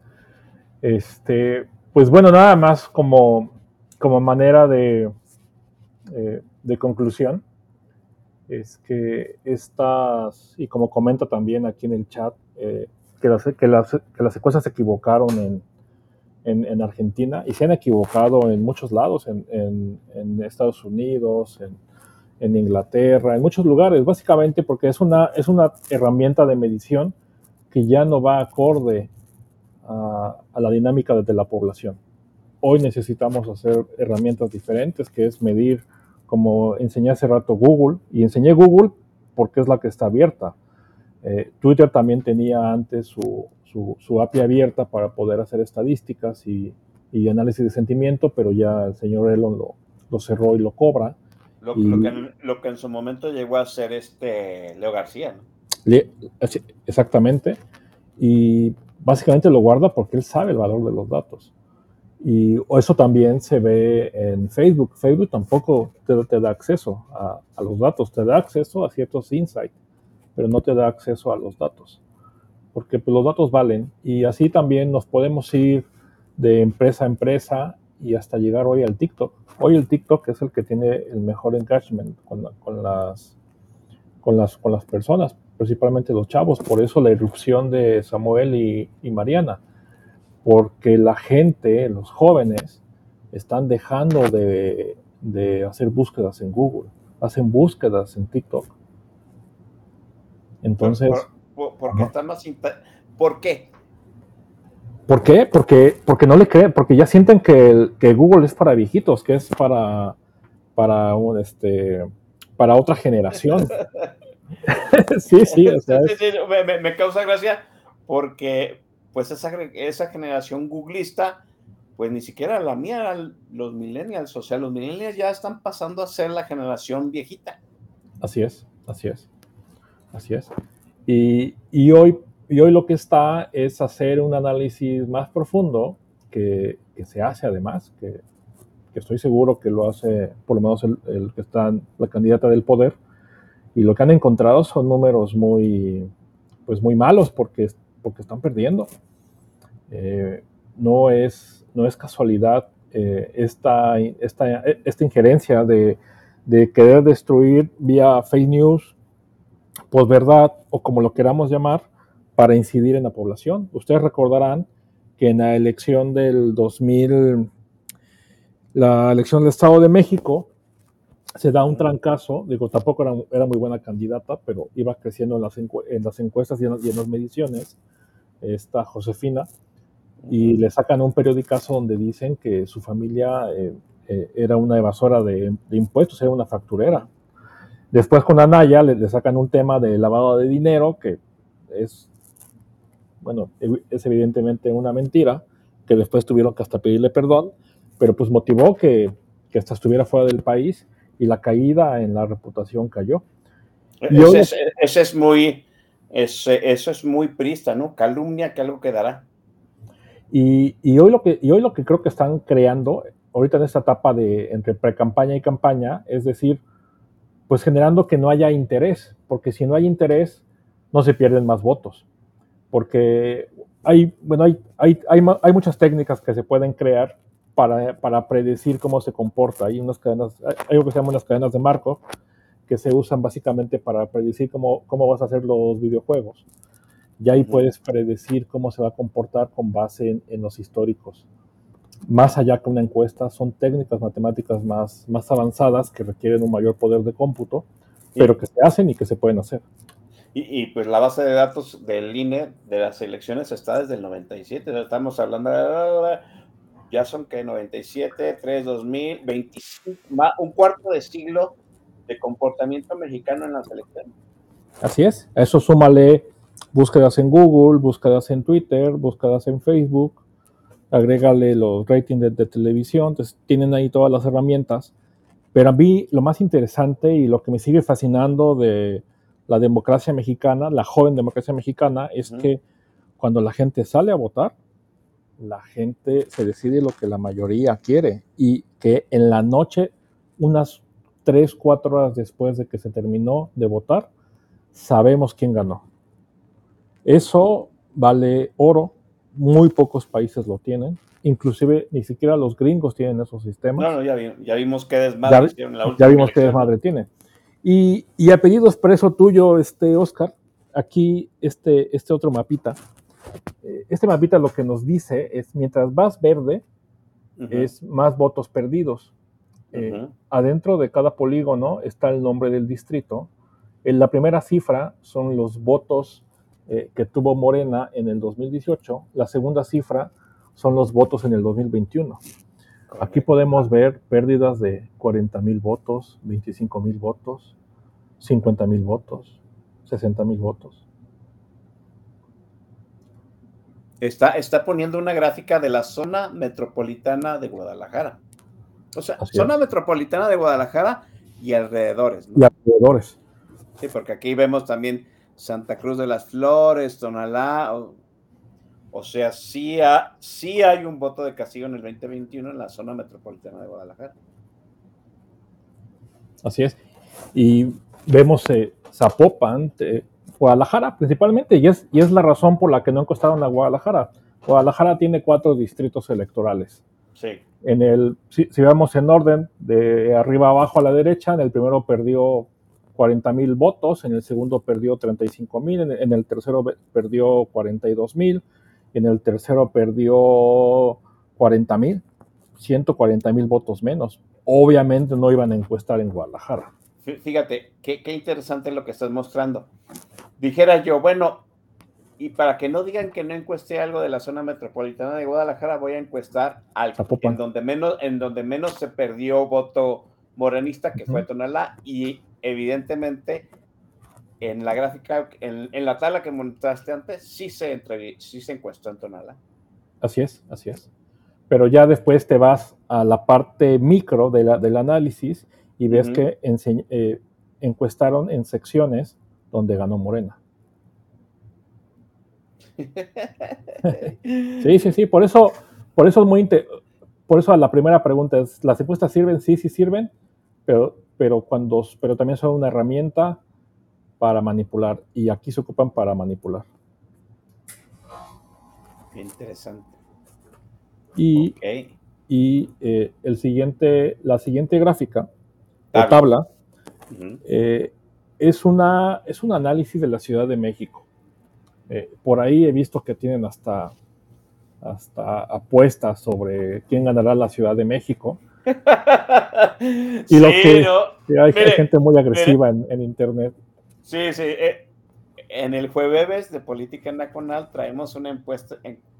Este, pues bueno, nada más como, como manera de, eh, de conclusión, es que estas, y como comenta también aquí en el chat, eh, que, las, que, las, que las secuencias se equivocaron en, en, en, Argentina y se han equivocado en muchos lados, en, en Estados Unidos, en, Inglaterra, en muchos lugares, básicamente porque es una, es una herramienta de medición que ya no va acorde a, a la dinámica de la población. Hoy necesitamos hacer herramientas diferentes, que es medir, como enseñé hace rato Google, y enseñé Google porque es la que está abierta. Eh, Twitter también tenía antes su, su, su, API abierta para poder hacer estadísticas y, y, análisis de sentimiento, pero ya el señor Elon lo, lo cerró y lo cobra. Lo, y, lo, que, lo, que, en su momento llegó a ser este Leo García, ¿no? Le, exactamente. Y básicamente lo guarda porque él sabe el valor de los datos. Y eso también se ve en Facebook. Facebook tampoco te, da acceso a, los datos, te da acceso a ciertos insights, pero no te da acceso a los datos. Porque pues, los datos valen y así también nos podemos ir de empresa a empresa y hasta llegar hoy al TikTok. Hoy el TikTok es el que tiene el mejor engagement con, las, con, las, con las personas, principalmente los chavos. Por eso la irrupción de Samuel y, y Mariana porque la gente, los jóvenes, están dejando de, de, hacer búsquedas en Google, hacen búsquedas en TikTok. Entonces... ¿Por, por, porque están más... ¿Por qué? ¿Por qué? Porque, porque no le creen, porque ya sienten que, el, que Google es para viejitos, que es para, para, un, este, para otra generación. sí, sí, o sea, sí, sí, me, me, causa gracia porque pues esa, esa generación googlista, pues ni siquiera la mía, los millennials, o sea, los millennials ya están pasando a ser la generación viejita. Así es, así es, así es. Y, y hoy, y hoy lo que está es hacer un análisis más profundo que, que se hace además, que, que, estoy seguro que lo hace por lo menos el, el que está la candidata del poder, y lo que han encontrado son números muy, pues muy malos porque porque están perdiendo. Eh, no, es, no es casualidad eh, esta, esta, esta, injerencia de, de, querer destruir vía fake news, posverdad o como lo queramos llamar, para incidir en la población. Ustedes recordarán que en la elección del 2000, la elección del Estado de México, se da un trancazo, digo, tampoco era, era, muy buena candidata, pero iba creciendo en las, encu en las encuestas y en, y en, las mediciones, esta Josefina, y le sacan un periodicazo donde dicen que su familia eh, eh, era una evasora de, de, impuestos, era una facturera. Después con Anaya le, le, sacan un tema de lavado de dinero, que es, bueno, es evidentemente una mentira, que después tuvieron que hasta pedirle perdón, pero pues motivó que, que hasta estuviera fuera del país y la caída en la reputación cayó. Ese, es, ese es, muy, ese, eso es muy prista, ¿no? Calumnia que algo quedará. Y, y, hoy lo que, y hoy lo que creo que están creando, ahorita en esta etapa de entre pre-campaña y campaña, es decir, pues generando que no haya interés, porque si no hay interés, no se pierden más votos. Porque hay, bueno, hay, hay, hay, hay muchas técnicas que se pueden crear para, para, predecir cómo se comporta. Hay unas cadenas, hay algo que se llaman las cadenas de Markov, que se usan básicamente para predecir cómo, cómo vas a hacer los videojuegos. Y ahí puedes predecir cómo se va a comportar con base en, en los históricos. Más allá que una encuesta, son técnicas matemáticas más, más avanzadas que requieren un mayor poder de cómputo, pero que se hacen y que se pueden hacer. Y, y, pues la base de datos del INE de las elecciones está desde el 97, estamos hablando de ya son que 97, 3, 2000, 25, más, un cuarto de siglo de comportamiento mexicano en las elecciones. Así es, a eso súmale búsquedas en Google, búsquedas en Twitter, búsquedas en Facebook, agrégale los ratings de, de televisión, entonces tienen ahí todas las herramientas. Pero a mí lo más interesante y lo que me sigue fascinando de la democracia mexicana, la joven democracia mexicana, es que cuando la gente sale a votar, la gente se decide lo que la mayoría quiere y que en la noche, unas tres, cuatro horas después de que se terminó de votar, sabemos quién ganó. Eso vale oro, muy pocos países lo tienen, inclusive ni siquiera los gringos tienen esos sistemas. No, no, ya, vi- ya vimos qué desmadre Ya, hicieron en la ya vimos qué desmadre tiene. Y, y a pedido expreso tuyo, este Oscar, aquí este, este otro mapita. Eh, Este mapita lo que nos dice es, mientras vas verde, es más votos perdidos. Eh. Adentro de cada polígono está el nombre del distrito. En la primera cifra son los votos eh, que tuvo Morena en el 2018. La segunda cifra son los votos en el 2021. Aquí podemos ver pérdidas de 40 mil votos, 25 mil votos, 50 mil votos, 60 mil votos. Está, está poniendo una gráfica de la zona metropolitana de Guadalajara. O sea, Así zona es. metropolitana de Guadalajara y alrededores. ¿no? Y alrededores. Sí, porque aquí vemos también Santa Cruz de las Flores, Tonalá. O, o sea, sí, ha- sí hay un voto de castigo en el 2021 en la zona metropolitana de Guadalajara. Así es. Y vemos eh, Zapopan, eh, Guadalajara principalmente, y es, y es la razón por la que no encostaron a Guadalajara. Guadalajara tiene cuatro distritos electorales. Sí. En el, si, si vamos en orden, de arriba abajo a la derecha, en el primero perdió 40 mil votos, en el segundo perdió 35 mil, en, en el tercero perdió 42 mil, en el tercero perdió 40 mil, 140 mil votos menos. Obviamente no iban a encuestar en Guadalajara. Fí- Fíjate, qué, qué interesante lo que estás mostrando. Dijera yo, bueno, y para que no digan que no encuesté algo de la zona metropolitana de Guadalajara, voy a encuestar al, en, donde menos, en donde menos se perdió voto morenista, que fue. Tonalá, y evidentemente en la gráfica, en, en la tabla que montaste antes, sí se, entrevi- sí se encuestó en Tonalá. Así es, así es. Pero ya después te vas a la parte micro de la- del análisis y ves que ense- eh, encuestaron en secciones donde ganó Morena. Sí, sí, sí. Por eso, por eso es muy por eso la primera pregunta es, ¿las encuestas sirven? Sí, sí sirven, pero, pero cuando, pero también son una herramienta para manipular y aquí se ocupan para manipular. Interesante. Y, y eh, el siguiente, la siguiente gráfica o Tabla. tabla eh, es, una, es un análisis de la Ciudad de México. Eh, por ahí he visto que tienen hasta, hasta apuestas sobre quién ganará la Ciudad de México. Y lo Sí, que no, que hay, gente muy agresiva en, en internet. Sí, sí. eh, en el jueves de Política Nacional traemos una,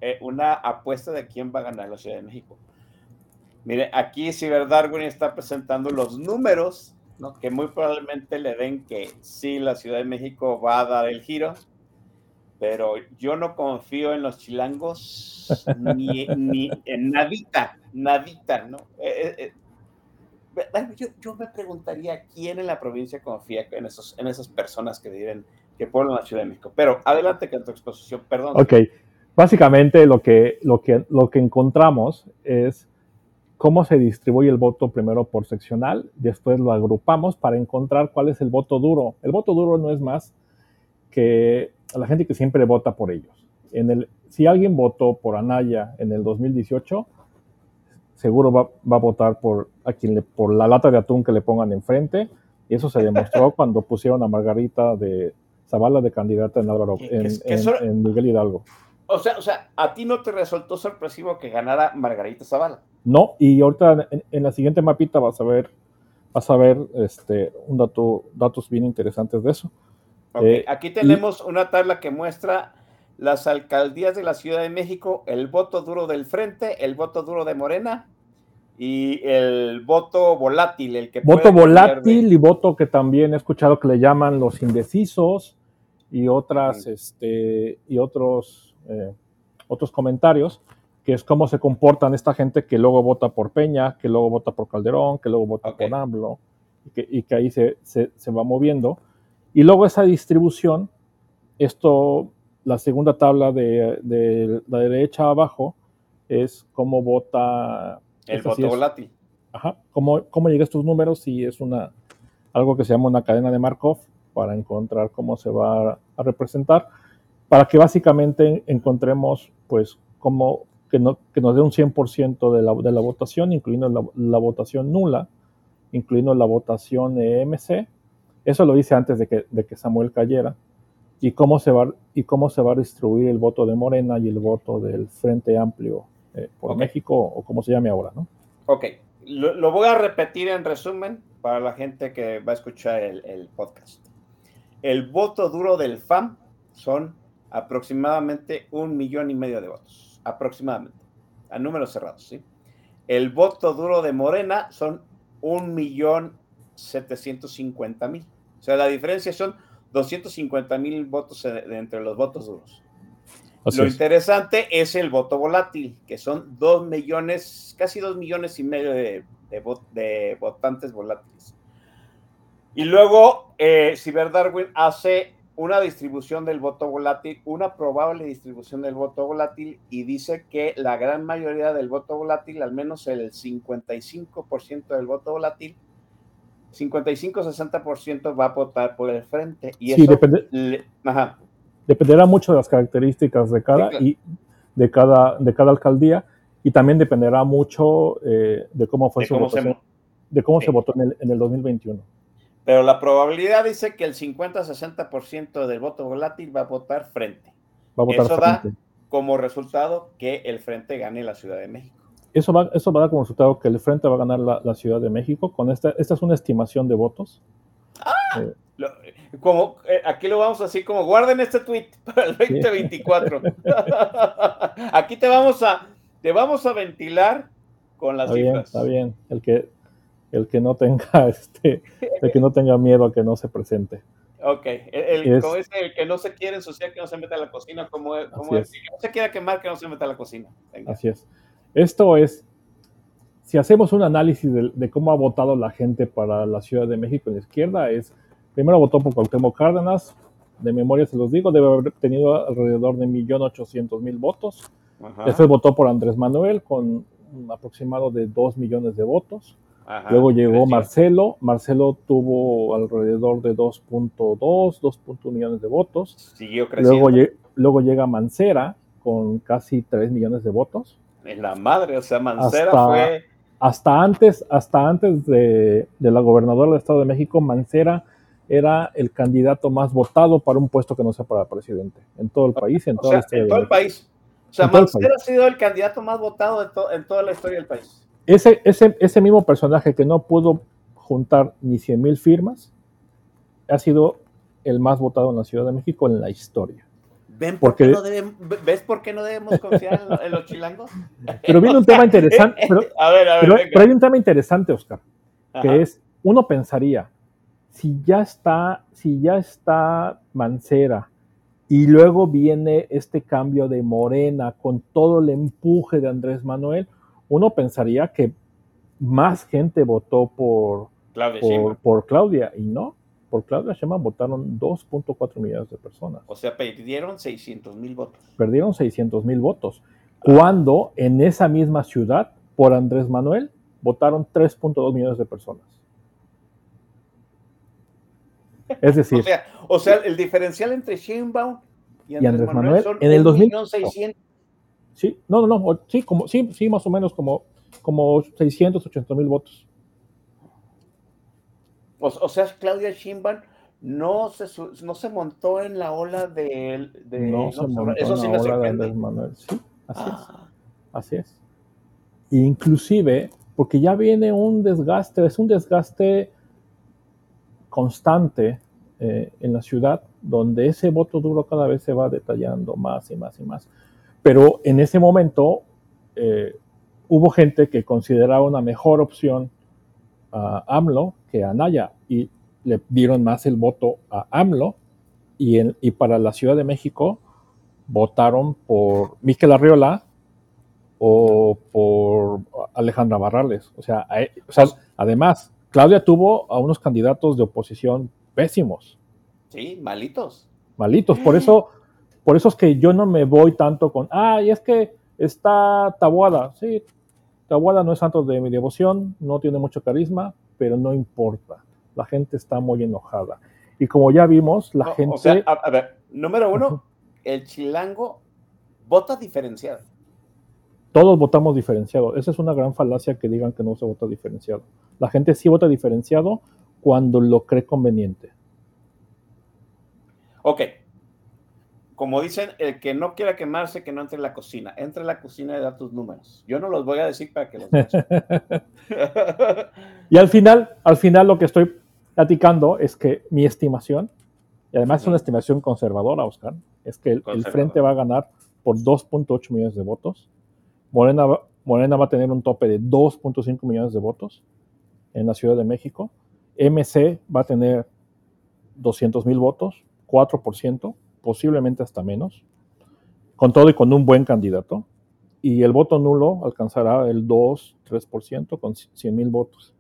eh, una apuesta de quién va a ganar la Ciudad de México. Mire, aquí Ciber Darwin está presentando los números ¿no? que muy probablemente le den que sí, la Ciudad de México va a dar el giro, pero yo no confío en los chilangos ni, ni en nadita, nadita, ¿no? Eh, eh, eh, yo, yo me preguntaría quién en la provincia confía en, esos, en esas personas que viven, que pueblan la Ciudad de México. Pero adelante con tu exposición, perdón. Ok, básicamente lo que, lo, que, lo que encontramos es cómo se distribuye el voto primero por seccional, después lo agrupamos para encontrar cuál es el voto duro. El voto duro no es más que la gente que siempre vota por ellos. En el, si alguien votó por Anaya en el 2018, seguro va, va a votar por, a quien le, por la lata de atún que le pongan enfrente, y eso se demostró cuando pusieron a Margarita de Zavala de candidata en, Álvaro- en, en- en Miguel Hidalgo. O sea, o sea, a ti no te resultó sorpresivo que ganara Margarita Zavala. No, y ahorita en, en la siguiente mapita vas a ver, vas a ver este, un dato, datos bien interesantes de eso. Ok, Eh, Aquí tenemos una tabla que muestra las alcaldías de la Ciudad de México, el voto duro del Frente, el voto duro de Morena y el voto volátil, el que Voto de- volátil y voto que también he escuchado que le llaman los indecisos y otras, este, y otros, eh, otros comentarios. que es cómo se comportan esta gente que luego vota por Peña, que luego vota por Calderón, que luego vota por AMLO, y que, y que ahí se, se, se, va moviendo. Y luego esa distribución, esto, la segunda tabla de, de la derecha abajo, es cómo vota... El voto sí volátil. Ajá, cómo, cómo llega a estos números y es una, algo que se llama una cadena de Markov para encontrar cómo se va a representar, para que básicamente encontremos pues cómo que, no, que nos dé un 100% de la, de la votación, incluyendo la, la, votación nula, incluyendo la votación EMC. Eso lo hice antes de que, de que Samuel cayera. Y cómo, se va, y cómo se va a distribuir el voto de Morena y el voto del Frente Amplio eh, por okay. México, o como se llame ahora, ¿no? Ok, lo, lo, voy a repetir en resumen para la gente que va a escuchar el, el podcast. El voto duro del FAM son aproximadamente un millón y medio de votos, aproximadamente, a números cerrados, ¿sí? El voto duro de Morena son un millón setecientos cincuenta mil. O sea, la diferencia son 250 mil votos entre los votos duros. Así Lo es. interesante es el voto volátil, que son dos millones, casi dos millones y medio de, de, de votantes volátiles. Y luego, eh, Ciber Darwin hace una distribución del voto volátil, una probable distribución del voto volátil, y dice que la gran mayoría del voto volátil, al menos el 55% del voto volátil, 55-60% va a votar por el frente. Y sí, eso depende, le, ajá. dependerá mucho de las características de cada, Sí, claro. y de cada, de cada alcaldía y también dependerá mucho eh, de cómo fue De su cómo votación, de cómo Sí. se votó en el, en el 2021. Pero la probabilidad dice que el 50-60% del voto volátil va a votar frente. Va a votar Eso da como resultado que el frente gane la Ciudad de México. Eso va, eso va a dar como resultado que el Frente va a ganar la, la Ciudad de México. Con esta, esta es una estimación de votos. Eh, Lo- como, eh, aquí lo vamos así como guarden este tweet para el 2024. aquí te vamos a te vamos a ventilar con las está bien, cifras. está bien. El que, el que no tenga este, el que no tenga miedo a que no se presente. Ok, el, el- Es- el que no se quiere ensuciar, que no se meta a la cocina, como, como es. decir, que no se quiera quemar, que no se meta a la cocina. Venga. Así es. Esto es, si hacemos un análisis de, de cómo ha votado la gente para la Ciudad de México en la izquierda, es, primero votó por Cuauhtémoc Cárdenas, de memoria se los digo, debe haber tenido alrededor de 1.800.000 votos. Ajá. Después votó por Andrés Manuel con un aproximado de 2 millones de votos. Ajá, Luego llegó. Marcelo. Marcelo tuvo alrededor de 2.2, 2.1 millones de votos. Siguió creciendo. Luego, luego llega Mancera con casi 3 millones de votos. En la madre, o sea, Mancera Hasta, fue. hasta antes, hasta antes de, de la gobernadora del Estado de México, Mancera era el candidato más votado para un puesto que no sea para presidente en todo el país en O toda sea, la en todo el país. O sea, En Mancera ha sido el candidato más votado de to- en toda la historia del país. Ese, ese, ese mismo personaje que no pudo juntar ni 100 mil firmas ha sido el más votado en la Ciudad de México en la historia. ¿Ven por Porque- qué no debem- ¿Ves por qué no debemos confiar en, lo- en los chilangos? Pero viene un tema interesante. Pero, a ver, a ver, pero- venga. pero hay un tema interesante, Oscar, que Ajá. es, uno pensaría, si ya está, si ya está Mancera y luego viene este cambio de Morena con todo el empuje de Andrés Manuel, uno pensaría que más gente votó por, Claudia por, Sheinbaum. por Claudia y no. Por Claudia Sheinbaum votaron 2.4 millones de personas. O sea, perdieron 600 mil votos. Perdieron 600 mil votos. Cuando en esa misma ciudad, por Andrés Manuel, votaron 3.2 millones de personas. Es decir, O sea, o sea, el diferencial entre Sheinbaum y Andrés, Andrés Manuel, Manuel, son en el 2000 1.600.000. sí, no, no, no, sí, como, sí, sí, más o menos como, como 680 mil votos. O, o sea, Claudia Sheinbaum no se, no se montó en la ola de... de no se montó eso en sí la me ola de. Andrés Manuel. Sí, así es. Ah, Así es. Inclusive, porque ya viene un desgaste, es un desgaste constante eh, en la ciudad, donde ese voto duro cada vez se va detallando más y más y más. Pero en ese momento eh, hubo gente que consideraba una mejor opción a AMLO que a Anaya y le dieron más el voto a AMLO y, en- y para la Ciudad de México votaron por Miquel Arriola o por Alejandra Barrales. O sea, a- o sea, además, Claudia tuvo a unos candidatos de oposición pésimos, Sí, malitos. malitos. Por eso, por eso es que yo no me voy tanto con, ay, es que está Tabuada. Sí, Tabuada no es santo de mi devoción, no tiene mucho carisma, pero no importa. La gente está muy enojada. Y como ya vimos, la No, gente... O sea, a, a ver, número uno, el chilango vota diferenciado. todos votamos diferenciado. Esa es una gran falacia que digan que no se vota diferenciado. La gente sí vota diferenciado cuando lo cree conveniente. Ok. Como dicen, el que no quiera quemarse, que no entre en la cocina. Entra en la cocina y da tus números. Yo no los voy a decir para que los y al final, al final lo que estoy platicando es que mi estimación, y además es una estimación conservadora, Oscar, es que el. Frente va a ganar por 2.8 millones de votos. Morena, va- Morena va a tener un tope de 2.5 millones de votos en la Ciudad de México. MC va a tener 200 mil votos, 4%, posiblemente hasta menos, con todo y con un buen candidato. Y el voto nulo alcanzará el 2-3% con 100 mil votos.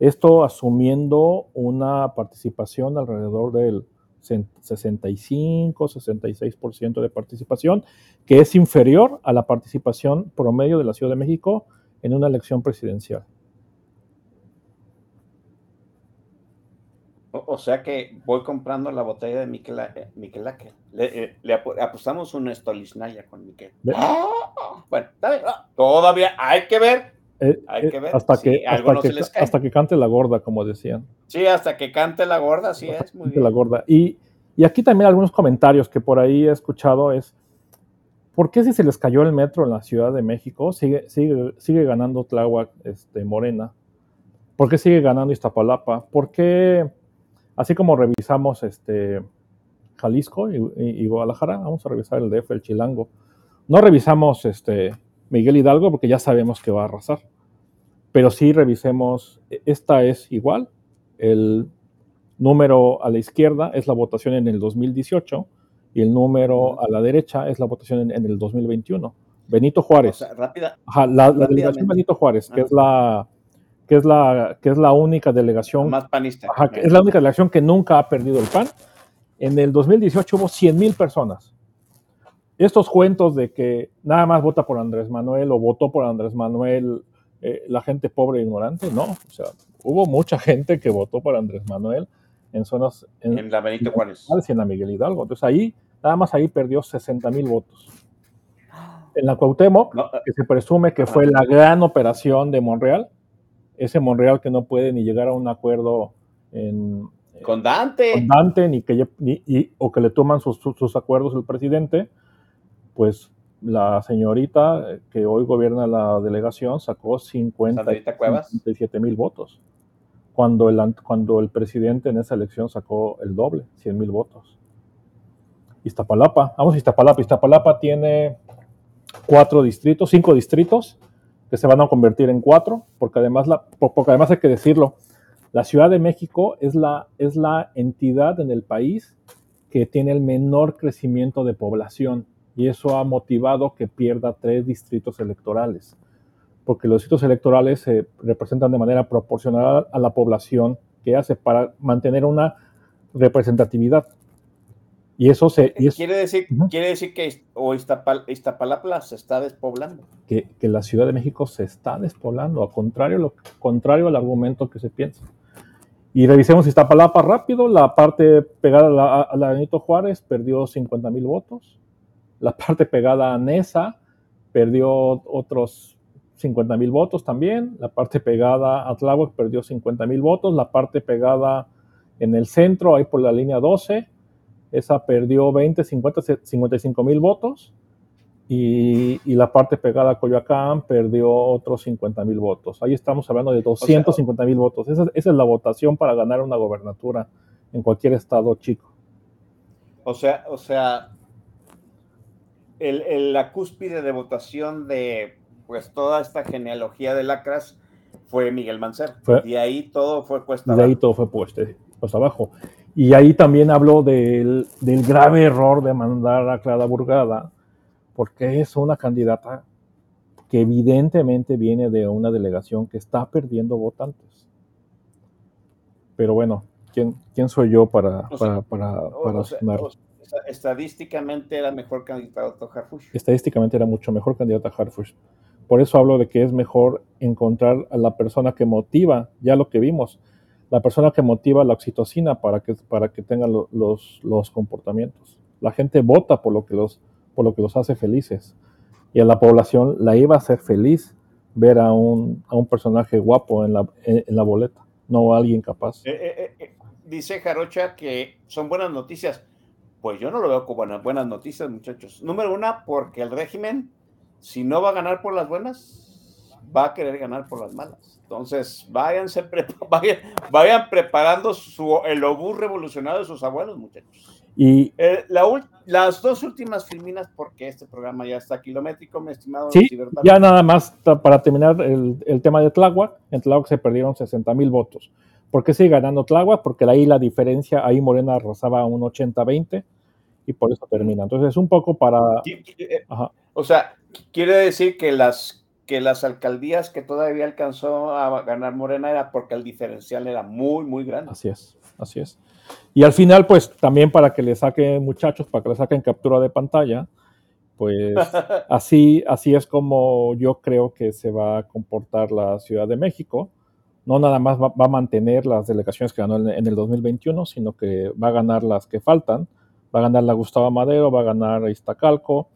Esto asumiendo una participación alrededor del 65-66% de participación, que es inferior a la participación promedio de la Ciudad de México en una elección presidencial. O, sea que voy comprando la botella de Miquel, eh. Le, eh, le apo- apostamos una Stolichnaya con Miquel. ¡Ah! Bueno, bien, ah, todavía hay que ver. Eh, Hay eh, que ver hasta, que, hasta, no que, hasta cante la gorda, como decían. Sí, hasta que cante la gorda, así es, muy bien. la gorda. Y, y aquí también algunos comentarios que por ahí he escuchado es, ¿por qué si se les cayó el metro en la Ciudad de México sigue, sigue, sigue ganando Tláhuac este, Morena? ¿Por qué sigue ganando Iztapalapa? ¿Por qué, así como revisamos este, Jalisco y, y- y Guadalajara, vamos a revisar el DF, el Chilango? No revisamos este, Miguel Hidalgo porque ya sabemos que va a arrasar. Pero sí revisemos, esta es igual, el número a la izquierda es la votación en el 2018 y el número a la derecha es la votación en, en el 2021. Benito O Juárez. sea, rápida. Ajá, la, delegación Benito Juárez, que Ajá. es la que es la que es la única delegación, Más panista. ajá, que es la única delegación que nunca ha perdido el PAN. En el 2018 hubo 100 mil personas. Estos cuentos de que nada más vota por Andrés Manuel o votó por Andrés Manuel eh, la gente pobre e ignorante, no. O sea, hubo mucha gente que votó por Andrés Manuel en zonas en, En la Benito Juárez. y en la Miguel Hidalgo. Entonces ahí, nada más ahí perdió 60 mil votos. En la Cuauhtémoc, No, que se presume que fue la gran operación de Monreal, ese Monreal que no puede ni llegar a un acuerdo en, con Dante. con Dante, ni que, lle- ni- y- o que le toman sus, acuerdos el presidente, pues la señorita eh, que hoy gobierna la delegación sacó 50, Sandrita Cuevas. 57 mil votos, cuando el, cuando el presidente en esa elección sacó el doble, 100 mil votos. Iztapalapa, vamos a Iztapalapa. Iztapalapa tiene cuatro distritos, cinco distritos que se van a convertir en cuatro, porque además, la, por- porque además hay que decirlo, la Ciudad de México es la, es la entidad en el país que tiene el menor crecimiento de población y eso ha motivado que pierda tres distritos electorales, porque los distritos electorales se representan de manera proporcional a la población que hace para mantener una representatividad. Y eso se, y Quiere decir, quiere decir que o Iztapal- Iztapalapa se está despoblando. que, que la Ciudad de México se está despoblando, a contrario, lo, contrario al argumento que se piensa. Y revisemos Iztapalapa rápido, la parte pegada a la, a la Benito Juárez perdió 50 mil votos, la parte pegada a Nesa perdió otros 50 mil votos también, la parte pegada a Tláhuac perdió 50 mil votos, la parte pegada en el centro, ahí por la línea 12, esa perdió 20, 50, 55 mil votos, y, y la parte pegada a Coyoacán perdió otros 50 mil votos. Ahí estamos hablando de 250 mil votos. Esa, esa es la votación para ganar una gobernatura en cualquier estado chico. O sea, o sea, el- el- la cúspide de votación de pues toda esta genealogía de lacras fue Miguel Mancera. Fue- y ahí todo fue cuesta Y de ahí abajo. todo fue puesto, puesto abajo. Y ahí también habló del, del grave error de mandar a Clara Burgada, porque es una candidata que evidentemente viene de una delegación que está perdiendo votantes. Pero bueno, ¿quién, quién soy yo para, O sea, para, para, o- para o sea, opinar? o sea, estadísticamente era mejor candidato Harfush. estadísticamente era mucho mejor candidato a Harfush. Por eso hablo de que es mejor encontrar a la persona que motiva, ya lo que vimos, la persona que motiva la oxitocina para que, para que tengan lo- los, los comportamientos. La gente vota por lo, que los, por lo que los hace felices. Y a la población la iba a hacer feliz ver a un, a un personaje guapo en la, en, la boleta, no a alguien capaz. Eh, eh, eh, dice Jarocha que son buenas noticias. Pues yo no lo veo como buenas, buenas noticias, muchachos. Número una, porque el régimen, si no va a ganar por las buenas, va a querer ganar por las malas. Entonces, váyanse, vayan, vayan preparando su, el obús revolucionario de sus abuelos, muchachos. Y Eh, la las dos últimas filminas, porque este programa ya está kilométrico, mi estimado Sí, ya nada más para terminar el, el tema de Tláhuac, en Tláhuac se perdieron 60 mil votos. ¿Por qué sigue ganando Tláhuac? Porque ahí la diferencia, ahí Morena arrasaba un 80-20 y por eso termina. Entonces, un poco para... Eh, Ajá. O sea, qu- quiere decir que las, que las alcaldías que todavía alcanzó a ganar Morena era porque el diferencial era muy, muy grande. Así es, así es. Y al final, pues también para que le saquen muchachos, para que le saquen captura de pantalla, pues así, así es como yo creo que se va a comportar la Ciudad de México. No nada más va, va a mantener las delegaciones que ganó en, en el 2021, sino que va a ganar las que faltan. Va a ganar la Gustavo Madero, va a ganar Iztacalco.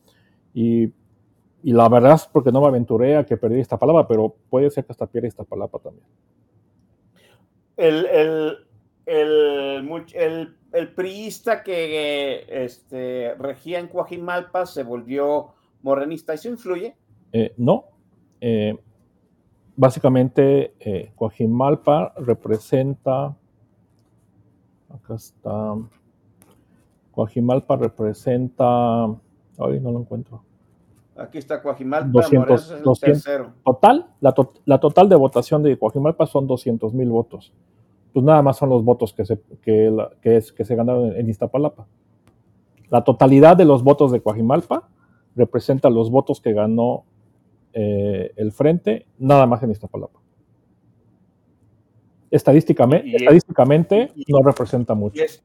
Y, y la verdad es porque no me aventuré a que perdiera Iztapalapa, pero puede ser que hasta pierda Iztapalapa también. El, el, el, el, el priista que este, regía en Coajimalpa se volvió morenista. ¿Eso influye? Eh, no. Eh, básicamente, eh, Coajimalpa representa. Acá está. Coajimalpa representa. Ay, no lo encuentro. Aquí está Coajimalpa, 200, Morelos es el 200 tercero. total, la, to- la total de votación de Coajimalpa son 200 mil votos. Pues nada más son los votos que se, que la- que es, que se ganaron en, en Iztapalapa. La totalidad de los votos de Coajimalpa representa los votos que ganó eh, el Frente, nada más en Iztapalapa. Estadísticamente, Y- y- estadísticamente no representa mucho. Y, es-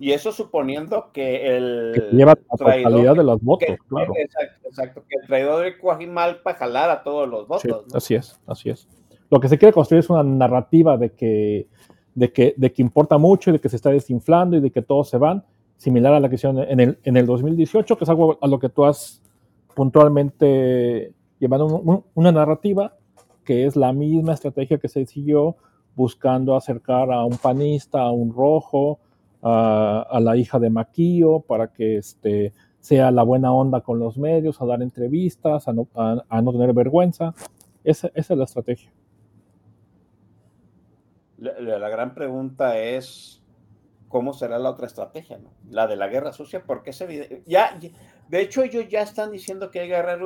y eso suponiendo que el Que lleva la traidor totalidad de- los votos, que- claro. Exacto, exacto, que el traidor de Coajimalpa jalara todos los votos. Sí, ¿no? así es, así es. Lo que se quiere construir es una narrativa de que, de, que, de que importa mucho y de que se está desinflando y de que todos se van, similar a la que hicieron en el, en el 2018, que es algo a lo que tú has puntualmente llevado un- un- una narrativa que es la misma estrategia que se siguió buscando acercar a un panista, a un rojo, a, a la hija de Maquillo, para que este, sea la buena onda con los medios, a dar entrevistas, a no, a- a no tener vergüenza. Esa, esa es la estrategia. La, gran pregunta es cómo será la otra estrategia, ¿no? La de la guerra sucia, porque es evidente. Ya, de hecho, ellos ya están diciendo que hay guerra,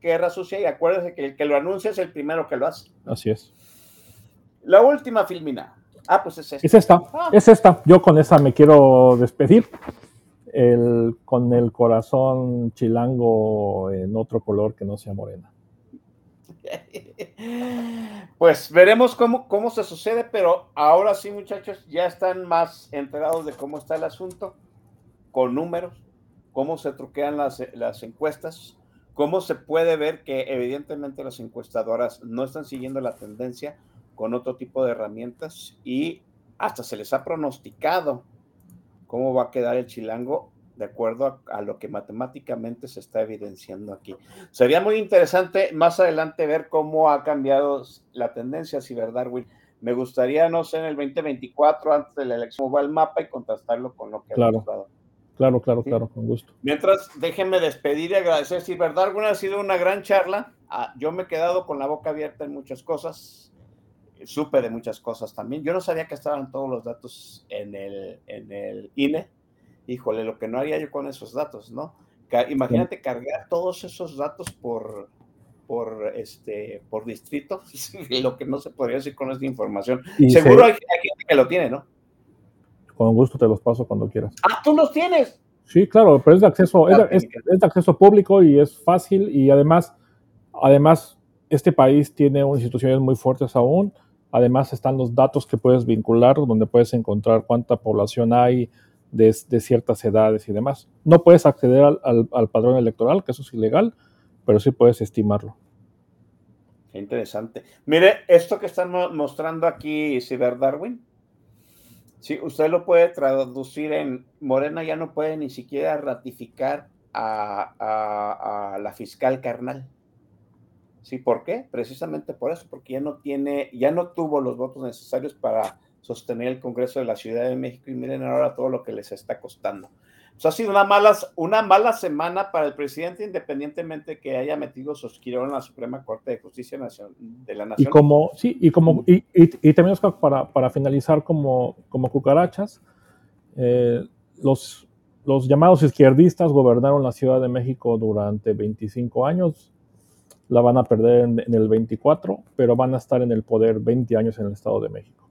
guerra sucia y acuérdense que el que lo anuncia es el primero que lo hace. Así es. La última filmina. Ah, pues es esta. Es esta, Ah. es esta. Yo con esa me quiero despedir. El, con el corazón chilango en otro color que no sea morena. Pues veremos cómo, cómo se sucede, pero ahora sí, muchachos, ya están más enterados de cómo está el asunto, con números, cómo se truquean las, las encuestas, cómo se puede ver que evidentemente las encuestadoras no están siguiendo la tendencia con otro tipo de herramientas y hasta se les ha pronosticado cómo va a quedar el chilango de acuerdo a, a lo que matemáticamente se está evidenciando aquí. Sería muy interesante más adelante ver cómo ha cambiado la tendencia, si verdad, Darwin. Me gustaría, no sé, en el 2024, antes de la elección, cómo va el mapa y contrastarlo con lo que Claro. dado. Claro, claro, Sí. claro, con gusto. Mientras, déjenme despedir y agradecer. Si verdad, alguna ha sido una gran charla. Ah, yo me he quedado con la boca abierta en muchas cosas. Supe de muchas cosas también. Yo no sabía que estaban todos los datos en el, en el INE. Híjole, lo que no haría yo con esos datos, ¿no? Imagínate cargar todos esos datos por, por, este, por distrito, lo que no se podría decir con esta información. Y Seguro se- hay, hay gente que lo tiene, ¿no? Con gusto te los paso cuando quieras. Ah, tú los tienes. Sí, claro, pero es de acceso, es de, es- es de acceso público y es fácil y además Además, este país tiene instituciones muy fuertes aún. Además, están los datos que puedes vincular, donde puedes encontrar cuánta población hay de, ciertas edades y demás. No puedes acceder al, al, padrón electoral, que eso es ilegal, pero sí puedes estimarlo. Qué interesante. Mire, esto que están mostrando aquí, Ciber Darwin, sí, usted lo puede traducir en Morena ya no puede ni siquiera ratificar a la fiscal carnal. ¿Sí? ¿Por qué? Precisamente por eso, porque ya no tiene, ya no tuvo los votos necesarios para sostener el Congreso de la Ciudad de México y miren ahora todo lo que les está costando. Pues ha sido una mala, una mala semana para el presidente, independientemente que haya metido su esquirón en la Suprema Corte de Justicia de la Nación. Y como, sí, y como, y, y, y también para, para finalizar como, como cucarachas, eh, los, los llamados izquierdistas gobernaron la Ciudad de México durante 25 años, la van a perder en, en, el 24, pero van a estar en el poder 20 años en el Estado de México.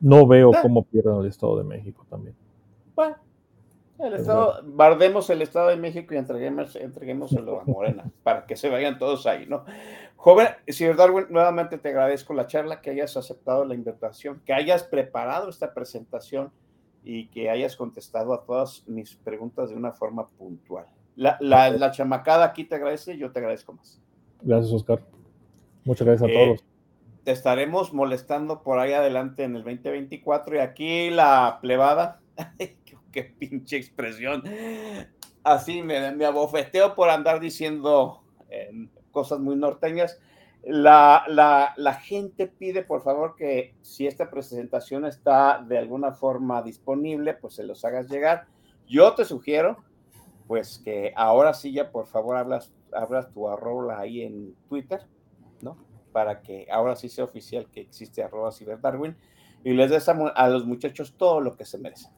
No veo cómo pierdan el Estado de México también. Bueno, el estado, bardemos el Estado de México y entreguemos, entreguémoselo a Morena para que se vayan todos ahí, ¿no? Joven, señor Darwin, nuevamente te agradezco la charla, que hayas aceptado la invitación, que hayas preparado esta presentación y que hayas contestado a todas mis preguntas de una forma puntual. La, la, la chamacada aquí te agradece, yo te agradezco más. Gracias, Oscar. Muchas gracias a Eh, todos. te estaremos molestando por ahí adelante en el 2024 y aquí la plebada, qué, pinche expresión, así me, me abofeteo por andar diciendo eh, cosas muy norteñas. La, la, la gente pide, por favor, que si esta presentación está de alguna forma disponible, pues se los hagas llegar. Yo te sugiero, pues que ahora sí ya, por favor, hablas, hablas tu arroba ahí en Twitter, ¿no? Para que ahora sí sea oficial que existe arroba ciberdarwin y les des a, a los muchachos todo lo que se merecen.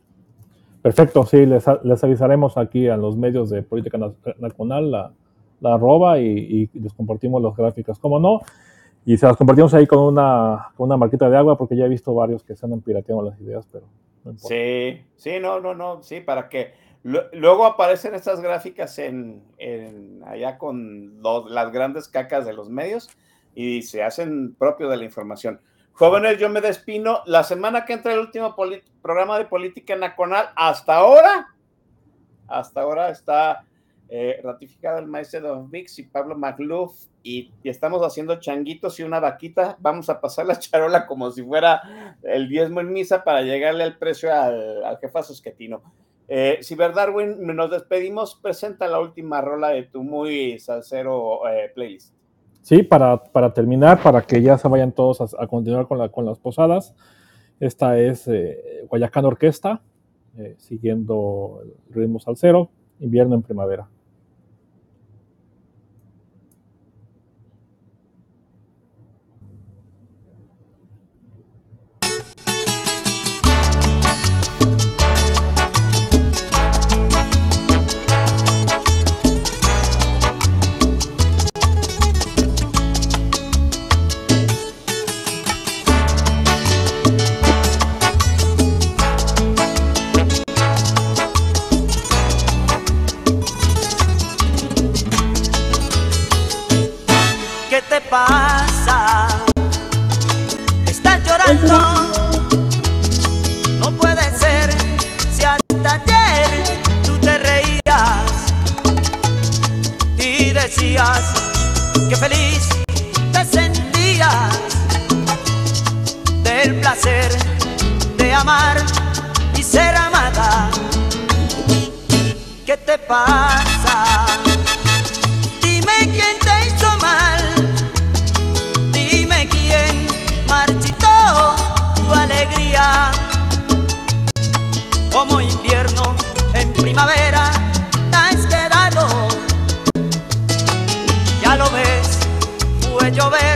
Perfecto, sí, les, les avisaremos aquí a los medios de Política Na- Nacional la, la arroba y, y les compartimos las gráficas, como no, y se las compartimos ahí con una, con una marquita de agua porque ya he visto varios que se andan pirateando las ideas, pero no importa. Sí, sí, no, no, no, sí, para que luego aparecen estas gráficas en, allá con las grandes cacas de los medios y se hacen propio de la información. Jóvenes, yo me despino. La semana que entra el último programa de política nacional, hasta ahora, hasta ahora está eh, ratificado el maestro Don Vix y Pablo Magluf y, estamos haciendo changuitos y una vaquita. Vamos a pasar la charola como si fuera el diezmo en misa para llegarle al precio al, al jefazo esquetino. Eh, Ciber Darwin, nos despedimos. Presenta la última rola de tu muy salsero eh, playlist. Sí, para, para terminar, para que ya se vayan todos a, a continuar con, la, con las posadas, esta es eh, Guayacán Orquesta, eh, siguiendo el ritmo salsero, invierno en primavera. Como invierno en primavera te has quedado. Ya lo ves, fue llover